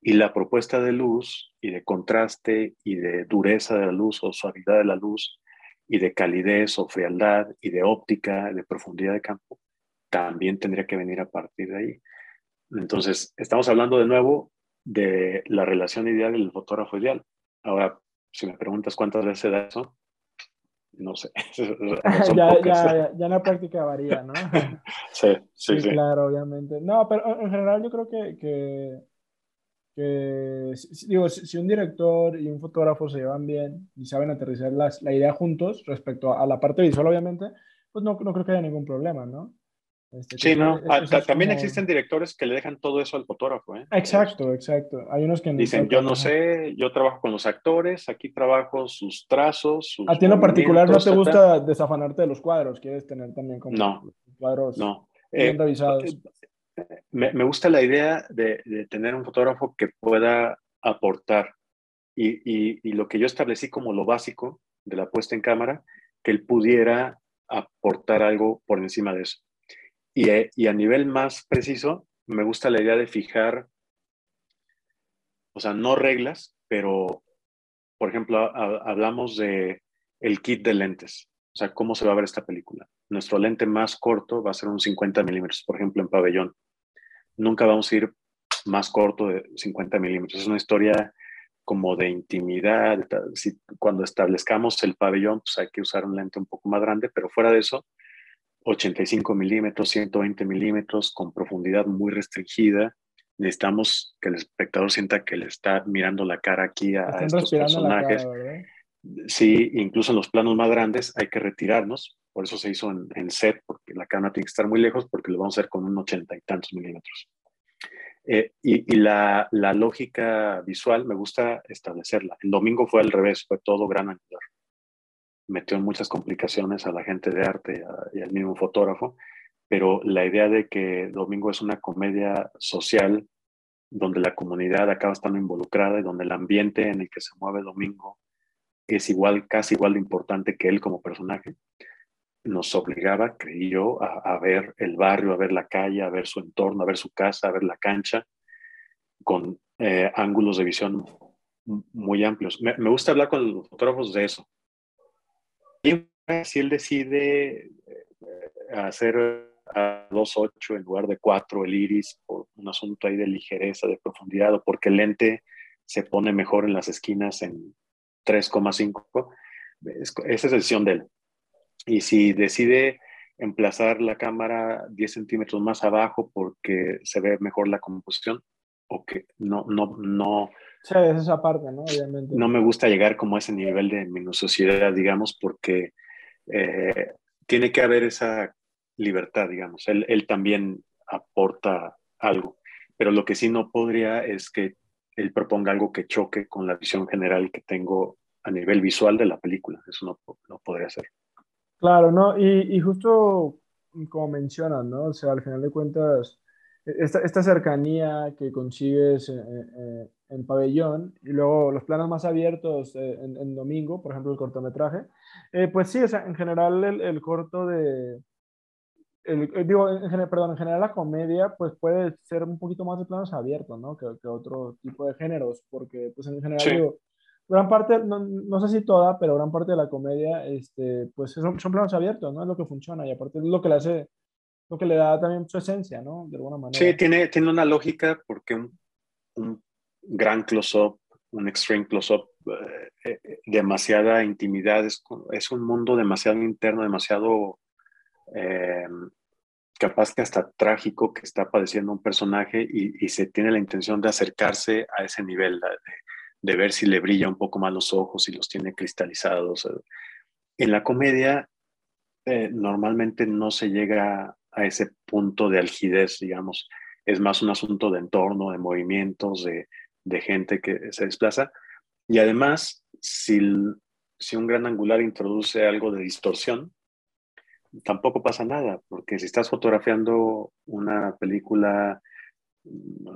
Y la propuesta de luz y de contraste y de dureza de la luz o suavidad de la luz y de calidez o frialdad y de óptica, de profundidad de campo, también tendría que venir a partir de ahí. Entonces, estamos hablando de nuevo de la relación ideal y el fotógrafo ideal. Ahora, si me preguntas cuántas veces da eso, no sé. [laughs] [laughs] ya, ya, ya, la práctica varía, ¿no? [laughs] sí, sí, sí, Claro, obviamente. No, pero en general yo creo que, que que, digo, si, un director y un fotógrafo se llevan bien y saben aterrizar las, la idea juntos respecto a, la parte visual, obviamente, pues no, no creo que haya ningún problema, ¿no? Este, sí, no. Ah, también existen directores que le dejan todo eso al fotógrafo. ¿eh? Exacto, exacto. Hay unos que dicen, yo no sé, yo trabajo con los actores, aquí trabajo sus trazos. Sus a ti en lo particular no te gusta desafanarte de los cuadros, quieres tener también como no, cuadros no. bien eh, revisados. Eh, me, gusta la idea de, tener un fotógrafo que pueda aportar y, lo que yo establecí como lo básico de la puesta en cámara, que él pudiera aportar algo por encima de eso. Y, a nivel más preciso, me gusta la idea de fijar, o sea, no reglas, pero, por ejemplo, hablamos de el kit de lentes, o sea, cómo se va a ver esta película. Nuestro lente más corto va a ser un 50 milímetros, por ejemplo, en pabellón nunca vamos a ir más corto de 50 milímetros. Es una historia como de intimidad. Si, cuando establezcamos el pabellón, pues hay que usar un lente un poco más grande, pero fuera de eso, 85 milímetros, 120 milímetros, con profundidad muy restringida. Necesitamos que el espectador sienta que le está mirando la cara aquí a, estos personajes. sí, incluso en los planos más grandes hay que retirarnos por eso se hizo en, set, porque la cámara tiene que estar muy lejos, porque lo vamos a hacer con un ochenta y tantos milímetros. Eh, y, la, lógica visual me gusta establecerla. El domingo fue al revés, fue todo gran angular. Metió muchas complicaciones a la gente de arte y al mismo fotógrafo, pero la idea de que domingo es una comedia social donde la comunidad acaba estando involucrada y donde el ambiente en el que se mueve domingo es igual, casi igual de importante que él como personaje nos obligaba, creí yo, a, ver el barrio, a ver la calle, a ver su entorno, a ver su casa, a ver la cancha, con eh, ángulos de visión muy amplios. Me, gusta hablar con los fotógrafos de eso. Si él decide eh, hacer a 2.8 en lugar de 4 el iris por un asunto ahí de ligereza, de profundidad, o porque el lente se pone mejor en las esquinas en 3,5, esa es decisión de él. Y si decide emplazar la cámara 10 centímetros más abajo porque se ve mejor la composición, o que no, no, no. Sí, es esa parte, ¿no? Obviamente. No me gusta llegar como a ese nivel de minuciosidad, digamos, porque eh, tiene que haber esa libertad, digamos. Él, él también aporta algo, pero lo que sí no podría es que él proponga algo que choque con la visión general que tengo a nivel visual de la película. Eso no, no podría ser. Claro, ¿no? Y, justo como mencionas, ¿no? O sea, al final de cuentas, e, esta, cercanía que consigues en, pabellón y luego los planos más abiertos eh, en, domingo, por ejemplo, el cortometraje, eh, pues sí, o sea, en general el, corto de, el, eh, digo, en, perdón, en general la comedia, pues puede ser un poquito más de planos abiertos, ¿no? Que, otro tipo de géneros, porque pues en general, digo, gran parte, no, no, sé si toda, pero gran parte de la comedia, este, pues son, son planos abiertos, ¿no? Es lo que funciona y aparte es lo que le hace, lo que le da también su esencia, ¿no? De alguna manera. Sí, tiene, tiene una lógica porque un, un gran close-up, un extreme close-up, eh, eh, demasiada intimidad, es, es, un mundo demasiado interno, demasiado eh, capaz que hasta trágico que está padeciendo un personaje y, se tiene la intención de acercarse a ese nivel, de, ver si le brilla un poco más los ojos, y los tiene cristalizados. En la comedia normalmente no se llega a ese punto de algidez, digamos. Es más un asunto de entorno, de movimientos, de, gente que se desplaza. Y además, si, si un gran angular introduce algo de distorsión, tampoco pasa nada, porque si estás fotografiando una película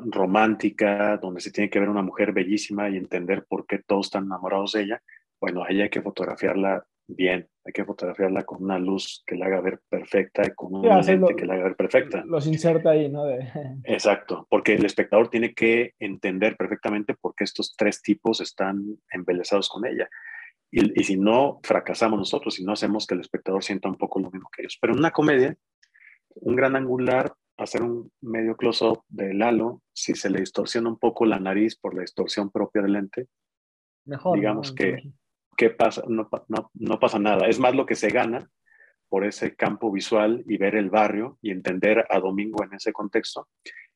romántica donde se tiene que ver una mujer bellísima y entender por qué todos están enamorados de ella, bueno, ahí hay que fotografiarla bien, hay que fotografiarla con una luz que la haga ver perfecta y con un lente que la haga ver perfecta. Los inserta ahí, ¿no? [laughs] Exacto, porque el espectador tiene que entender perfectamente por qué estos tres tipos están embelesados con ella. Y, si no, fracasamos nosotros, si no hacemos que el espectador sienta un poco lo mismo que ellos. Pero en una comedia, un gran angular, hacer un medio close-up de Lalo, si se le distorsiona un poco la nariz por la distorsión propia del lente, Mejor, digamos que ¿qué pasa? No, no, no, pasa nada. Es más lo que se gana por ese campo visual y ver el barrio y entender a Domingo en ese contexto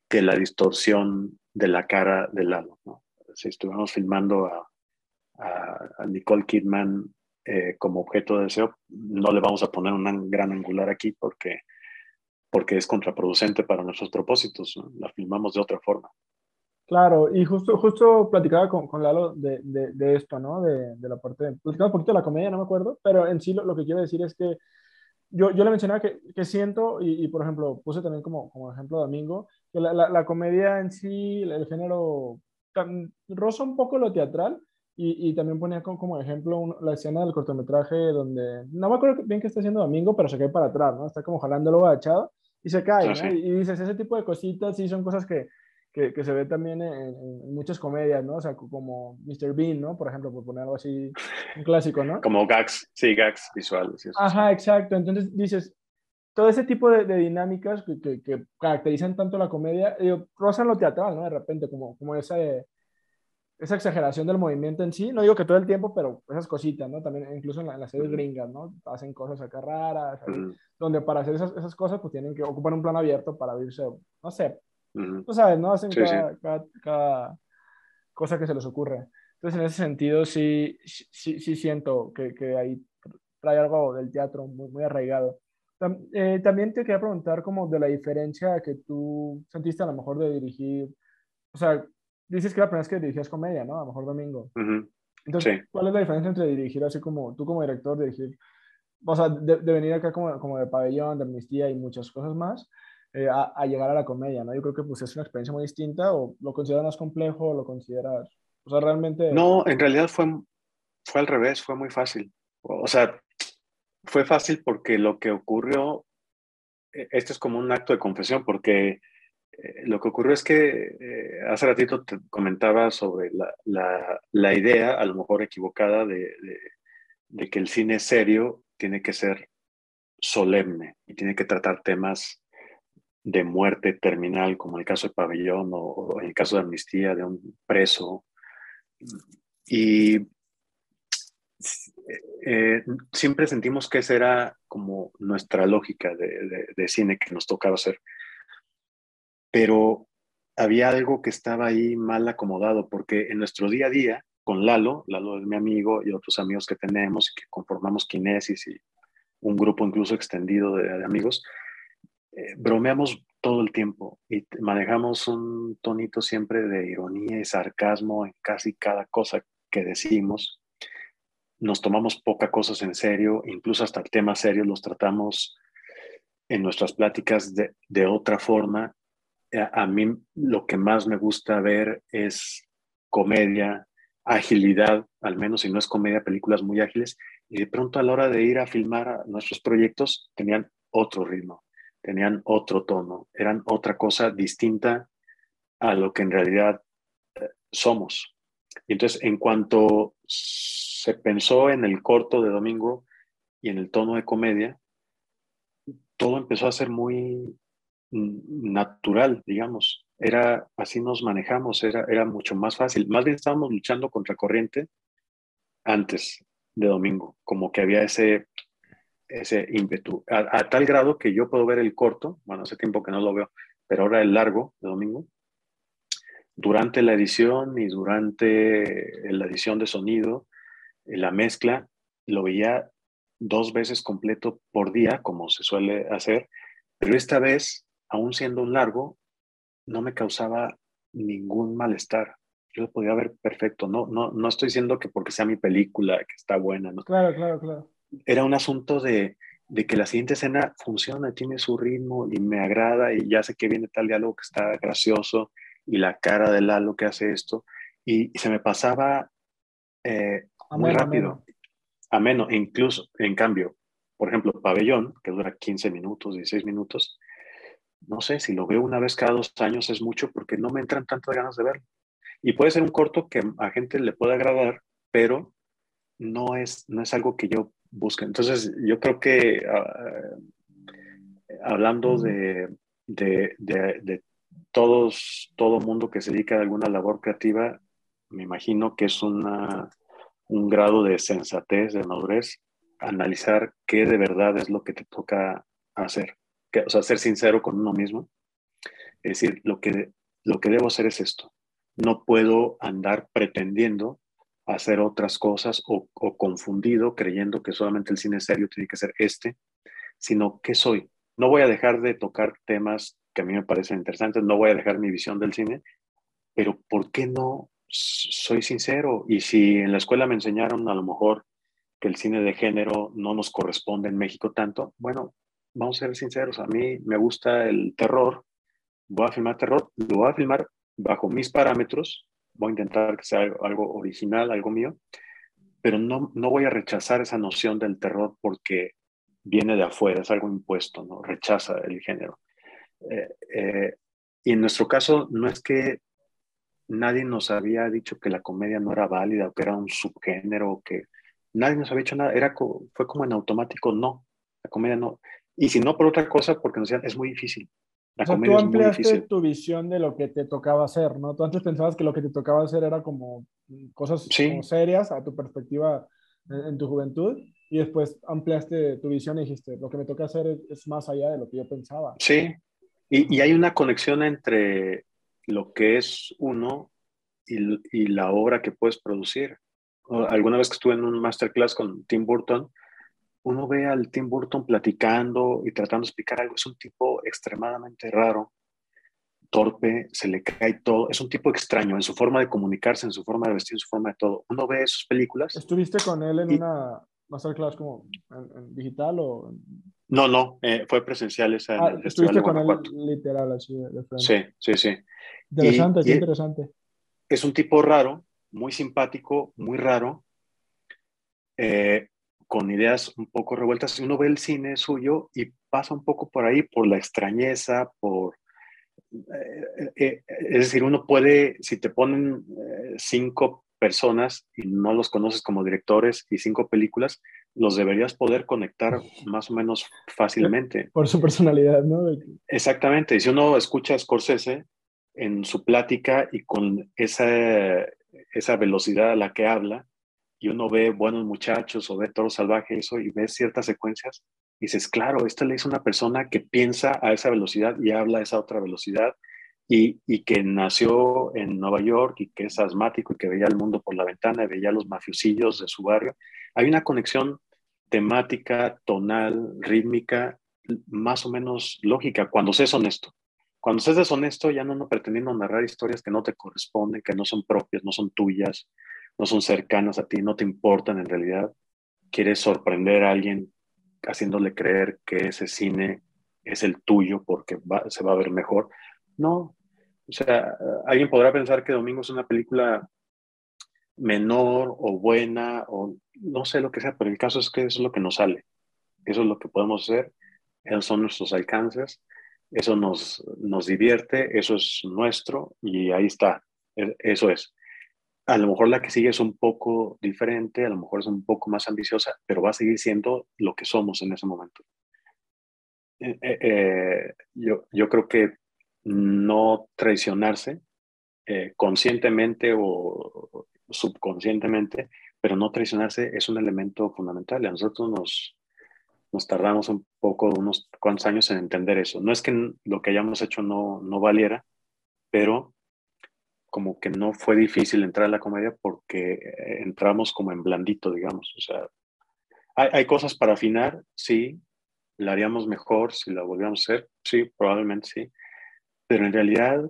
que la distorsión de la cara de Lalo. ¿no? Si estuviéramos filmando a, Nicole Kidman eh, como objeto de deseo, no le vamos a poner un gran angular aquí porque, porque es contraproducente para nuestros propósitos. La filmamos de otra forma. Claro, y justo, justo platicaba con, con Lalo de, de, de, esto, ¿no? De, de la parte, platicaba un poquito de la comedia, no me acuerdo, pero en sí lo, lo que quiero decir es que yo, yo le mencionaba que, que siento, y, y, por ejemplo, puse también como, como ejemplo Domingo, que la, la, la comedia en sí, el, género, roza un poco lo teatral, y, y, también ponía como, como ejemplo la escena del cortometraje donde, no me acuerdo bien qué está haciendo Domingo, pero se cae para atrás, ¿no? Está como jalándolo agachado y se cae, y, y, dices, ese tipo de cositas sí son cosas que, que, que se ve también en, muchas comedias, ¿no? O sea, como Mr. Bean, ¿no? Por ejemplo, por poner algo así, un clásico, ¿no? Como gags, sí, gags visuales. Ajá, exacto. Entonces dices, todo ese tipo de, de dinámicas que, que, caracterizan tanto la comedia, digo, rozan lo teatral, ¿no? De repente, como, como esa esa exageración del movimiento en sí, no digo que todo el tiempo, pero esas cositas, ¿no? También incluso en, las series gringas, ¿no? Hacen cosas acá raras, donde para hacer esas, esas, cosas pues tienen que ocupar un plano abierto para abrirse, no sé, tú sabes, ¿no? Hacen cada, Cada, cosa que se les ocurre. Entonces, en ese sentido, sí, sí, sí siento que, que ahí trae algo del teatro muy, muy arraigado. Eh, también te quería preguntar como de la diferencia que tú sentiste a lo mejor de dirigir, o sea, dices que la primera vez que dirigías comedia, ¿no? A lo mejor domingo. Entonces, ¿cuál es la diferencia entre dirigir así como tú como director, dirigir, o sea, de, venir acá como, como de pabellón, de amnistía y muchas cosas más, eh, a, llegar a la comedia, ¿no? Yo creo que pues es una experiencia muy distinta o lo consideras más complejo o lo consideras, o sea, realmente... No, en realidad fue, fue al revés, fue muy fácil. O sea, fue fácil porque lo que ocurrió, e, este es como un acto de confesión, porque eh, lo que ocurrió es que eh, hace ratito te comentaba sobre la, la, la, idea, a lo mejor equivocada, de, de, que el cine serio tiene que ser solemne y tiene que tratar temas de muerte terminal, como el caso de Pabellón o, en el caso de amnistía de un preso. Y eh, siempre sentimos que esa era como nuestra lógica de, de cine que nos tocaba hacer pero había algo que estaba ahí mal acomodado, porque en nuestro día a día, con Lalo, Lalo es mi amigo y otros amigos que tenemos, que conformamos Kinesis y un grupo incluso extendido de, amigos, eh, bromeamos todo el tiempo y manejamos un tonito siempre de ironía y sarcasmo en casi cada cosa que decimos. Nos tomamos poca cosas en serio, incluso hasta el tema serio los tratamos en nuestras pláticas de, de otra forma a mí lo que más me gusta ver es comedia, agilidad, al menos si no es comedia, películas muy ágiles, y de pronto a la hora de ir a filmar nuestros proyectos tenían otro ritmo, tenían otro tono, eran otra cosa distinta a lo que en realidad eh, somos. Y entonces, en cuanto se pensó en el corto de domingo y en el tono de comedia, todo empezó a ser muy natural, digamos. Era así nos manejamos, era, era mucho más fácil. Más bien estábamos luchando contra corriente antes de domingo, como que había ese, ese ímpetu, a, tal grado que yo puedo ver el corto, bueno, hace tiempo que no lo veo, pero ahora el largo de domingo, durante la edición y durante la edición de sonido, la mezcla, lo veía dos veces completo por día, como se suele hacer, pero esta vez, aún siendo un largo, no me causaba ningún malestar. Yo lo podía ver perfecto. No, no, no estoy diciendo que porque sea mi película, que está buena. ¿no? Claro, claro, claro. Era un asunto de, de que la siguiente escena funciona, tiene su ritmo y me agrada y ya sé que viene tal diálogo que está gracioso y la cara de Lalo que hace esto y, se me pasaba eh, muy rápido. Ameno. incluso, en cambio, por ejemplo, Pabellón, que dura 15 minutos, 16 minutos, no sé, si lo veo una vez cada dos años es mucho porque no me entran tantas ganas de verlo. Y puede ser un corto que a gente le pueda agradar, pero no es, no es algo que yo busque. Entonces, yo creo que ah, hablando de, de, de, todos, todo mundo que se dedica a alguna labor creativa, me imagino que es una, un grado de sensatez, de madurez, analizar qué de verdad es lo que te toca hacer. Que, o sea, ser sincero con uno mismo. Es decir, lo que, lo que debo hacer es esto no puedo andar pretendiendo hacer otras cosas o, confundido creyendo que solamente el cine serio tiene que ser este, sino qué soy. No voy a dejar de tocar temas que a mí me parecen interesantes, no voy a dejar mi visión del cine, pero ¿por qué no soy sincero? Y si en la escuela me enseñaron a lo mejor que el cine de género no nos corresponde en México tanto, bueno, vamos a ser sinceros, a mí me gusta el terror, voy a filmar terror, lo voy a filmar bajo mis parámetros, voy a intentar que sea algo original, algo mío, pero no, no voy a rechazar esa noción del terror porque viene de afuera, es algo impuesto, ¿no? Rechaza el género. Eh, eh, y en nuestro caso, no es que nadie nos había dicho que la comedia no era válida o que era un subgénero, que nadie nos había dicho nada, era fue como en automático, no, la comedia no. Y si no por otra cosa, porque nos decían, es muy difícil, o sea, tú ampliaste tu visión de lo que te tocaba hacer, ¿no? Tú antes pensabas que lo que te tocaba hacer era como cosas serias a tu perspectiva en, tu juventud y después ampliaste tu visión y dijiste, lo que me toca hacer es, más allá de lo que yo pensaba. Sí, y, y, hay una conexión entre lo que es uno y, y la obra que puedes producir. Alguna vez que estuve en un masterclass con Tim Burton, uno ve al Tim Burton platicando y tratando de explicar algo, es un tipo extremadamente raro, torpe, se le cae todo, es un tipo extraño en su forma de comunicarse, en su forma de vestir, en su forma de todo. Uno ve sus películas. ¿Estuviste con él en una masterclass como en, digital o...? No, no, eh, fue presencial esa. Ah, estuviste con él literal, así de frente. Sí, sí, sí. Interesante, sí, interesante. Es un tipo raro, muy simpático, muy raro. Eh, con ideas un poco revueltas. Uno ve el cine suyo y pasa un poco por ahí, por la extrañeza, por... Eh, eh, es decir, uno puede, si te ponen eh, cinco personas y no los conoces como directores y cinco películas, los deberías poder conectar más o menos fácilmente. [laughs] Por su personalidad, ¿no? Exactamente. Y si uno escucha a Scorsese en su plática y con esa, esa velocidad a la que habla, y uno ve buenos muchachos o ve toro salvaje eso y ve ciertas secuencias y dices, claro, esta le es una persona que piensa a esa velocidad y habla a esa otra velocidad y, y, que nació en Nueva York y que es asmático y que veía el mundo por la ventana y veía los mafiosillos de su barrio. Hay una conexión temática, tonal, rítmica, más o menos lógica, cuando se es honesto. Cuando se es deshonesto, ya no, no pretendiendo narrar historias que no te corresponden, que no son propias, no son tuyas, no son cercanos a ti, no te importan en realidad. Quieres sorprender a alguien haciéndole creer que ese cine es el tuyo porque se va a ver mejor. No, o sea, alguien podrá pensar que Domingo es una película menor o buena o no sé lo que sea, pero el caso es que eso es lo que nos sale. Eso es lo que podemos hacer, esos son nuestros alcances, eso nos, nos divierte, eso es nuestro y ahí está, e, eso es a lo mejor la que sigue es un poco diferente, a lo mejor es un poco más ambiciosa, pero va a seguir siendo lo que somos en ese momento. Eh, eh, eh, yo, creo que no traicionarse conscientemente o subconscientemente, pero no traicionarse es un elemento fundamental. A nosotros nos, nos tardamos un poco, unos cuantos años en entender eso. No es que lo que hayamos hecho no, no valiera, pero como que no fue difícil entrar a la comedia porque eh, entramos como en blandito, digamos. O sea, hay, hay cosas para afinar, sí, la haríamos mejor si la volviéramos a hacer, sí, probablemente sí, pero en realidad...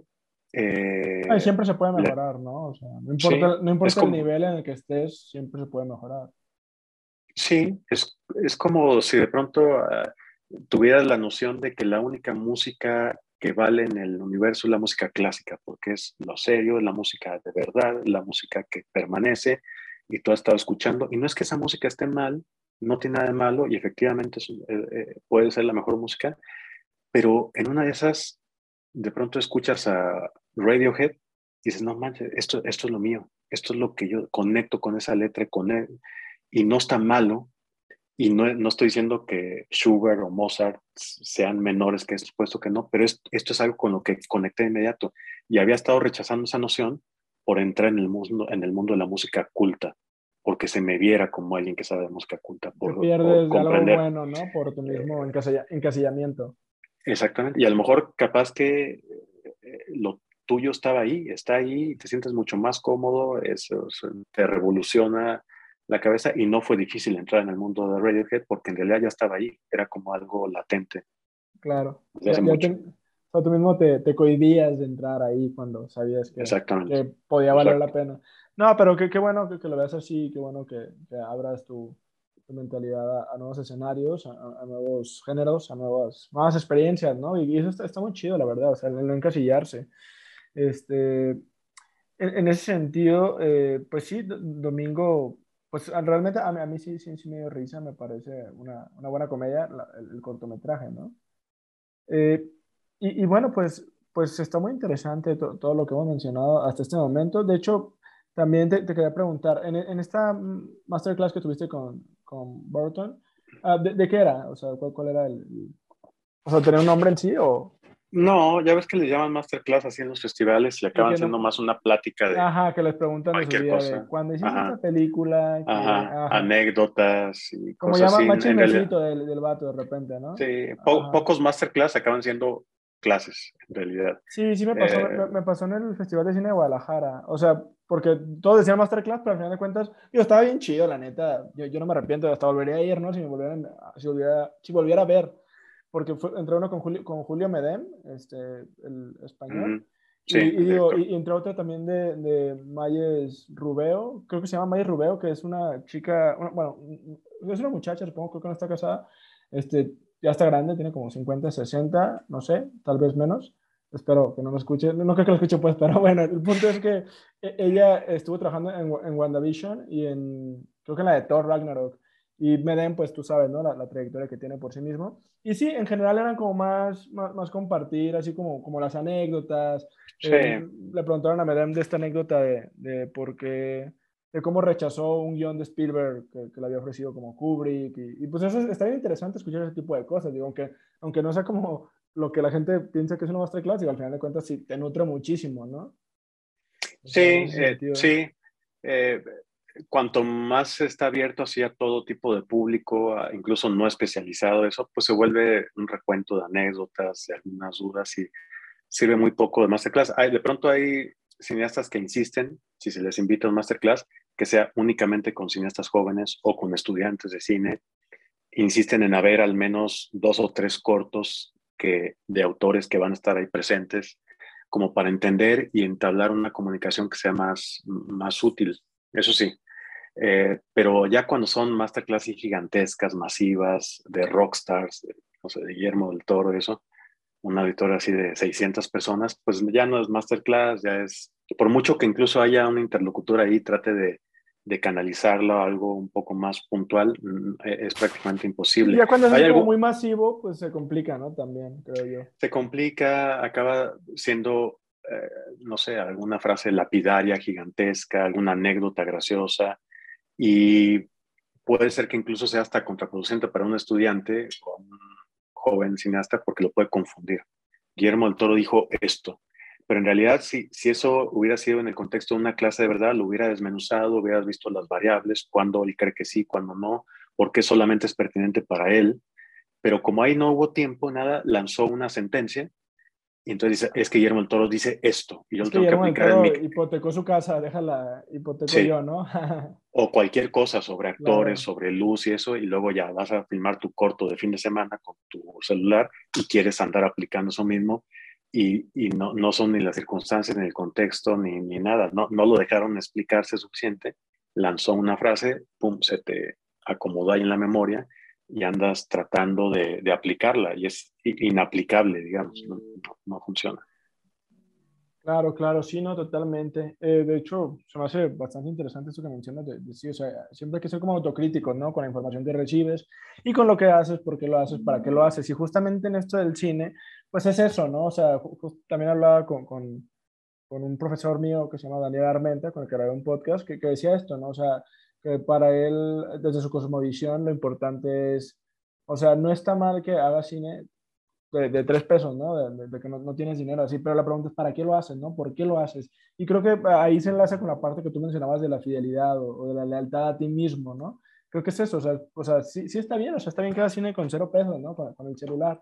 Eh, siempre se puede mejorar, ¿no? O sea, no importa, no importa el nivel en el que estés, siempre se puede mejorar. Sí, es, es como si de pronto uh, tuvieras la noción de que la única música que vale en el universo es la música clásica, porque es lo serio, es la música de verdad, la música que permanece y tú has estado escuchando. Y no es que esa música esté mal, no tiene nada de malo y efectivamente eh, eh, puede ser la mejor música, pero en una de esas, de pronto escuchas a Radiohead y dices, no manches, esto, esto es lo mío, esto es lo que yo conecto con esa letra, con él, y no está malo, y no, no, estoy diciendo que Schubert o Mozart sean menores que estos, puesto que no, pero esto, esto es algo con lo que conecté de inmediato. Y había estado rechazando esa noción por entrar en el mundo, en el mundo de la música culta, porque se me viera como alguien que sabe de música culta. Por, pierdes por algo bueno, ¿no? Por tu mismo eh, encasillamiento. Exactamente. Y a lo mejor capaz que eh, lo tuyo estaba ahí, está ahí, te sientes mucho más cómodo, eso, te revoluciona la cabeza y no fue difícil entrar en el mundo de Radiohead porque en realidad ya estaba ahí, era como algo latente. Claro. Ya, tú mismo te, te, cohibías de entrar ahí cuando sabías que, que podía valer la pena. No, pero qué, qué bueno que, que, lo veas así, qué bueno que, que abras tu, tu mentalidad a, nuevos escenarios, a, nuevos géneros, a nuevas, nuevas experiencias, ¿no? Y, eso está, está, muy chido, la verdad, o sea, el no encasillarse. Este, en, en ese sentido, eh, pues sí, Domingo pues ah, realmente a mí, a mí sí, sí, sí, me dio risa, me parece una, una buena comedia el, cortometraje, ¿no? Eh, y, y, bueno, pues, pues está muy interesante todo lo que hemos mencionado hasta este momento. De hecho, también te, te quería preguntar, en, en, esta masterclass que tuviste con, con Burton, ah, ¿de, ¿de, qué era? O sea, ¿cuál, cuál era el, O sea, ¿tenía un nombre en sí o...? No, ya ves que le llaman masterclass así en los festivales y acaban siendo más una plática de. Ajá, que les preguntan de su vida, cuando hiciste esta película. ajá, anécdotas y Como cosas llama así. del, del vato de repente, ¿no? Sí, pocos masterclass acaban siendo clases, en realidad. Sí, sí me pasó, eh, me, pasó en el Festival de Cine de Guadalajara. O sea, porque todos decían masterclass, pero al final de cuentas, yo estaba bien chido, la neta. Yo, yo no me arrepiento, hasta volvería a ir, ¿no? Si me volvieran, si volviera, si volviera a ver porque fue, entró uno con Julio, con Julio Medem, este, el español. Sí, y, y, digo, y, entró otro también de, de Mayes Rubeo, creo que se llama Mayes Rubeo, que es una chica, bueno, es una muchacha, supongo, creo que no está casada, este, ya está grande, tiene como 50, 60, no sé, tal vez menos. Espero que no me escuche, no creo que lo escuche pues, [laughs] pero bueno, el punto es que e, ella estuvo trabajando en, en WandaVision y en, creo que en la de Thor Ragnarok. Y Medem, pues tú sabes, ¿no? La, la, trayectoria que tiene por sí mismo. Y sí, en general eran como más, más, más compartir, así como, como las anécdotas. Sí. Eh, le preguntaron a Medem de esta anécdota de, de por qué, de cómo rechazó un guion de Spielberg que, que le había ofrecido como Kubrick. Y, y, pues eso está bien interesante escuchar ese tipo de cosas, digo, aunque, aunque no sea como lo que la gente piensa que es una masterclass, digo, al final de cuentas sí te nutre muchísimo, ¿no? sí, eh, sí. Eh, cuanto más está abierto hacia todo tipo de público, incluso no especializado, eso pues se vuelve un recuento de anécdotas, de algunas dudas y sirve muy poco de masterclass. Hay, de pronto hay cineastas que insisten, si se les invita a un masterclass, que sea únicamente con cineastas jóvenes o con estudiantes de cine. Insisten en haber al menos dos o tres cortos que, de autores que van a estar ahí presentes, como para entender y entablar una comunicación que sea más, más útil. Eso sí, eh, pero ya cuando son masterclass gigantescas, masivas, de rockstars, de, no sé, de Guillermo del Toro, eso, un auditorio así de 600 personas, pues ya no es masterclass, ya es, por mucho que incluso haya una interlocutor ahí, trate de, de canalizarlo a algo un poco más puntual, e, es prácticamente imposible. Ya cuando es algo muy masivo, pues se complica, ¿no? También, creo yo. Se complica, acaba siendo, eh, no sé, alguna frase lapidaria, gigantesca, alguna anécdota graciosa, y puede ser que incluso sea hasta contraproducente para un estudiante o un joven cineasta porque lo puede confundir. Guillermo del Toro dijo esto, pero en realidad si, si eso hubiera sido en el contexto de una clase de verdad, lo hubiera desmenuzado, hubieras visto las variables, cuándo él cree que sí, cuándo no, por qué solamente es pertinente para él. pero como ahí no hubo tiempo, nada, lanzó una sentencia y entonces dice, es que Guillermo el Toro dice esto y yo Es lo que tengo que aplicar en Toro mi... hipotecó su casa, déjala, hipoteco Sí. yo, ¿no? [laughs] O cualquier cosa sobre actores, Claro. sobre luz y eso, y luego ya vas a filmar tu corto de fin de semana con tu celular y quieres andar aplicando eso mismo y, y no, no son ni las circunstancias, ni el contexto, ni, ni nada. No, no lo dejaron explicarse suficiente. Lanzó una frase, pum, se te acomodó ahí en la memoria y andas tratando de, de aplicarla y es inaplicable, digamos, no, no- funciona. Claro, claro, sí, no, totalmente. Eh, de hecho, se me hace bastante interesante esto que mencionas de, de sí, o sea, siempre hay que ser como autocrítico, ¿no? Con la información que recibes y con lo que haces, por qué lo haces, para qué lo haces. Y justamente en esto del cine, pues es eso, ¿no? O sea, también hablaba con, con, con un profesor mío que se llama Daniel Armenta, con el que grabé un podcast, que, que decía esto, ¿no? O sea, que para él, desde su cosmovisión, lo importante es, o sea, no está mal que haga cine de, de tres pesos, ¿no? De, de- de que no, no tienes dinero así, pero la pregunta es, ¿para qué lo haces, no? ¿Por qué lo haces? Y creo que ahí se enlaza con la parte que tú mencionabas de la fidelidad o, o de la lealtad a ti mismo, ¿no? Creo que es eso, o sea, o sea sí, sí está bien, o sea, está bien que hagas cine con cero pesos, ¿no? Con, con el celular.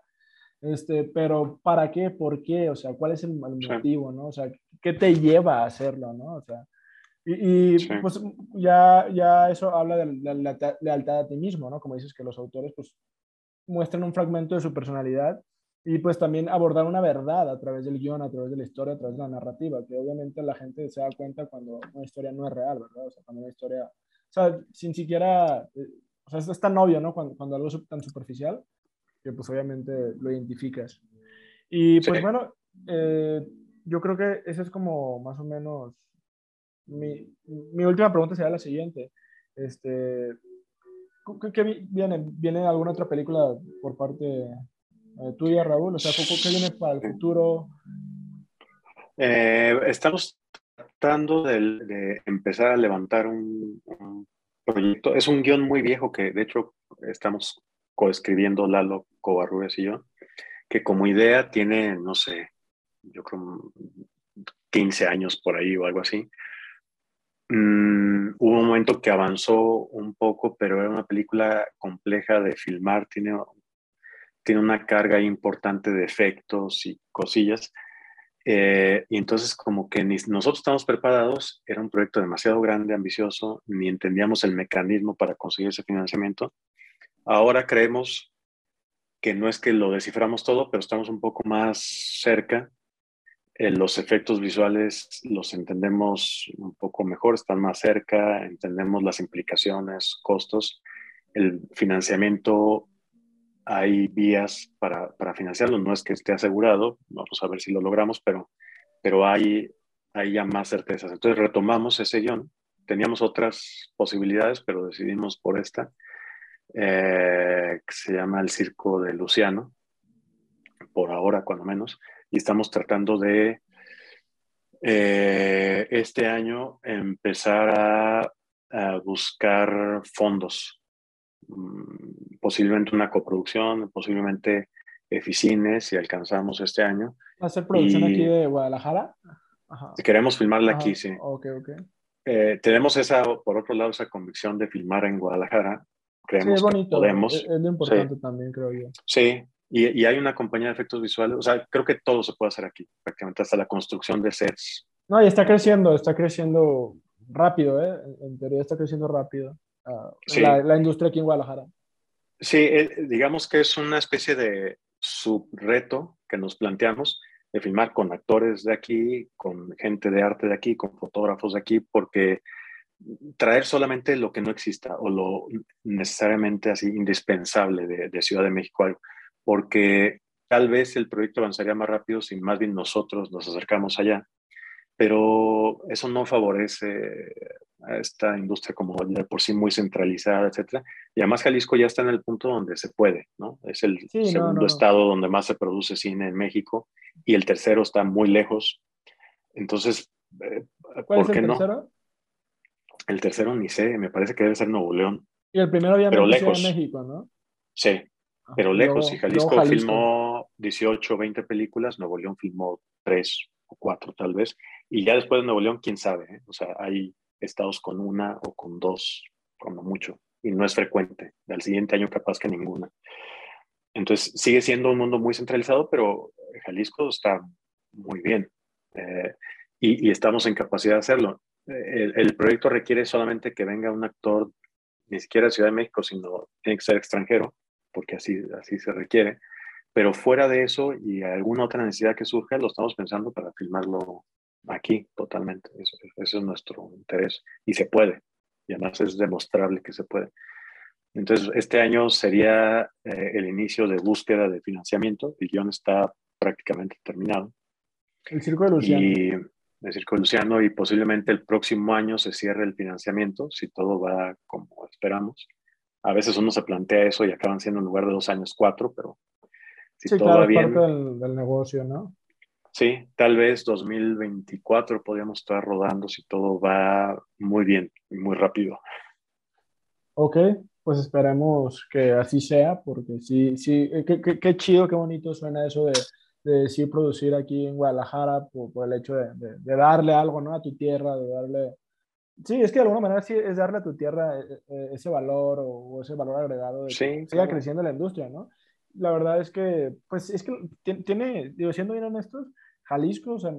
Este, pero ¿para qué? ¿Por qué? O sea, ¿cuál es el, el Sí. motivo, ¿no? O sea, ¿qué te lleva a hacerlo, ¿no? O sea, y, y, Sí. pues ya, ya eso habla de la, la- la lealtad a ti mismo, ¿no? Como dices que los autores pues muestran un fragmento de su personalidad y pues también abordar una verdad a través del guion, a través de la historia, a través de la narrativa, que obviamente la gente se da cuenta cuando una historia no es real, ¿verdad? O sea, cuando una historia, o sea, sin siquiera, eh, o sea, es, tan obvio, ¿no? Cuando, cuando algo es tan superficial, que pues obviamente lo identificas. Y pues Sí. bueno, eh, yo creo que esa es como más o menos mi, mi última pregunta sería la siguiente. Este, ¿qué, qué vi- viene? ¿Viene alguna otra película por parte eh, tuya, Raúl? O sea, ¿qué, qué viene para el futuro? Eh, estamos tratando de, de empezar a levantar un, un proyecto. Es un guion muy viejo que de hecho estamos coescribiendo Lalo Covarrubias y yo, que como idea tiene, no sé, yo creo 15 años por ahí o algo así. Mm, hubo un momento que avanzó un poco, pero era una película compleja de filmar, tiene, tiene una carga importante de efectos y cosillas. Eh, y entonces como que ni nosotros estamos preparados, era un proyecto demasiado grande, ambicioso, ni entendíamos el mecanismo para conseguir ese financiamiento. Ahora creemos que no es que lo desciframos todo, pero estamos un poco más cerca. Eh, los efectos visuales los entendemos un poco mejor, están más cerca, entendemos las implicaciones, costos. El financiamiento hay vías para, para, financiarlo, no es que esté asegurado, vamos a ver si lo logramos, pero, pero hay, hay ya más certezas. Entonces retomamos ese guion, teníamos otras posibilidades, pero decidimos por esta, eh, que se llama El Circo de Luciano, por ahora cuando menos, y estamos tratando de eh, este año empezar a, a buscar fondos posiblemente una coproducción, posiblemente Eficines, si alcanzamos este año. ¿Va a ser producción y, aquí de Guadalajara? Ajá. Queremos filmarla Ajá. aquí, sí. Ok, ok. Eh, tenemos esa, por otro lado, esa convicción de filmar en Guadalajara. Creemos sí, es bonito. que podemos. Es, es lo importante sí. también, creo yo. Sí, y, y, hay una compañía de efectos visuales. O sea, creo que todo se puede hacer aquí, prácticamente hasta la construcción de sets. No, y está creciendo, está creciendo rápido, ¿eh? En teoría está creciendo rápido. Uh, sí. la, la, industria aquí en Guadalajara. Sí, eh, digamos que es una especie de subreto que nos planteamos de filmar con actores de aquí, con gente de arte de aquí, con fotógrafos de aquí, porque traer solamente lo que no exista o lo necesariamente así indispensable de, de Ciudad de México, porque tal vez el proyecto avanzaría más rápido si más bien nosotros nos acercamos allá, pero eso no favorece a esta industria como de por sí muy centralizada, etcétera. Y además Jalisco ya está en el punto donde se puede, ¿no? Es el sí, segundo no, no. estado donde más se produce cine en México y el tercero está muy lejos. Entonces, eh, ¿cuál ¿por es qué el no? tercero? El tercero ni sé, me parece que debe ser Nuevo León. Y el primero obviamente pero lejos. en México, ¿no? Sí, pero lejos. Y Jalisco, Jalisco, filmó 18 o 20 películas, Nuevo León filmó 3 o 4 tal vez, y ya después de Nuevo León, quién sabe, ¿eh? o sea, hay estados con una o con dos, como mucho, y no es frecuente. Al siguiente año capaz que ninguna. Entonces sigue siendo un mundo muy centralizado, pero Jalisco está muy bien eh, y, estamos en capacidad de hacerlo. El, el, proyecto requiere solamente que venga un actor, ni siquiera de Ciudad de México, sino tiene que ser extranjero, porque así, así se requiere. Pero fuera de eso y alguna otra necesidad que surja, lo estamos pensando para filmarlo aquí totalmente. Eso, eso es nuestro interés y se puede. Y además es demostrable que se puede. Entonces, este año sería eh, el inicio de búsqueda de financiamiento. El guion está prácticamente terminado. El Circo de Luciano. Y el Circo de Luciano y posiblemente el próximo año se cierre el financiamiento, si todo va como esperamos. A veces uno se plantea eso y acaban siendo en lugar de dos años, cuatro, pero si sí, todo claro, va bien. parte del, del negocio, ¿no? Sí, tal vez 2024 podríamos estar rodando si todo va muy bien y muy rápido. Ok, pues esperemos que así sea, porque sí, sí, eh, qué, qué, chido, qué bonito suena eso de, de sí producir aquí en Guadalajara por, por el hecho de, de, darle algo, ¿no? A tu tierra, de darle... Sí, es que de alguna manera sí es darle a tu tierra eh, eh, ese valor o, ese valor agregado de que siga creciendo la industria, ¿no? La verdad es que, pues es que tiene, digo, siendo bien honestos, Jalisco, o sea,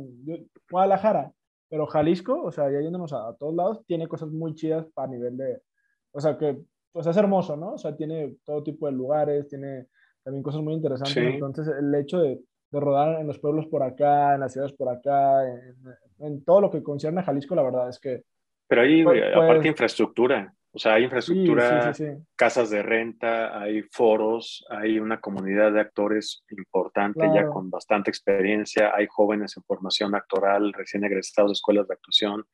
Guadalajara, pero Jalisco, o sea, ya yéndonos a, todos lados, tiene cosas muy chidas para nivel de, o sea, que, pues es hermoso, ¿no? O sea, tiene todo tipo de lugares, tiene también cosas muy interesantes. Entonces, el hecho de, de, rodar en los pueblos por acá, en las ciudades por acá, en, en, todo lo que concierne a Jalisco, la verdad es que... Pero ahí, pues, aparte, pues infraestructura. O sea, hay infraestructura, casas de renta, hay foros, hay una comunidad de actores importante ya con bastante experiencia, hay jóvenes en formación actoral, recién egresados de escuelas de actuación,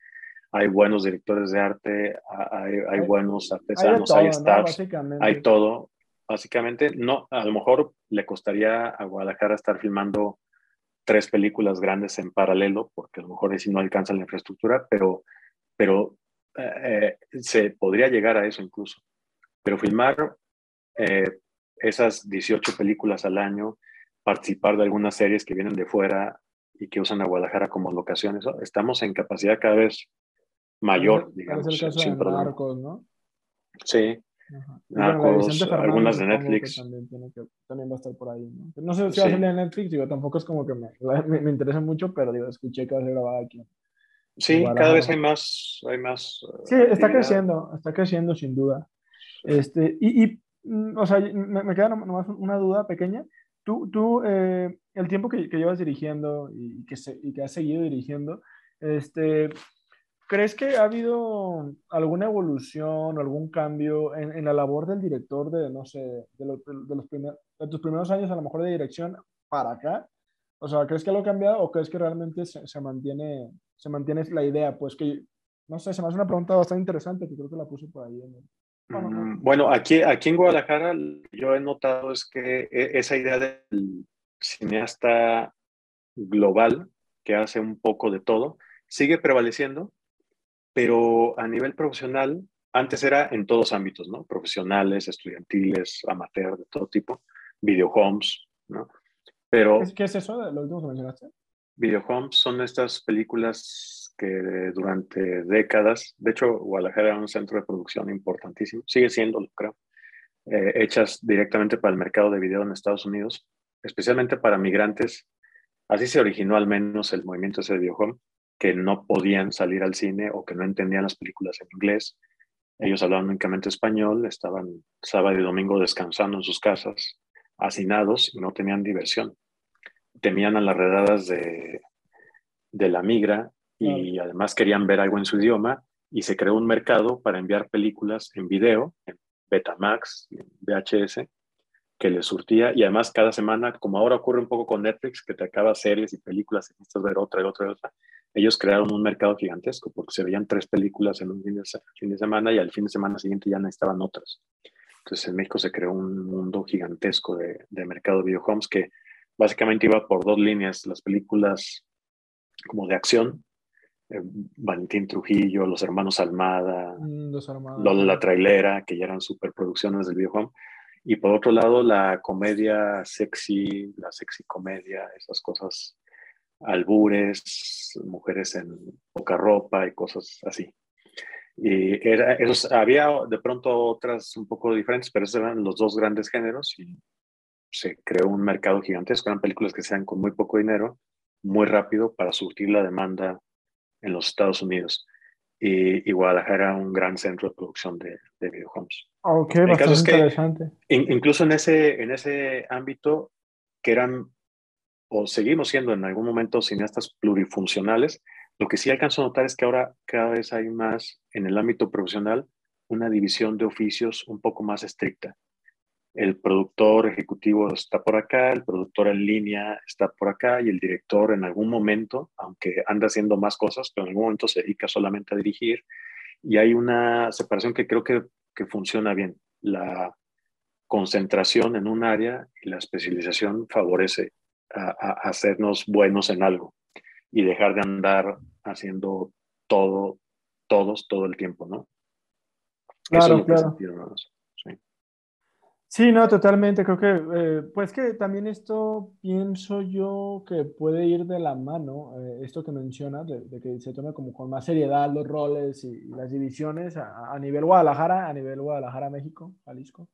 hay buenos directores de arte, hay, buenos artesanos, hay, staffs, hay todo. Básicamente, no, a lo mejor le costaría a Guadalajara estar filmando tres películas grandes en paralelo, porque a lo mejor si no alcanza la infraestructura, pero, pero eh, se podría llegar a eso incluso. Pero filmar eh, esas 18 películas al año, participar de algunas series que vienen de fuera y que usan a Guadalajara como locación, estamos en capacidad cada vez mayor, digamos. Es el caso sin de Narcos, ¿no? Sí. Narcos, algunas de Netflix. También, tiene que, también, va a estar por ahí. No, no sé si va a salir en Netflix, digo, tampoco es como que me, [laughs] me, me interesa mucho, pero digo, escuché que va a ser grabada aquí Sí, cada vez hay más, hay más. Sí, está creciendo, está creciendo sin duda. Este, y, y mm, o sea, me, queda nomás una duda pequeña. Tú, tú eh, el tiempo que, que, llevas dirigiendo y que, se, y que has seguido dirigiendo, este, ¿crees que ha habido alguna evolución o algún cambio en, en, la labor del director de, no sé, de, los, de, los primer, de tus primeros años a lo mejor de dirección para acá? O sea, ¿crees que algo ha cambiado o crees que realmente se, se mantiene se mantiene la idea? Pues que, no sé, se me hace una pregunta bastante interesante que creo que la puse por ahí. Mm, bueno, aquí, aquí en Guadalajara yo he notado es que e, esa idea del cineasta global que hace un poco de todo sigue prevaleciendo, pero a nivel profesional, antes era en todos ámbitos, ¿no? Profesionales, estudiantiles, amateur, de todo tipo, videohomes, ¿no? Pero, ¿Qué es eso de lo último que mencionaste? Videohomes son estas películas que durante décadas, de hecho Guadalajara era un centro de producción importantísimo, sigue siendo, creo, eh, hechas directamente para el mercado de video en Estados Unidos, especialmente para migrantes. Así se originó al menos el movimiento ese de Videohome, que no podían salir al cine o que no entendían las películas en inglés. Ellos hablaban únicamente español, estaban sábado y domingo descansando en sus casas, hacinados y no tenían diversión temían a las redadas de, de la migra y además querían ver algo en su idioma y se creó un mercado para enviar películas en video, en Betamax, en VHS, que les surtía y además cada semana, como ahora ocurre un poco con Netflix, que te acaba series y películas y necesitas ver otra y otra y otra, ellos crearon un mercado gigantesco porque se veían tres películas en un fin de, fin de semana y al fin de semana siguiente ya necesitaban otras. Entonces en México se creó un mundo gigantesco de, de mercado de videohomes que básicamente iba por dos líneas, las películas como de acción, eh, Valentín Trujillo, Los Hermanos Almada, mm, Lola la Trailera, que ya eran superproducciones del videojuego, y por otro lado la comedia sexy, la sexy comedia, esas cosas, albures, mujeres en poca ropa y cosas así. Y era, esos, había de pronto otras un poco diferentes, pero esos eran los dos grandes géneros y se creó un mercado gigantesco. Eran películas que sean con muy poco dinero, muy rápido para surtir la demanda en los Estados Unidos. Y, Guadalajara era un gran centro de producción de, de videojuegos. Ok, bastante interesante. incluso en ese, en ese ámbito, que eran o seguimos siendo en algún momento cineastas plurifuncionales, lo que sí alcanzo a notar es que ahora cada vez hay más en el ámbito profesional una división de oficios un poco más estricta. El productor ejecutivo está por acá, el productor en línea está por acá y el director en algún momento, aunque anda haciendo más cosas, pero en algún momento se dedica solamente a dirigir. Y hay una separación que creo que, que funciona bien. La concentración en un área y la especialización favorece a, a hacernos buenos en algo y dejar de andar haciendo todo, todos, todo el tiempo, ¿no? Claro, claro. Sí. no, totalmente. Creo que, eh, pues que también esto pienso yo que puede ir de la mano, eh, esto que mencionas, de, que se tome como con más seriedad los roles y, las divisiones a, a, nivel Guadalajara, a nivel Guadalajara, México, Jalisco.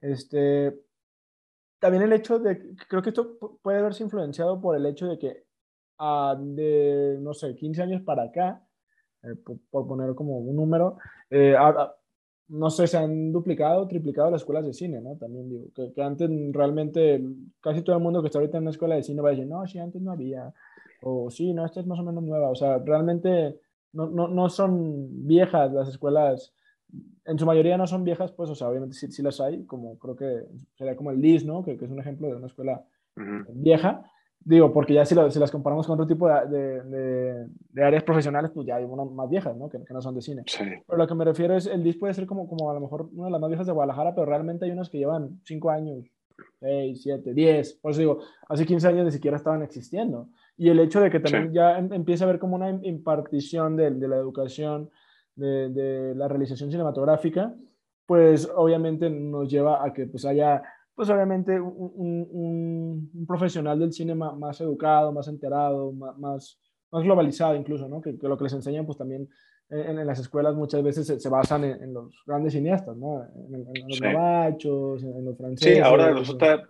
Este, también el hecho de, creo que esto puede haberse influenciado por el hecho de que de, no sé, 15 años para acá, eh, por, poner como un número, eh, no sé, se han duplicado, triplicado las escuelas de cine, ¿no? También digo, que, antes realmente casi todo el mundo que está ahorita en una escuela de cine va a decir, no, sí, antes no había, o sí, no, esta es más o menos nueva, o sea, realmente no, no, no son viejas las escuelas, en su mayoría no son viejas, pues, o sea, obviamente sí, sí las hay, como creo que sería como el LIS, ¿no? Que, que es un ejemplo de una escuela vieja, Digo, porque ya si, si, las comparamos con otro tipo de, de, de, áreas profesionales, pues ya hay unas más viejas, ¿no? Que, no son de cine. Sí. Pero lo que me refiero es, el DIS puede ser como, como a lo mejor una de las más viejas de Guadalajara, pero realmente hay unas que llevan 5 años, 6, 7, 10. Por eso digo, hace 15 años ni siquiera estaban existiendo. Y el hecho de que también ya em, empieza a haber como una impartición de, de la educación, de, de la realización cinematográfica, pues obviamente nos lleva a que pues haya pues obviamente un, profesional del cine más, educado, más enterado, más, más, globalizado incluso, ¿no? Que, lo que les enseñan pues también en, las escuelas muchas veces se, basan en, los grandes cineastas, ¿no? En, los gabachos, en los franceses. Sí, ahora resulta,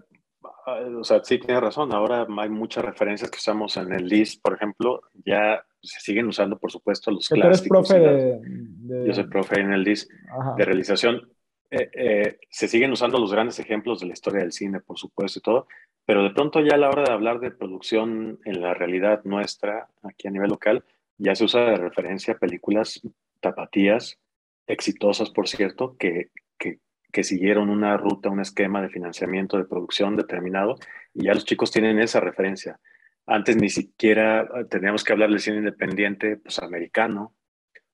o sea, sí tiene razón, ahora hay muchas referencias que usamos en el list, por ejemplo, ya se siguen usando, por supuesto, los clásicos. Profe de, Yo soy profe en el list de realización eh, eh, se siguen usando los grandes ejemplos de la historia del cine, por supuesto, y todo, pero de pronto ya a la hora de hablar de producción en la realidad nuestra, aquí a nivel local, ya se usa de referencia películas tapatías, exitosas, por cierto, que, que, siguieron una ruta, un esquema de financiamiento de producción determinado, y ya los chicos tienen esa referencia. Antes ni siquiera eh, teníamos que hablar del cine independiente, pues americano,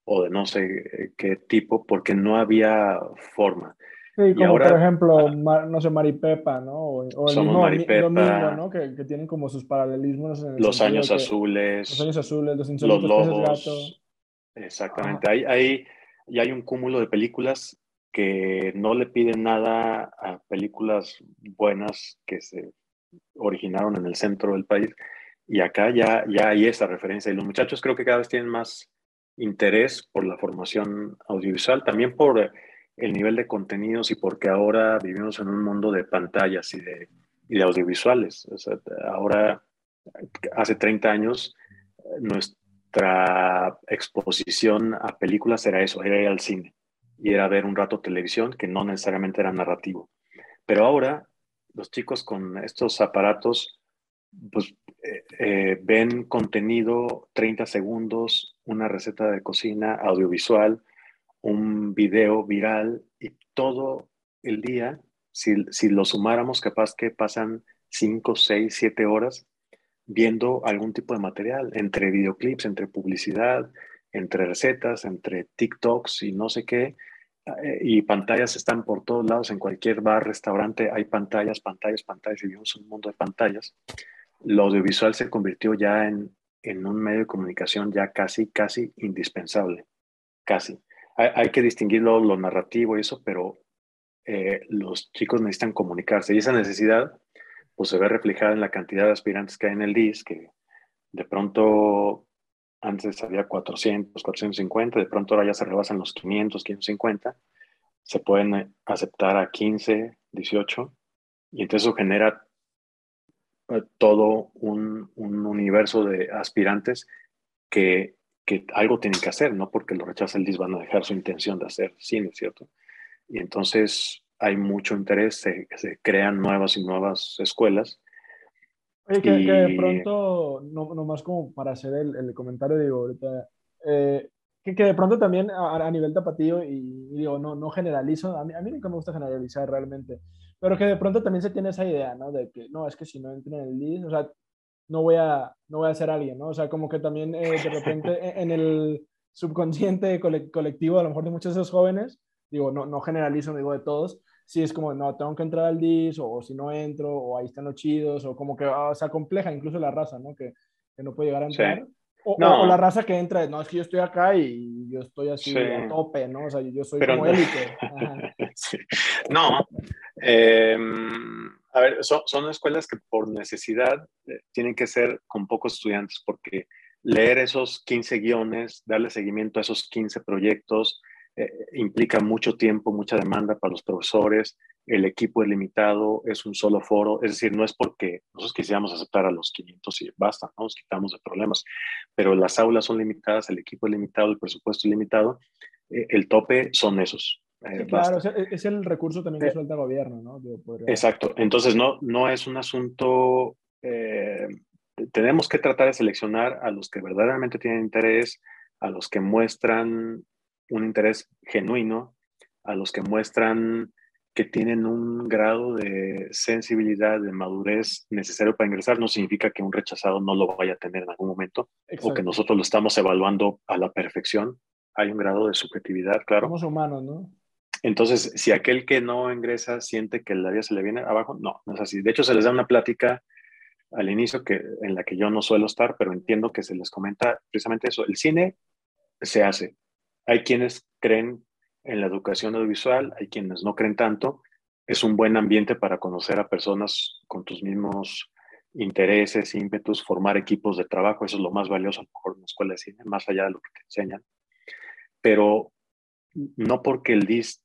o de no sé eh, qué tipo, porque no había forma. Sí, como por ejemplo, ah, no sé, Maripepa, ¿no? O, o el mismo Maripepa, Domingo, ¿no? Que, que, tienen como sus paralelismos. En los años azules. Los años azules, los insólitos los lobos. Exactamente. Hay, hay, y hay un cúmulo de películas que no le piden nada a películas buenas que se originaron en el centro del país. Y acá ya, ya hay esa referencia. Y los muchachos creo que cada vez tienen más interés por la formación audiovisual, también por el nivel de contenidos y porque ahora vivimos en un mundo de pantallas y de, y de audiovisuales. ahora, hace 30 años, nuestra exposición a películas era eso, era ir al cine y era ver un rato televisión que no necesariamente era narrativo. Pero ahora los chicos con estos aparatos pues eh, ven contenido 30 segundos, una receta de cocina audiovisual, un video viral y todo el día, si, si lo sumáramos, capaz que pasan 5, 6, 7 horas viendo algún tipo de material, entre videoclips, entre publicidad, entre recetas, entre TikToks y no sé qué. Eh, y pantallas están por todos lados, en cualquier bar, restaurante hay pantallas, pantallas, pantallas, y vivimos un mundo de pantallas lo audiovisual se convirtió ya en, en un medio de comunicación ya casi, casi indispensable, casi. Hay, que distinguir lo, narrativo y eso, pero eh, los chicos necesitan comunicarse y esa necesidad pues se ve reflejada en la cantidad de aspirantes que hay en el DIS, que de pronto antes había 400, 450, de pronto ahora ya se rebasan los 500, 550, se pueden aceptar a 15, 18 Y entonces eso genera todo un, un, universo de aspirantes que, que, algo tienen que hacer, no porque lo rechaza el DIS van a dejar su intención de hacer cine, ¿cierto? Y entonces hay mucho interés, se, se crean nuevas y nuevas escuelas. Oye, que, que de pronto, no, no, más como para hacer el, el comentario, digo, ahorita, eh, que, que, de pronto también a, a nivel tapatío, y, y, digo, no, no generalizo, a mí, a mí nunca me gusta generalizar realmente, pero que de pronto también se tiene esa idea, ¿no? De que, no, es que si no entro en el DIS, o sea, no voy a, no voy a ser alguien, ¿no? O sea, como que también eh, de repente [laughs] en el subconsciente colectivo, a lo mejor de muchos de esos jóvenes, digo, no, no generalizo, digo de todos, si es como, no, tengo que entrar al DIS, o, o, si no entro, o ahí están los chidos, o como que oh, se compleja incluso la raza, ¿no? Que, que no puede llegar a entrar. Sí. O, no. o, la raza que entra, no, es que yo estoy acá y yo estoy así sí. a tope, ¿no? O sea, yo soy Pero como no. élite. [laughs] sí. No, eh, a ver, son, son, escuelas que por necesidad eh, tienen que ser con pocos estudiantes, porque leer esos 15 guiones, darle seguimiento a esos 15 proyectos, eh, implica mucho tiempo, mucha demanda para los profesores, el equipo es limitado, es un solo foro, es decir, no es porque nosotros quisiéramos aceptar a los 500 y basta, ¿no? nos quitamos de problemas, pero las aulas son limitadas, el equipo es limitado, el presupuesto es limitado, eh, el tope son esos. Eh, sí, claro, basta. es el recurso también que suelta el gobierno, ¿no? Podría... Exacto, entonces no, no es un asunto, eh, tenemos que tratar de seleccionar a los que verdaderamente tienen interés, a los que muestran un interés genuino, a los que muestran que tienen un grado de sensibilidad, de madurez necesario para ingresar, no significa que un rechazado no lo vaya a tener en algún momento Exacto. o que nosotros lo estamos evaluando a la perfección. Hay un grado de subjetividad, claro. Somos humanos, ¿no? Entonces, si aquel que no ingresa siente que la vida se le viene abajo, no, no es así. De hecho, se les da una plática al inicio que, en la que yo no suelo estar, pero entiendo que se les comenta precisamente eso. El cine se hace. Hay quienes creen en la educación audiovisual, hay quienes no creen tanto. Es un buen ambiente para conocer a personas con tus mismos intereses, ímpetus, formar equipos de trabajo. Eso es lo más valioso, a lo mejor en una escuela de cine, más allá de lo que te enseñan. Pero no porque el DIS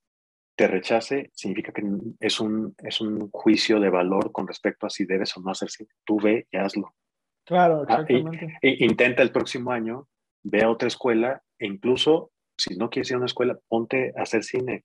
te rechace, significa que es un, es un juicio de valor con respecto a si debes o no hacer cine. Tú ve y hazlo. Claro, exactamente. Ah, y, y intenta el próximo año, ve a otra escuela e incluso si no quieres ir a una escuela, ponte a hacer cine.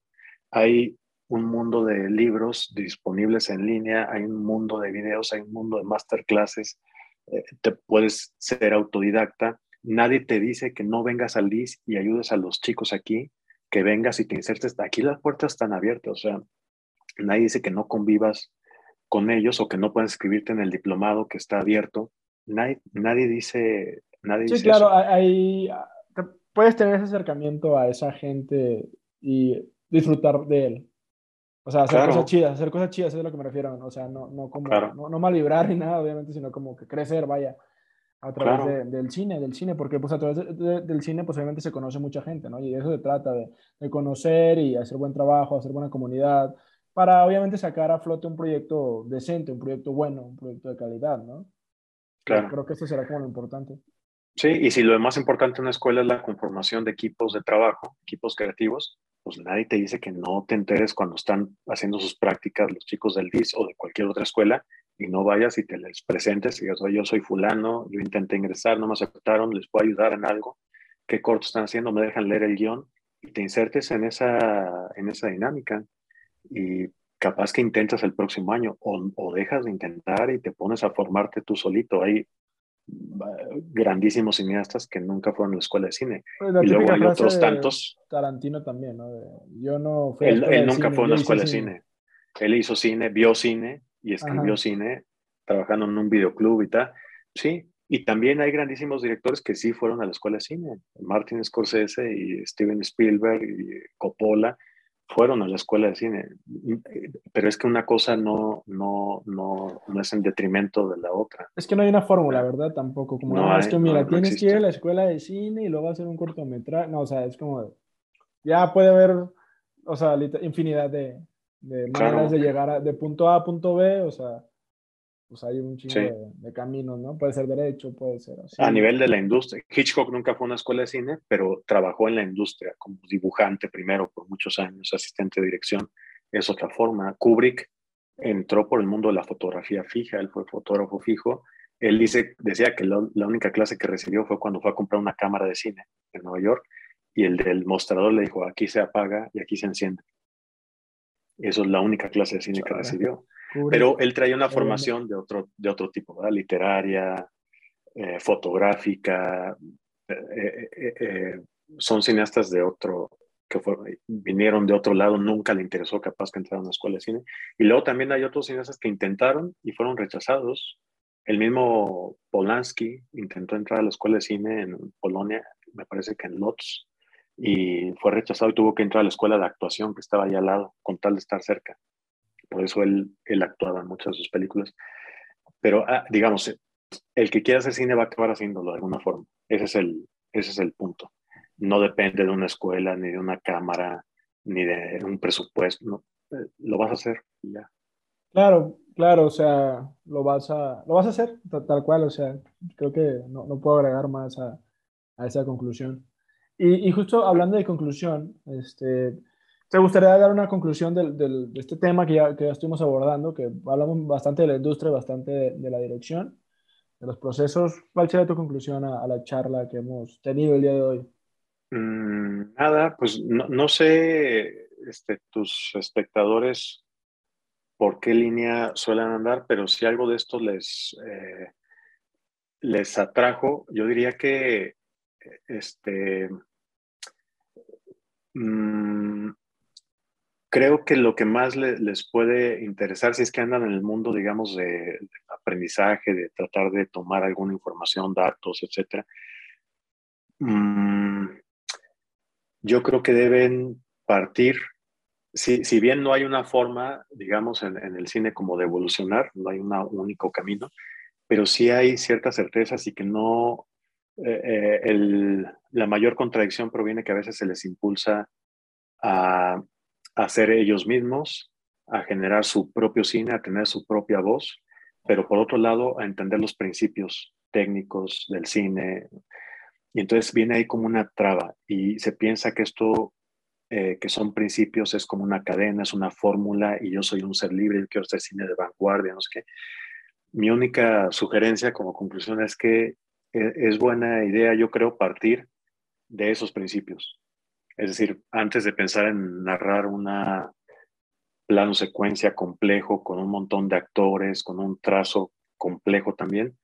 Hay un mundo de libros disponibles en línea, hay un mundo de videos, hay un mundo de masterclasses, eh, te puedes ser autodidacta. Nadie te dice que no vengas al DIS y ayudes a los chicos aquí, que vengas y te insertes. Aquí las puertas están abiertas, o sea, nadie dice que no convivas con ellos o que no puedes escribirte en el diplomado que está abierto. Nadie, nadie dice, nadie sí, dice claro, eso. hay, puedes tener ese acercamiento a esa gente y disfrutar de él. O sea, hacer claro. cosas chidas, hacer cosas chidas es de lo que me refiero. O sea, no, no como, claro. no, no mal vibrar ni nada, obviamente, sino como que crecer, vaya, a través claro. de, del cine, del cine, porque pues a través de, de, del cine, pues obviamente se conoce mucha gente, ¿no? Y de eso se trata, de, de conocer y hacer buen trabajo, hacer buena comunidad, para obviamente sacar a flote un proyecto decente, un proyecto bueno, un proyecto de calidad, ¿no? Claro. Creo que eso será como lo importante. Sí, y si lo más importante en una escuela es la conformación de equipos de trabajo, equipos creativos, pues nadie te dice que no te enteres cuando están haciendo sus prácticas los chicos del DIS o de cualquier otra escuela y no vayas y te les presentes y digas, yo soy fulano, yo intenté ingresar, no me aceptaron, les puedo ayudar en algo, qué corto están haciendo, me dejan leer el guion y te insertes en esa, en esa dinámica y capaz que intentas el próximo año o, o dejas de intentar y te pones a formarte tú solito. Hay grandísimos cineastas que nunca fueron a la escuela de cine. Pues y luego hay otros tantos. Tarantino también, ¿no? De, yo no fui él, él nunca cine, fue a una escuela de cine. cine. Él hizo cine, vio cine y escribió Ajá. cine trabajando en un videoclub y tal. Sí, y también hay grandísimos directores que sí fueron a la escuela de cine. Martin Scorsese y Steven Spielberg y Coppola fueron a la escuela de cine, pero es que una cosa no, no, no, no es en detrimento de la otra. Es que no hay una fórmula, ¿verdad? Tampoco, como, no, hay, es que mira, no, tienes que ir a la escuela de cine y luego hacer un cortometraje, no, o sea, es como, ya puede haber, o sea, infinidad de, de maneras claro. de llegar a, de punto A a punto B, o sea, pues hay un chingo sí. de, de, caminos, ¿no? Puede ser derecho, puede ser así. A nivel de la industria. Hitchcock nunca fue a una escuela de cine, pero trabajó en la industria como dibujante primero por muchos años, asistente de dirección, es otra forma. Kubrick entró por el mundo de la fotografía fija, él fue fotógrafo fijo. Él dice, decía que la, única clase que recibió fue cuando fue a comprar una cámara de cine en Nueva York y el del mostrador le dijo, aquí se apaga y aquí se enciende. Eso es la única clase de cine que recibió. Pero él traía una formación de otro, de otro tipo, literaria, eh, fotográfica. Eh, eh, son cineastas de otro, que vinieron de otro lado, nunca le interesó capaz que entrar a una escuela de cine. Y luego también hay otros cineastas que intentaron y fueron rechazados. El mismo Polanski intentó entrar a la escuela de cine en Polonia, me parece que en Lodz, y fue rechazado y tuvo que entrar a la escuela de actuación que estaba ahí al lado, con tal de estar cerca. Por eso él, él actuaba en muchas de sus películas. Pero, ah, digamos, el que quiera hacer cine va a acabar haciéndolo de alguna forma. Ese es el, ese es el punto no depende de una escuela, ni de una cámara, ni de un presupuesto. No, eh, lo vas a hacer ya. Claro, claro, o sea, lo vas a, lo vas a hacer tal, cual, o sea, creo que no, no puedo agregar más a, a esa conclusión. Y, y, justo hablando de conclusión, este, ¿te gustaría dar una conclusión del, del, de este tema que ya, que ya estuvimos abordando, que hablamos bastante de la industria, bastante de, la dirección, de los procesos? ¿Cuál sería tu conclusión a, a la charla que hemos tenido el día de hoy? Mm, nada, pues no, sé este, tus espectadores por qué línea suelen andar, pero si algo de esto les, eh, les atrajo, yo diría que este, mm, creo que lo que más les puede interesar, si es que andan en el mundo, digamos, de, aprendizaje, de tratar de tomar alguna información, datos, etcétera, mm, yo creo que deben partir, si, si bien no hay una forma, digamos, en, el cine como de evolucionar, no hay un único camino, pero sí hay ciertas certezas y que no, eh, eh, el, la mayor contradicción proviene que a veces se les impulsa a, a ser ellos mismos, a generar su propio cine, a tener su propia voz, pero por otro lado a entender los principios técnicos del cine, y entonces viene ahí como una traba y se piensa que esto, eh, que son principios, es como una cadena, es una fórmula y yo soy un ser libre, yo quiero hacer cine de vanguardia, no sé qué. Mi única sugerencia como conclusión es que eh, es buena idea, yo creo, partir de esos principios. Es decir, antes de pensar en narrar una plano secuencia complejo con un montón de actores, con un trazo complejo también,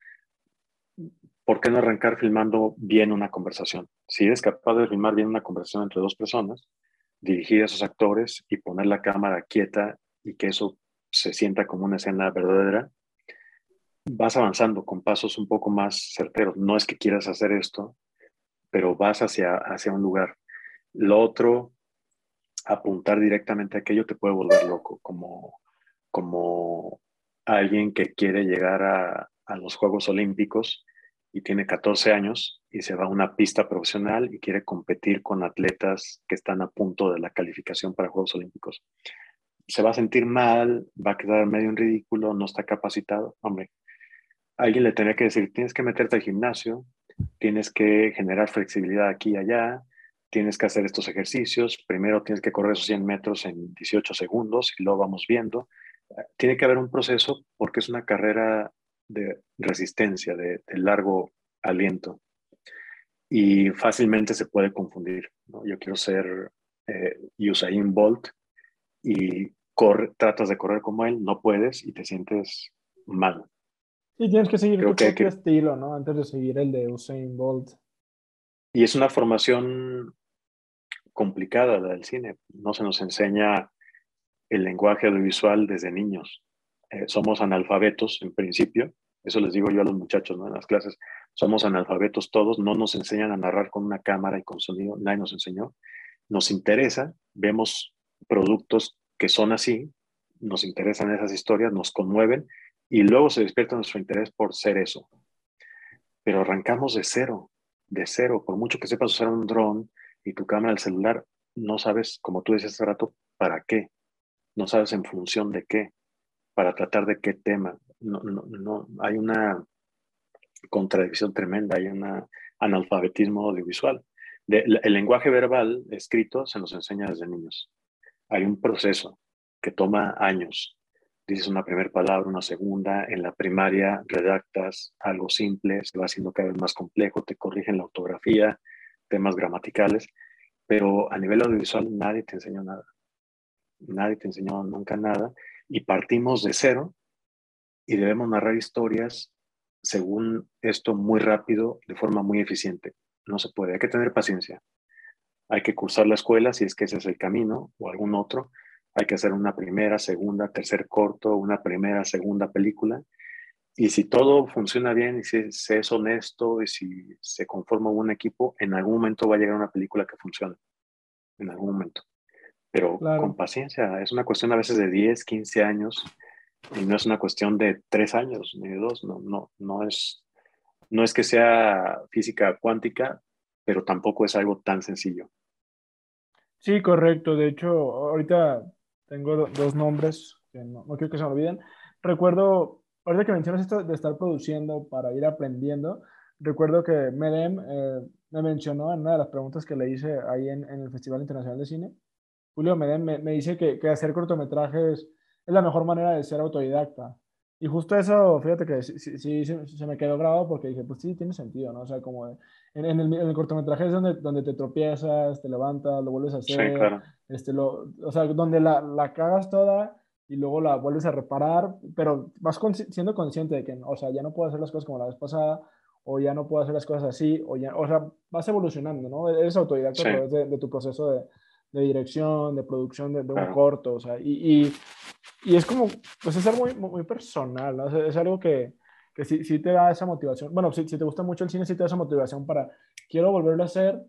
¿por qué no arrancar filmando bien una conversación? Si eres capaz de filmar bien una conversación entre dos personas, dirigir a esos actores y poner la cámara quieta y que eso se sienta como una escena verdadera, vas avanzando con pasos un poco más certeros. No es que quieras hacer esto, pero vas hacia, hacia un lugar. Lo otro, apuntar directamente a aquello te puede volver loco, como, como alguien que quiere llegar a, a los Juegos Olímpicos y tiene 14 años y se va a una pista profesional y quiere competir con atletas que están a punto de la calificación para Juegos Olímpicos. Se va a sentir mal, va a quedar medio en ridículo, no está capacitado. Hombre, alguien le tendría que decir, tienes que meterte al gimnasio, tienes que generar flexibilidad aquí y allá, tienes que hacer estos ejercicios, primero tienes que correr esos 100 metros en 18 segundos y luego vamos viendo. Tiene que haber un proceso porque es una carrera de resistencia, de, largo aliento. Y fácilmente se puede confundir. Yo quiero ser eh, Usain Bolt y tratas de correr como él, no puedes y te sientes mal. Sí, tienes que seguir tu propio estilo, ¿no? Antes de seguir el de Usain Bolt. Y es una formación complicada la del cine. No se nos enseña el lenguaje audiovisual desde niños. Eh, somos analfabetos en principio eso les digo yo a los muchachos ¿no? en las clases. Somos analfabetos todos, no nos enseñan a narrar con una cámara y con sonido, nadie nos enseñó. Nos interesa, vemos productos que son así, nos interesan esas historias, nos conmueven y luego se despierta nuestro interés por ser eso. Pero arrancamos de cero, de cero. Por mucho que sepas usar un dron y tu cámara del celular, no sabes, como tú decías hace rato, para qué. No sabes en función de qué, para tratar de qué tema no, no, hay una contradicción tremenda, hay un analfabetismo audiovisual. el lenguaje verbal escrito se nos enseña desde niños. Hay un proceso que toma años. dices una primera palabra, una segunda, en la primaria redactas algo simple, se va haciendo cada vez más complejo, te corrigen la ortografía, temas gramaticales, pero a nivel audiovisual nadie te enseñó nada. Nadie te enseñó nunca nada y partimos de cero y debemos narrar historias según esto muy rápido, de forma muy eficiente. No se puede, hay que tener paciencia. Hay que cursar la escuela si es que ese es el camino o algún otro. Hay que hacer una primera, segunda, tercer corto, una primera, segunda película. Y si todo funciona bien y si se es honesto y si se conforma un equipo, en algún momento va a llegar una película que funcione. En algún momento. Pero con paciencia. Es una cuestión a veces de 10, 15 años y no es una cuestión de tres años ni de dos, no, no, no, es, no es que sea física cuántica, pero tampoco es algo tan sencillo. Sí, correcto. De hecho, ahorita tengo dos nombres que no, quiero que se me olviden. Recuerdo, ahorita que mencionas esto de estar produciendo para ir aprendiendo, recuerdo que Medem eh, me mencionó en una de las preguntas que le hice ahí en, el Festival Internacional de Cine. Julio Medem me, me dice que, que hacer cortometrajes es la mejor manera de ser autodidacta. Y justo eso, fíjate que sí, sí, se, me quedó grabado porque dije, pues sí, tiene sentido, ¿no? O sea, como en, en, el, en el, cortometraje es donde, donde te tropiezas, te levantas, lo vuelves a hacer. Sí, claro. Este, lo, o sea, donde la, la cagas toda y luego la vuelves a reparar, pero vas siendo consciente de que, o sea, ya no puedo hacer las cosas como la vez pasada, o ya no puedo hacer las cosas así, o ya, o sea, vas evolucionando, ¿no? Eres autodidacta a través de, de, tu proceso de, de dirección, de producción de, un corto, o sea, y, y, y, es como, pues es algo muy, muy personal, ¿no? es, algo que, que sí, sí, te da esa motivación. Bueno, si, si, te gusta mucho el cine, sí te da esa motivación para, quiero volverlo a hacer,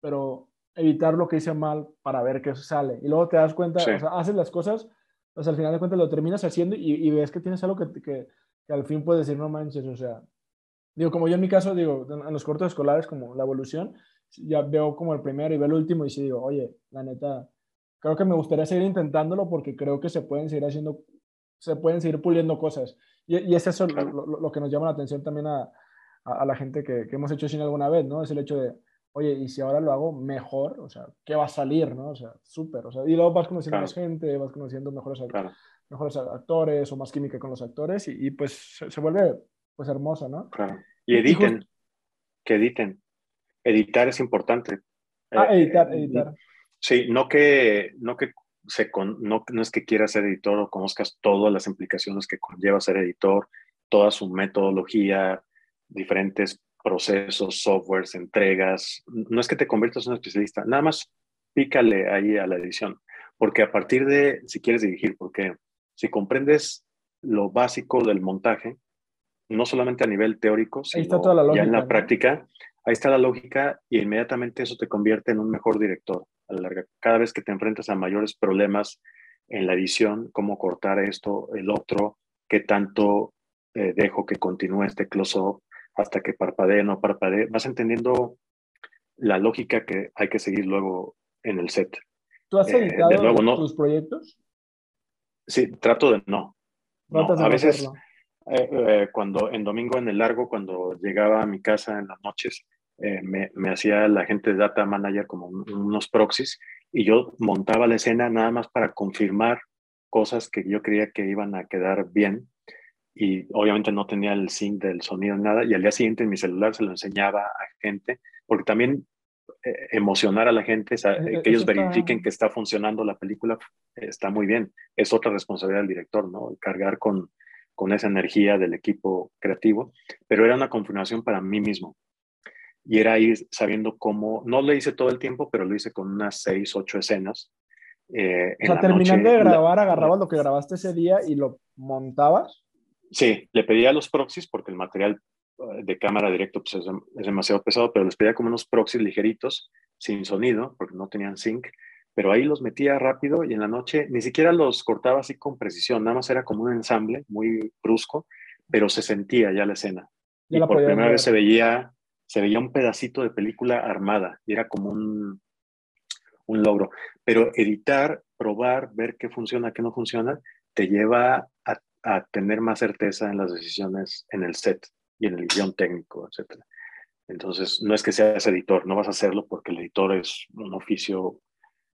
pero evitar lo que hice mal para ver qué sale. Y luego te das cuenta, o sea, haces las cosas, o sea, al final de cuentas lo terminas haciendo y, y ves que tienes algo que, que, que, al fin puedes decir, no manches, o sea, digo, como yo en mi caso, digo, en los cortos escolares, como la evolución, ya veo como el primero y veo el último y sí digo, oye, la neta, creo que me gustaría seguir intentándolo porque creo que se pueden seguir haciendo, se pueden seguir puliendo cosas. Y, y es eso lo, lo, que nos llama la atención también a, a, la gente que, que, hemos hecho cine alguna vez, ¿no? Es el hecho de, oye, y si ahora lo hago mejor, o sea, ¿qué va a salir, no? O sea, súper, o sea, y luego vas conociendo más gente, vas conociendo mejores, mejores actores o más química con los actores y, y pues se, vuelve, pues, hermoso, ¿no? Claro. Y editen, que editen editar es importante. Ah, eh, editar, editar. Sí, no que, no que se no, no, es que quieras ser editor o conozcas todas las implicaciones que conlleva ser editor, toda su metodología, diferentes procesos, softwares, entregas. No es que te conviertas en un especialista, nada más pícale ahí a la edición, porque a partir de, si quieres dirigir, porque si comprendes lo básico del montaje, no solamente a nivel teórico, sino ya en la práctica, ahí está la lógica y inmediatamente eso te convierte en un mejor director a la larga. Cada vez que te enfrentas a mayores problemas en la edición, cómo cortar esto, el otro, qué tanto eh, dejo que continúe este close-up hasta que parpadee, no parpadee, vas entendiendo la lógica que hay que seguir luego en el set. ¿Tú has eh, editado tus proyectos? Sí, trato de no. no a veces, eh, eh, cuando en domingo en el largo, cuando llegaba a mi casa en las noches, me, me, hacía la gente de Data Manager como unos proxies y yo montaba la escena nada más para confirmar cosas que yo creía que iban a quedar bien y obviamente no tenía el sync del sonido nada y al día siguiente en mi celular se lo enseñaba a gente porque también emocionar a la gente, que ellos verifiquen que está funcionando la película, está muy bien. Es otra responsabilidad del director, ¿no? Cargar con, con esa energía del equipo creativo, pero era una confirmación para mí mismo. Y era ir sabiendo cómo, no lo hice todo el tiempo, pero lo hice con unas seis, ocho escenas. Eh, o sea, terminando de grabar, agarrabas lo que [laughs] grabaste ese día y lo montabas. Sí, le pedía a los proxies porque el material eh, de cámara directo pues, es, es, demasiado pesado, pero les pedía como unos proxies ligeritos, sin sonido, porque no tenían sync, pero ahí los metía rápido y en la noche ni siquiera los cortaba así con precisión, nada más era como un ensamble muy brusco, pero se sentía ya la escena. y por primera vez se veía, se veía un pedacito de película armada y era como un, un logro. Pero editar, probar, ver qué funciona, qué no funciona, te lleva a, a tener más certeza en las decisiones en el set y en el guion técnico, etc. Entonces, no es que seas editor, no vas a hacerlo porque el editor es un oficio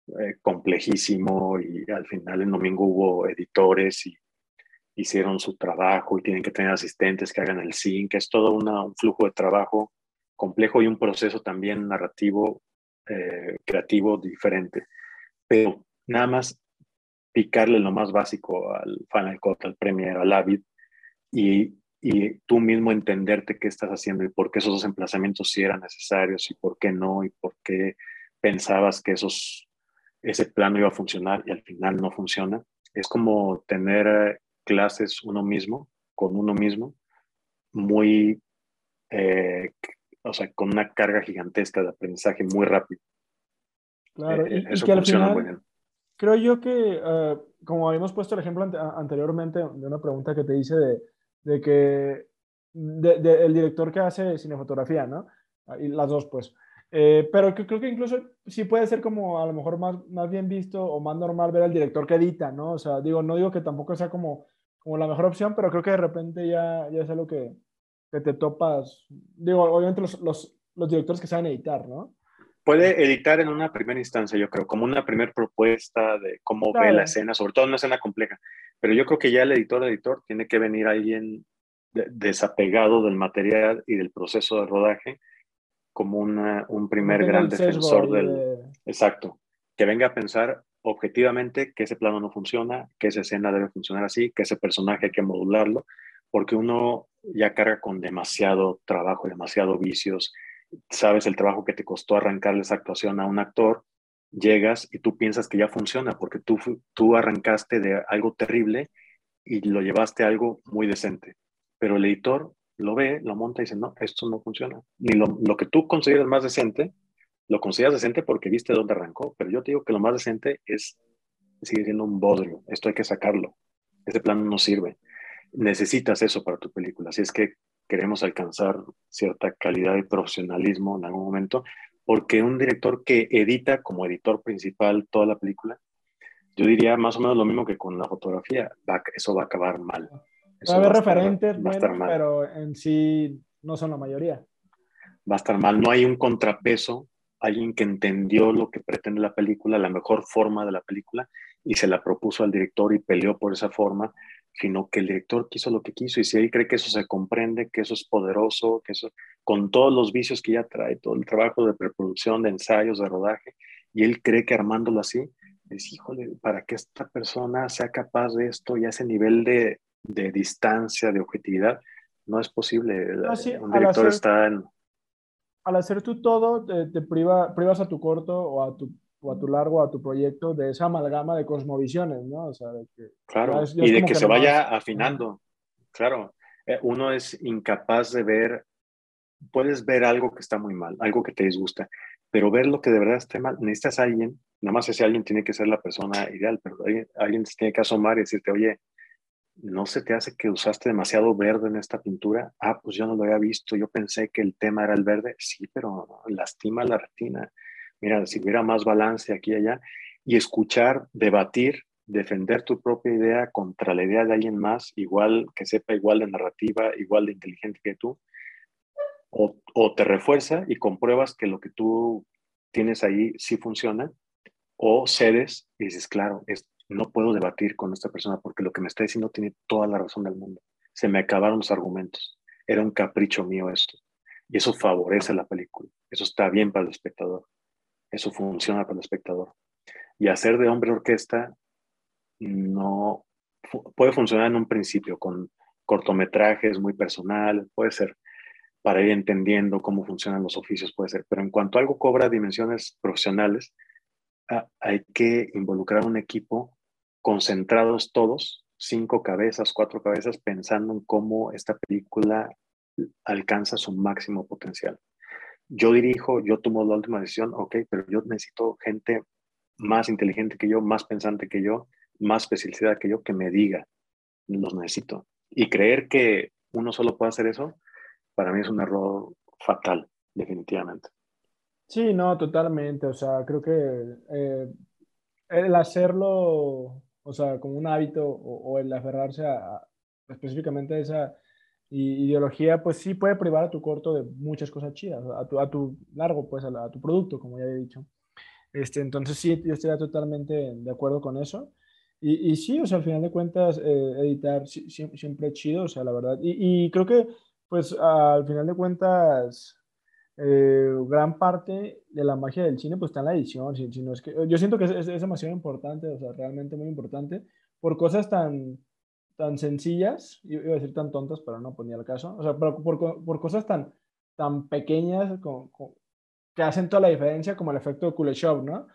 eh, complejísimo y al final en domingo hubo editores y hicieron su trabajo y tienen que tener asistentes que hagan el sync, es todo un flujo de trabajo complejo y un proceso también narrativo, eh, creativo diferente. Pero nada más picarle lo más básico al Final Cut, al Premiere, al Avid y, y tú mismo entenderte qué estás haciendo y por qué esos dos emplazamientos sí eran necesarios y por qué no y por qué pensabas que esos, ese plano iba a funcionar y al final no funciona. Es como tener eh, clases uno mismo, con uno mismo, muy, eh, o sea, con una carga gigantesca de aprendizaje muy rápido. Claro, eh, y, eso que al final, creo yo que, como habíamos puesto el ejemplo anteriormente de una pregunta que te hice de, de que, de, el director que hace cinefotografía, ¿no? Y las dos, pues. Eh, pero que, creo que incluso sí puede ser como a lo mejor más, más bien visto o más normal ver al director que edita, ¿no? O sea, digo, no digo que tampoco sea como como la mejor opción, pero creo que de repente ya, ya es algo que, que te topas. Digo, obviamente los, los, los, directores que saben editar, ¿no? Puede editar en una primera instancia, yo creo, como una primera propuesta de cómo ve la escena, sobre todo una escena compleja. Pero yo creo que ya el editor, editor, tiene que venir alguien desapegado del material y del proceso de rodaje como una, un primer gran defensor del... Exacto. Que venga a pensar, objetivamente que ese plano no funciona, que esa escena debe funcionar así, que ese personaje hay que modularlo, porque uno ya carga con demasiado trabajo, demasiado vicios. Sabes el trabajo que te costó arrancarle esa actuación a un actor, llegas y tú piensas que ya funciona, porque tú, tú arrancaste de algo terrible y lo llevaste a algo muy decente. Pero el editor lo ve, lo monta y dice, no, esto no funciona. Ni lo, lo que tú consideras más decente, lo consideras decente porque viste dónde arrancó, pero yo te digo que lo más decente es, sigue siendo un bodrio, esto hay que sacarlo, ese plan no sirve. Necesitas eso para tu película, si es que queremos alcanzar cierta calidad y profesionalismo en algún momento, porque un director que edita como editor principal toda la película, yo diría más o menos lo mismo que con la fotografía, eso va a acabar mal. va a haber referentes, pero en sí no son la mayoría. Va a estar mal, no hay un contrapeso alguien que entendió lo que pretende la película, la mejor forma de la película, y se la propuso al director y peleó por esa forma, sino que el director quiso lo que quiso, y si él cree que eso se comprende, que eso es poderoso, que eso, con todos los vicios que ya trae, todo el trabajo de preproducción, de ensayos, de rodaje, y él cree que armándolo así, es, híjole, para que esta persona sea capaz de esto y a ese nivel de, de distancia, de objetividad, no es posible. un director está en al hacer tú todo, te, privas a tu corto o a tu, o a tu largo, a tu proyecto de esa amalgama de cosmovisiones, ¿no? O sea, de que, claro, y de que, se vaya afinando. Claro, eh, uno es incapaz de ver, puedes ver algo que está muy mal, algo que te disgusta, pero ver lo que de verdad está mal, necesitas a alguien, nada más ese alguien tiene que ser la persona ideal, pero alguien, alguien tiene que asomar y decirte, oye, ¿no se te hace que usaste demasiado verde en esta pintura? Ah, pues yo no lo había visto, yo pensé que el tema era el verde. Sí, pero lastima la retina. Mira, si hubiera más balance aquí y allá, y escuchar, debatir, defender tu propia idea contra la idea de alguien más, igual que sepa igual de narrativa, igual de inteligente que tú, o, te refuerza y compruebas que lo que tú tienes ahí sí funciona, o cedes y dices, claro, es, no puedo debatir con esta persona porque lo que me está diciendo tiene toda la razón del mundo. Se me acabaron los argumentos. Era un capricho mío esto. Y eso favorece la película. Eso está bien para el espectador. Eso funciona para el espectador. Y hacer de hombre orquesta no puede funcionar en un principio con cortometrajes muy personal, puede ser para ir entendiendo cómo funcionan los oficios, puede ser. Pero en cuanto algo cobra dimensiones profesionales, ah, hay que involucrar un equipo concentrados todos, cinco cabezas, cuatro cabezas, pensando en cómo esta película alcanza su máximo potencial. Yo dirijo, yo tomo la última decisión, ok, pero yo necesito gente más inteligente que yo, más pensante que yo, más especializada que yo, que me diga, los necesito. Y creer que uno solo puede hacer eso, para mí es un error fatal, definitivamente. Sí, no, totalmente. O sea, creo que eh, el hacerlo o sea, como un hábito o, el aferrarse a, específicamente a esa ideología, pues sí puede privar a tu corto de muchas cosas chidas, a tu, a tu largo, pues a, tu producto, como ya he dicho. Este, entonces sí, yo estoy totalmente de acuerdo con eso. Y, y, sí, o sea, al final de cuentas, eh, editar siempre es chido, o sea, la verdad. Y, y creo que, pues, al final de cuentas, eh, gran parte de la magia del cine, pues, está en la edición. Si, es que, yo siento que es, es, demasiado importante, o sea, realmente muy importante, por cosas tan, tan sencillas, iba a decir tan tontas, pero no ponía el caso, o sea, por, por, por cosas tan, tan pequeñas que hacen toda la diferencia, como el efecto de Kuleshov, ¿no?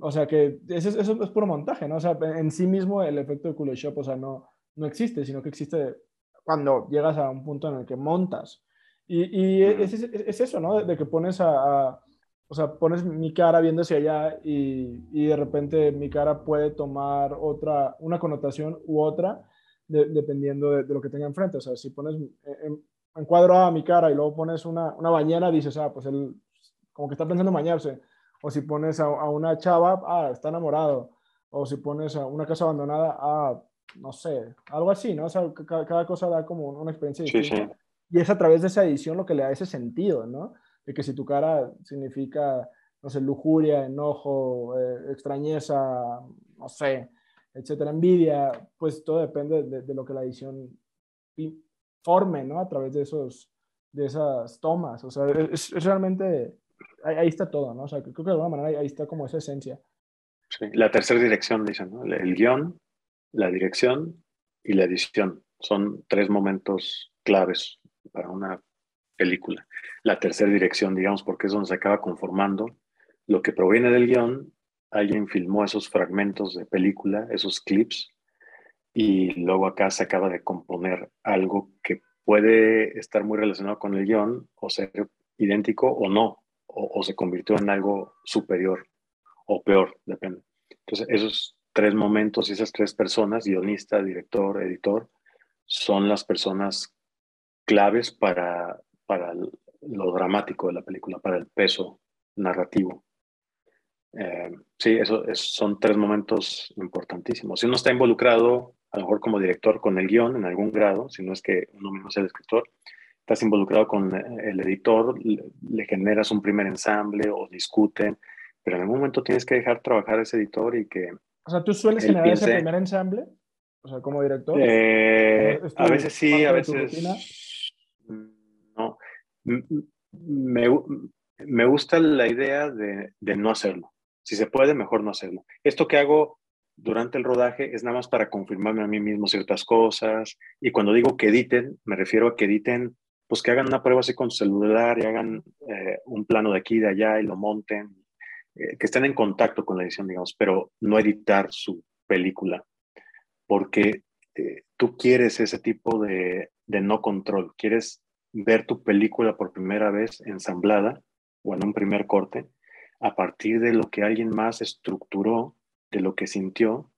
O sea, que eso, eso, es puro montaje, ¿no? O sea, en sí mismo el efecto de Kuleshov, o sea, no, no existe, sino que existe cuando llegas a un punto en el que montas. Y, y es, es, eso, ¿no? De, que pones a, o sea, pones mi cara viendo hacia allá y, y, de repente mi cara puede tomar otra, una connotación u otra, dependiendo de, lo que tenga enfrente. O sea, si pones en, en, cuadro a mi cara y luego pones una, una bañera, dices, ah, pues él como que está pensando en bañarse. O si pones a, una chava, ah, está enamorado. O si pones a una casa abandonada, ah, no sé, algo así, ¿no? O sea, cada, cosa da como una experiencia distinta. Y es a través de esa edición lo que le da ese sentido, ¿no? De que si tu cara significa, no sé, lujuria, enojo, eh, extrañeza, no sé, etcétera, envidia, pues todo depende de, lo que la edición forme, ¿no? A través de esos, de esas tomas. O sea, es, realmente, ahí, está todo, ¿no? O sea, creo que de alguna manera ahí, está como esa esencia. Sí, la tercera dirección, dicen, ¿no? El guion, la dirección y la edición. Son tres momentos claves para una película. La tercera dirección, digamos, porque es donde se acaba conformando lo que proviene del guion alguien filmó esos fragmentos de película, esos clips, y luego acá se acaba de componer algo que puede estar muy relacionado con el guion o ser idéntico o no, o, se convirtió en algo superior o peor, depende. Entonces, esos tres momentos y esas tres personas, guionista, director, editor, son las personas claves para, para lo dramático de la película, para el peso narrativo. Eh, sí, eso son tres momentos importantísimos. Si uno está involucrado, a lo mejor como director, con el guion en algún grado, si no es que uno mismo sea el escritor, estás involucrado con el editor, le, generas un primer ensamble o discuten, pero en algún momento tienes que dejar trabajar a ese editor y que... O sea, ¿tú sueles generar ese primer ensamble? O sea, como director. Eh, a veces sí, a veces... No. Me, me gusta la idea de, de no hacerlo. Si se puede, mejor no hacerlo. Esto que hago durante el rodaje es nada más para confirmarme a mí mismo ciertas cosas. Y cuando digo que editen, me refiero a que editen, pues que hagan una prueba así con celular y hagan eh, un plano de aquí y de allá y lo monten, eh, que estén en contacto con la edición, digamos, pero no editar su película, porque eh, tú quieres ese tipo de no control, quieres ver tu película por primera vez ensamblada o en un primer corte a partir de lo que alguien más estructuró, de lo que sintió,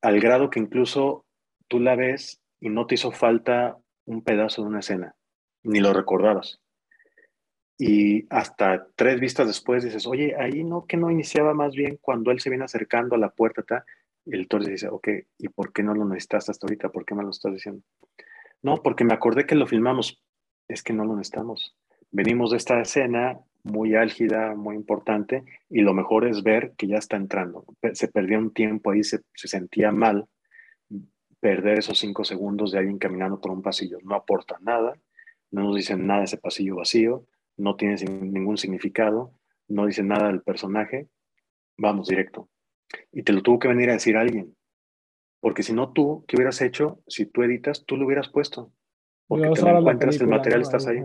al grado que incluso tú la ves y no te hizo falta un pedazo de una escena, ni lo recordabas. Y hasta tres vistas después dices, oye, ahí no, que no iniciaba más bien cuando él se viene acercando a la puerta, el editor dice, ok, ¿y por qué no lo necesitas hasta ahorita? ¿Por qué me lo estás diciendo? No, porque me acordé que lo filmamos. Es que no lo necesitamos. Venimos de esta escena, muy álgida, muy importante, y lo mejor es ver que ya está entrando. Se perdió un tiempo ahí, se, sentía mal perder esos cinco segundos de alguien caminando por un pasillo. No aporta nada, no nos dicen nada de ese pasillo vacío, no tiene ningún significado, no dice nada del personaje. Vamos directo. Y te lo tuvo que venir a decir alguien. Porque si no tú, ¿qué hubieras hecho? Si tú editas, tú lo hubieras puesto. Porque te lo encuentras, el material, estás ahí.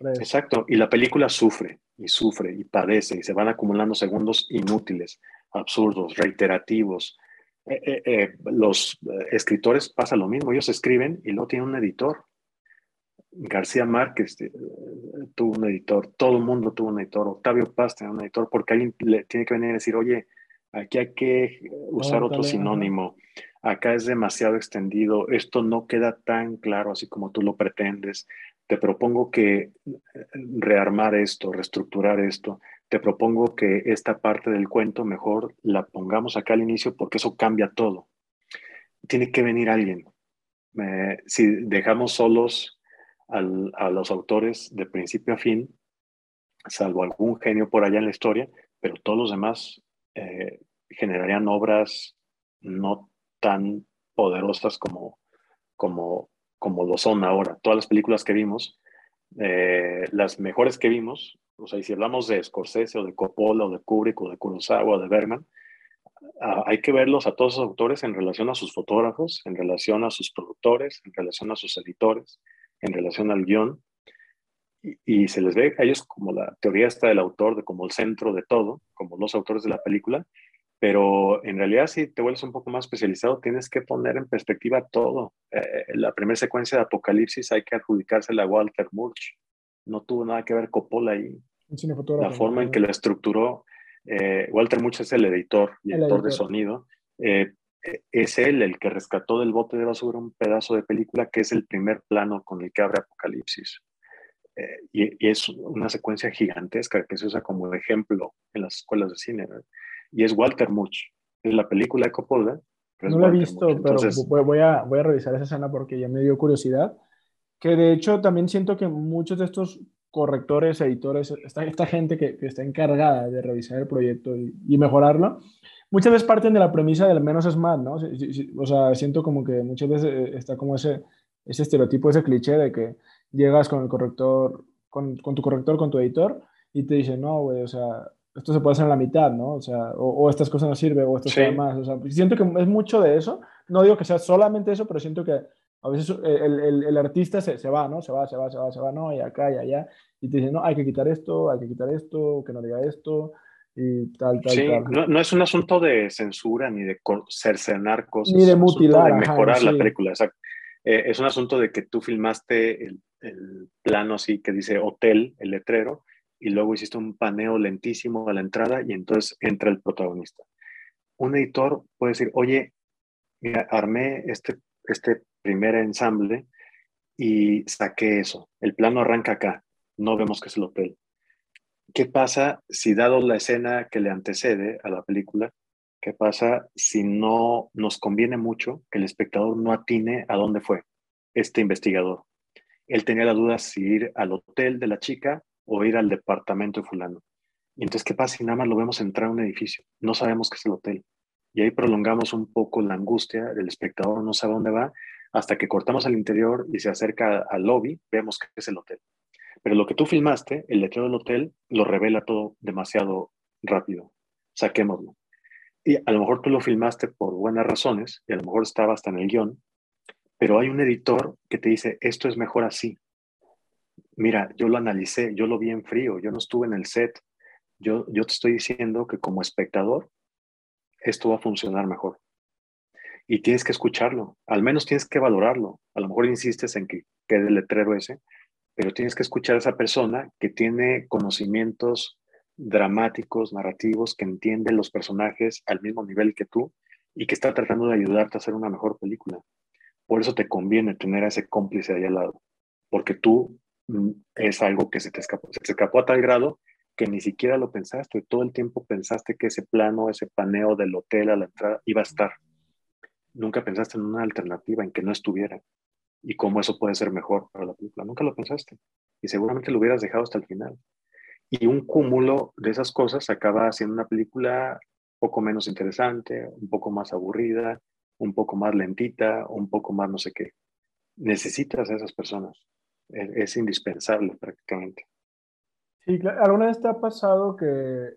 Exacto, y la película sufre y sufre y padece y se van acumulando segundos inútiles, absurdos, reiterativos. Eh, eh, eh, los escritores pasa lo mismo, ellos escriben y luego tienen un editor. García Márquez tuvo un editor, todo el mundo tuvo un editor, Octavio Paz tenía un editor, porque alguien le tiene que venir a decir, oye, aquí hay que usar otro sinónimo, acá es demasiado extendido, esto no queda tan claro así como tú lo pretendes, te propongo que eh, rearmar esto, reestructurar esto, te propongo que esta parte del cuento mejor la pongamos acá al inicio porque eso cambia todo. Tiene que venir alguien. si dejamos solos a los autores de principio a fin, salvo algún genio por allá en la historia, pero todos los demás eh, generarían obras no tan poderosas como, como, como lo son ahora. Todas las películas que vimos, eh, las mejores que vimos, o sea, y si hablamos de Scorsese o de Coppola o de Kubrick o de Kurosawa o de Bergman, ah, hay que verlos a todos los autores en relación a sus fotógrafos, en relación a sus productores, en relación a sus editores, en relación al guion, y, se les ve a ellos como la teoría está del autor, de como el centro de todo, como los autores de la película, pero en realidad si te vuelves un poco más especializado, tienes que poner en perspectiva todo. Eh, la primera secuencia de Apocalipsis hay que adjudicársela a Walter Murch. No tuvo nada que ver Coppola ahí. La forma en que lo estructuró. Eh, Walter Murch es el editor y editor, de sonido. Eh, es él el que rescató del bote de basura un pedazo de película que es el primer plano con el que abre Apocalipsis. y, es una secuencia gigantesca que se usa como ejemplo en las escuelas de cine y es Walter Much. Es la película de Coppola. No la he visto, pero voy, a, voy a revisar esa escena porque ya me dio curiosidad. Que de hecho también siento que muchos de estos correctores, editores, esta, esta gente que, está encargada de revisar el proyecto y, mejorarlo, muchas veces parten de la premisa del menos es más, ¿no? o sea, siento como que muchas veces eh, está como ese, ese estereotipo, ese cliché de que llegas con el corrector, con, con tu corrector, con tu editor, y te dicen, no, güey, o sea, esto se puede hacer en la mitad, ¿no? O sea, o, estas cosas no sirven, o esto sí. más. O sea, siento que es mucho de eso. No digo que sea solamente eso, pero siento que a veces el, el, el artista se, se, va, ¿no? Se va, se va, se va, se va, ¿no? Y acá y allá. Y te dicen, no, hay que quitar esto, hay que quitar esto, que no diga esto, y tal, tal, sí, tal. No, no, es un asunto de censura ni de cercenar cosas. Ni de mutilar. de mejorar la película, exacto. Eh, es un asunto de que tú filmaste el, el plano así que dice hotel, el letrero, y luego hiciste un paneo lentísimo a la entrada y entonces entra el protagonista. Un editor puede decir, oye, mira, armé este, este primer ensamble y saqué eso. El plano arranca acá, no vemos que es el hotel. ¿Qué pasa si dado la escena que le antecede a la película, qué pasa si no nos conviene mucho que el espectador no atine a dónde fue este investigador? Él tenía la duda si ir al hotel de la chica o ir al departamento de fulano. Y entonces, ¿qué pasa si nada más lo vemos entrar a un edificio? No sabemos qué es el hotel. Y ahí prolongamos un poco la angustia, el espectador no sabe dónde va, hasta que cortamos al interior y se acerca al lobby, vemos que es el hotel. Pero lo que tú filmaste, el letrero del hotel, lo revela todo demasiado rápido. Saquémoslo. Y a lo mejor tú lo filmaste por buenas razones, y a lo mejor estaba hasta en el guion, pero hay un editor que te dice, esto es mejor así. Mira, yo lo analicé, yo lo vi en frío, yo no estuve en el set. Yo, yo te estoy diciendo que como espectador, esto va a funcionar mejor. Y tienes que escucharlo, al menos tienes que valorarlo. A lo mejor insistes en que quede el letrero ese, pero tienes que escuchar a esa persona que tiene conocimientos dramáticos, narrativos, que entiende los personajes al mismo nivel que tú y que está tratando de ayudarte a hacer una mejor película. Por eso te conviene tener a ese cómplice ahí al lado, porque tú es algo que se te escapó, se te escapó a tal grado que ni siquiera lo pensaste, todo el tiempo pensaste que ese plano, ese paneo del hotel a la entrada iba a estar. Nunca pensaste en una alternativa, en que no estuviera y cómo eso puede ser mejor para la película. Nunca lo pensaste y seguramente lo hubieras dejado hasta el final. Y un cúmulo de esas cosas acaba haciendo una película poco menos interesante, un poco más aburrida, un poco más lentita, un poco más no sé qué. Necesitas a esas personas es, indispensable prácticamente. Sí, ¿alguna vez te ha pasado que,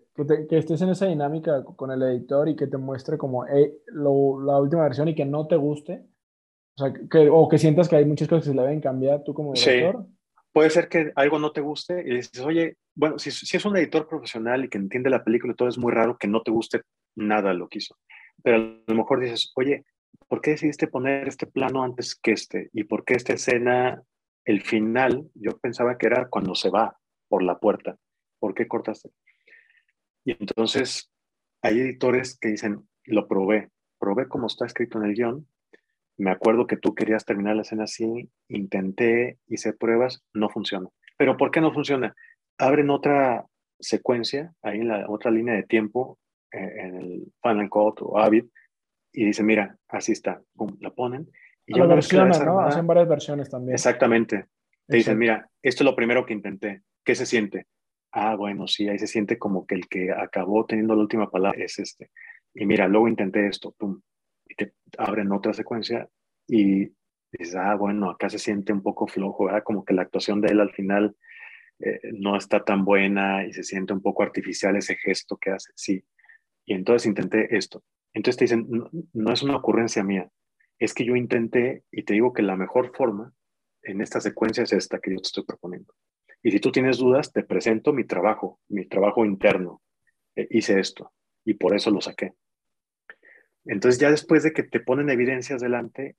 que, estés en esa dinámica con el editor y que te muestre como la última versión y que no te guste? O, sea, que, o que sientas que hay muchas cosas que se le deben cambiar tú como editor. Sí. Puede ser que algo no te guste y dices, oye, bueno, si, si es un editor profesional y que entiende la película y todo, es muy raro que no te guste nada lo que hizo. Pero a lo mejor dices, oye, ¿por qué decidiste poner este plano antes que este? ¿Y por qué esta escena el final yo pensaba que era cuando se va por la puerta. ¿Por qué cortaste? Y entonces hay editores que dicen, lo probé, probé como está escrito en el guion, me acuerdo que tú querías terminar la escena así, intenté, hice pruebas, no funciona. ¿Pero por qué no funciona? Abren otra secuencia, ahí en la otra línea de tiempo, eh, en el Final Cut o Avid, y dice, mira, así está, la ponen, y lo versionan, ¿no? Hacen varias versiones también. Exactamente. Te dicen, mira, esto es lo primero que intenté. ¿Qué se siente? Ah, bueno, sí, ahí se siente como que el que acabó teniendo la última palabra es este. Y mira, luego intenté esto, pum. y te abren otra secuencia y dices, ah, bueno, acá se siente un poco flojo, ¿verdad? Como que la actuación de él al final eh, no está tan buena y se siente un poco artificial ese gesto que hace, sí. Y entonces intenté esto. Entonces te dicen, no, es una ocurrencia mía, es que yo intenté y te digo que la mejor forma en esta secuencia es esta que yo te estoy proponiendo. Y si tú tienes dudas, te presento mi trabajo, mi trabajo interno. Eh, hice esto y por eso lo saqué. Entonces ya después de que te ponen evidencias delante,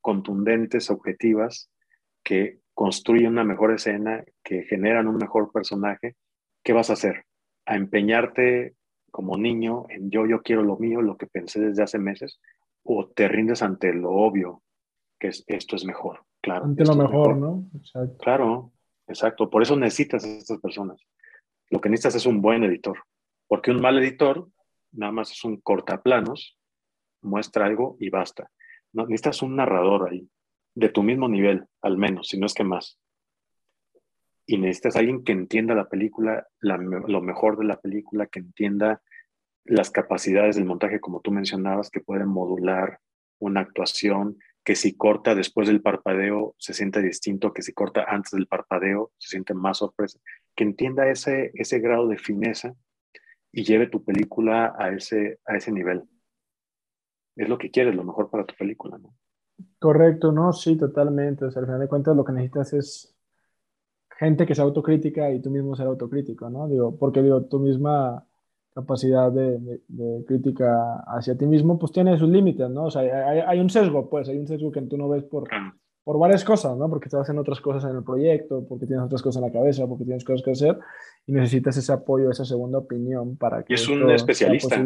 contundentes, objetivas, que construyen una mejor escena, que generan un mejor personaje, ¿qué vas a hacer? ¿A empeñarte como niño en yo, yo quiero lo mío, lo que pensé desde hace meses? ¿O te rindes ante lo obvio, que es, esto es mejor? Claro. Ante lo mejor, ¿no? Exacto. Claro, exacto. Por eso necesitas a estas personas. Lo que necesitas es un buen editor. Porque un mal editor nada más es un cortaplanos, muestra algo y basta. No, necesitas un narrador ahí, de tu mismo nivel, al menos, si no es que más. Y necesitas alguien que entienda la película, lo mejor de la película, que entienda las capacidades del montaje, como tú mencionabas, que pueden modular una actuación, que si corta después del parpadeo se siente distinto, que si corta antes del parpadeo se siente más sorpresa, que entienda ese, ese grado de fineza y lleve tu película a ese, a ese nivel. Es lo que quieres, lo mejor para tu película. Correcto, no, sí, totalmente. O sea, al final de cuentas lo que necesitas es gente que sea autocrítica y tú mismo ser autocrítico, ¿no? Digo, porque digo, tu misma capacidad de, de, crítica hacia ti mismo, pues tiene sus límites, ¿no? O sea, hay, hay, un sesgo, pues, hay un sesgo que tú no ves por, por varias cosas, ¿no? Porque estás haciendo otras cosas en el proyecto, porque tienes otras cosas en la cabeza, porque tienes cosas que hacer y necesitas ese apoyo, esa segunda opinión para que... Y es un especialista.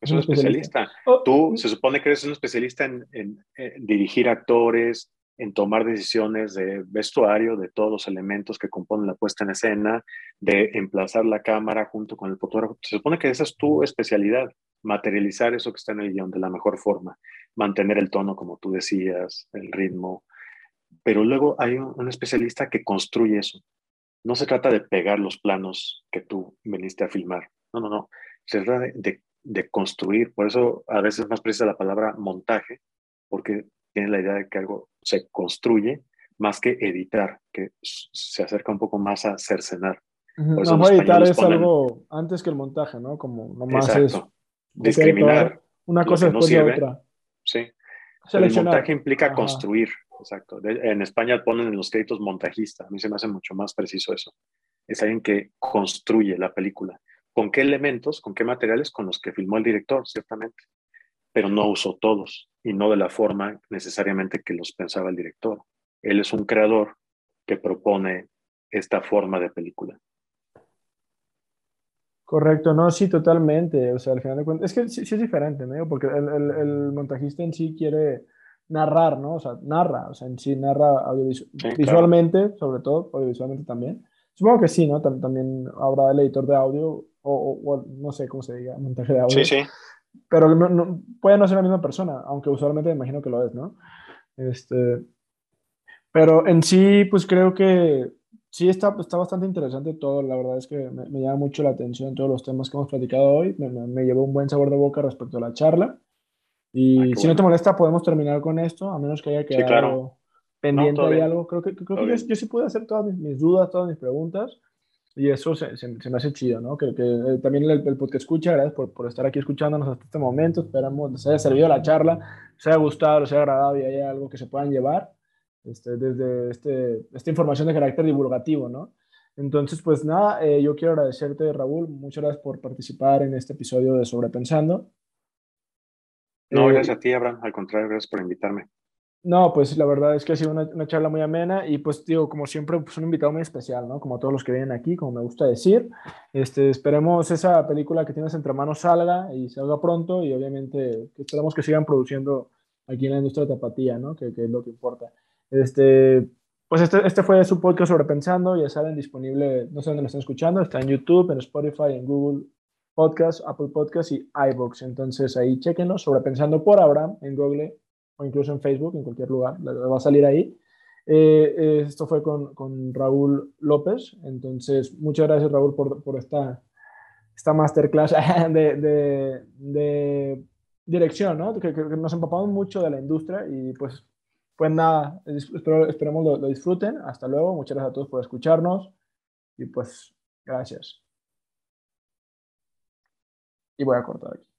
Es un especialista. Oh, Tú mm. se supone que eres un especialista en, en, dirigir actores, en tomar decisiones de vestuario, de todos los elementos que componen la puesta en escena, de emplazar la cámara junto con el fotógrafo. Se supone que esa es tu especialidad, materializar eso que está en el guion de la mejor forma, mantener el tono, como tú decías, el ritmo. Pero luego hay un, especialista que construye eso. No se trata de pegar los planos que tú viniste a filmar. No, no, no. Se trata de, de, construir. Por eso a veces es más precisa la palabra montaje, porque tiene la idea de que algo se construye más que editar, que se acerca un poco más a cercenar. No, editar es algo antes que el montaje, ¿no? Como nomás es discriminar. Una cosa después de otra. Sí. El montaje implica construir. Exacto. en España ponen en los créditos montajista. A mí se me hace mucho más preciso eso. Es alguien que construye la película. ¿Con qué elementos, con qué materiales? Con los que filmó el director, ciertamente. Pero no usó todos y no de la forma necesariamente que los pensaba el director. Él es un creador que propone esta forma de película. Correcto, no, sí, totalmente. O sea, al final de cuentas, es que sí, es diferente, ¿no? Porque el, el, montajista en sí quiere narrar, ¿no? O sea, narra, o sea, en sí narra visualmente, sobre todo, audiovisualmente también. Supongo que sí, ¿no? También habrá el editor de audio, o, o, no sé cómo se diga, montaje de audio. Sí, sí. Pero no, puede no ser la misma persona, aunque usualmente me imagino que lo es, ¿no? Este, pero en sí, pues creo que sí está, está bastante interesante todo. La verdad es que me, llama mucho la atención todos los temas que hemos platicado hoy. Me, me, llevó un buen sabor de boca respecto a la charla. Y ah, si no te molesta, podemos terminar con esto, a menos que haya quedado pendiente de algo. Creo que, creo que yo, sí puedo hacer todas mis, dudas, todas mis preguntas. Y eso se, se, me hace chido, ¿no? Que, que eh, también el, el, podcast escucha, gracias por, por, estar aquí escuchándonos hasta este momento. Esperamos les haya servido la charla, les haya gustado, les haya agradado y haya algo que se puedan llevar este, desde este, esta información de carácter divulgativo, ¿no? Entonces, pues nada, eh, yo quiero agradecerte, Raúl, muchas gracias por participar en este episodio de Sobrepensando. No, eh, gracias a ti, Abraham, al contrario, gracias por invitarme. No, pues la verdad es que ha sido una, charla muy amena y pues digo, como siempre, pues un invitado muy especial, ¿no? Como todos los que vienen aquí, como me gusta decir. Este, esperemos esa película que tienes entre manos salga y salga pronto y obviamente esperamos que sigan produciendo aquí en la industria de tapatía, ¿no? Que, que es lo que importa. Este, pues este, este fue su podcast sobre Pensando, ya saben, disponible, no sé dónde lo están escuchando, está en YouTube, en Spotify, en Google Podcast, Apple Podcast y iBox. Entonces ahí chequenlo, sobre Pensando por Abraham en Google o incluso en Facebook, en cualquier lugar, va a salir ahí. Eh, eh, esto fue con, con, Raúl López, entonces muchas gracias Raúl por, por esta, esta masterclass [laughs] de, de, dirección, ¿no? Que, nos empapamos mucho de la industria y pues, pues nada, espero, esperemos lo disfruten. Hasta luego, muchas gracias a todos por escucharnos y pues gracias. Y voy a cortar aquí.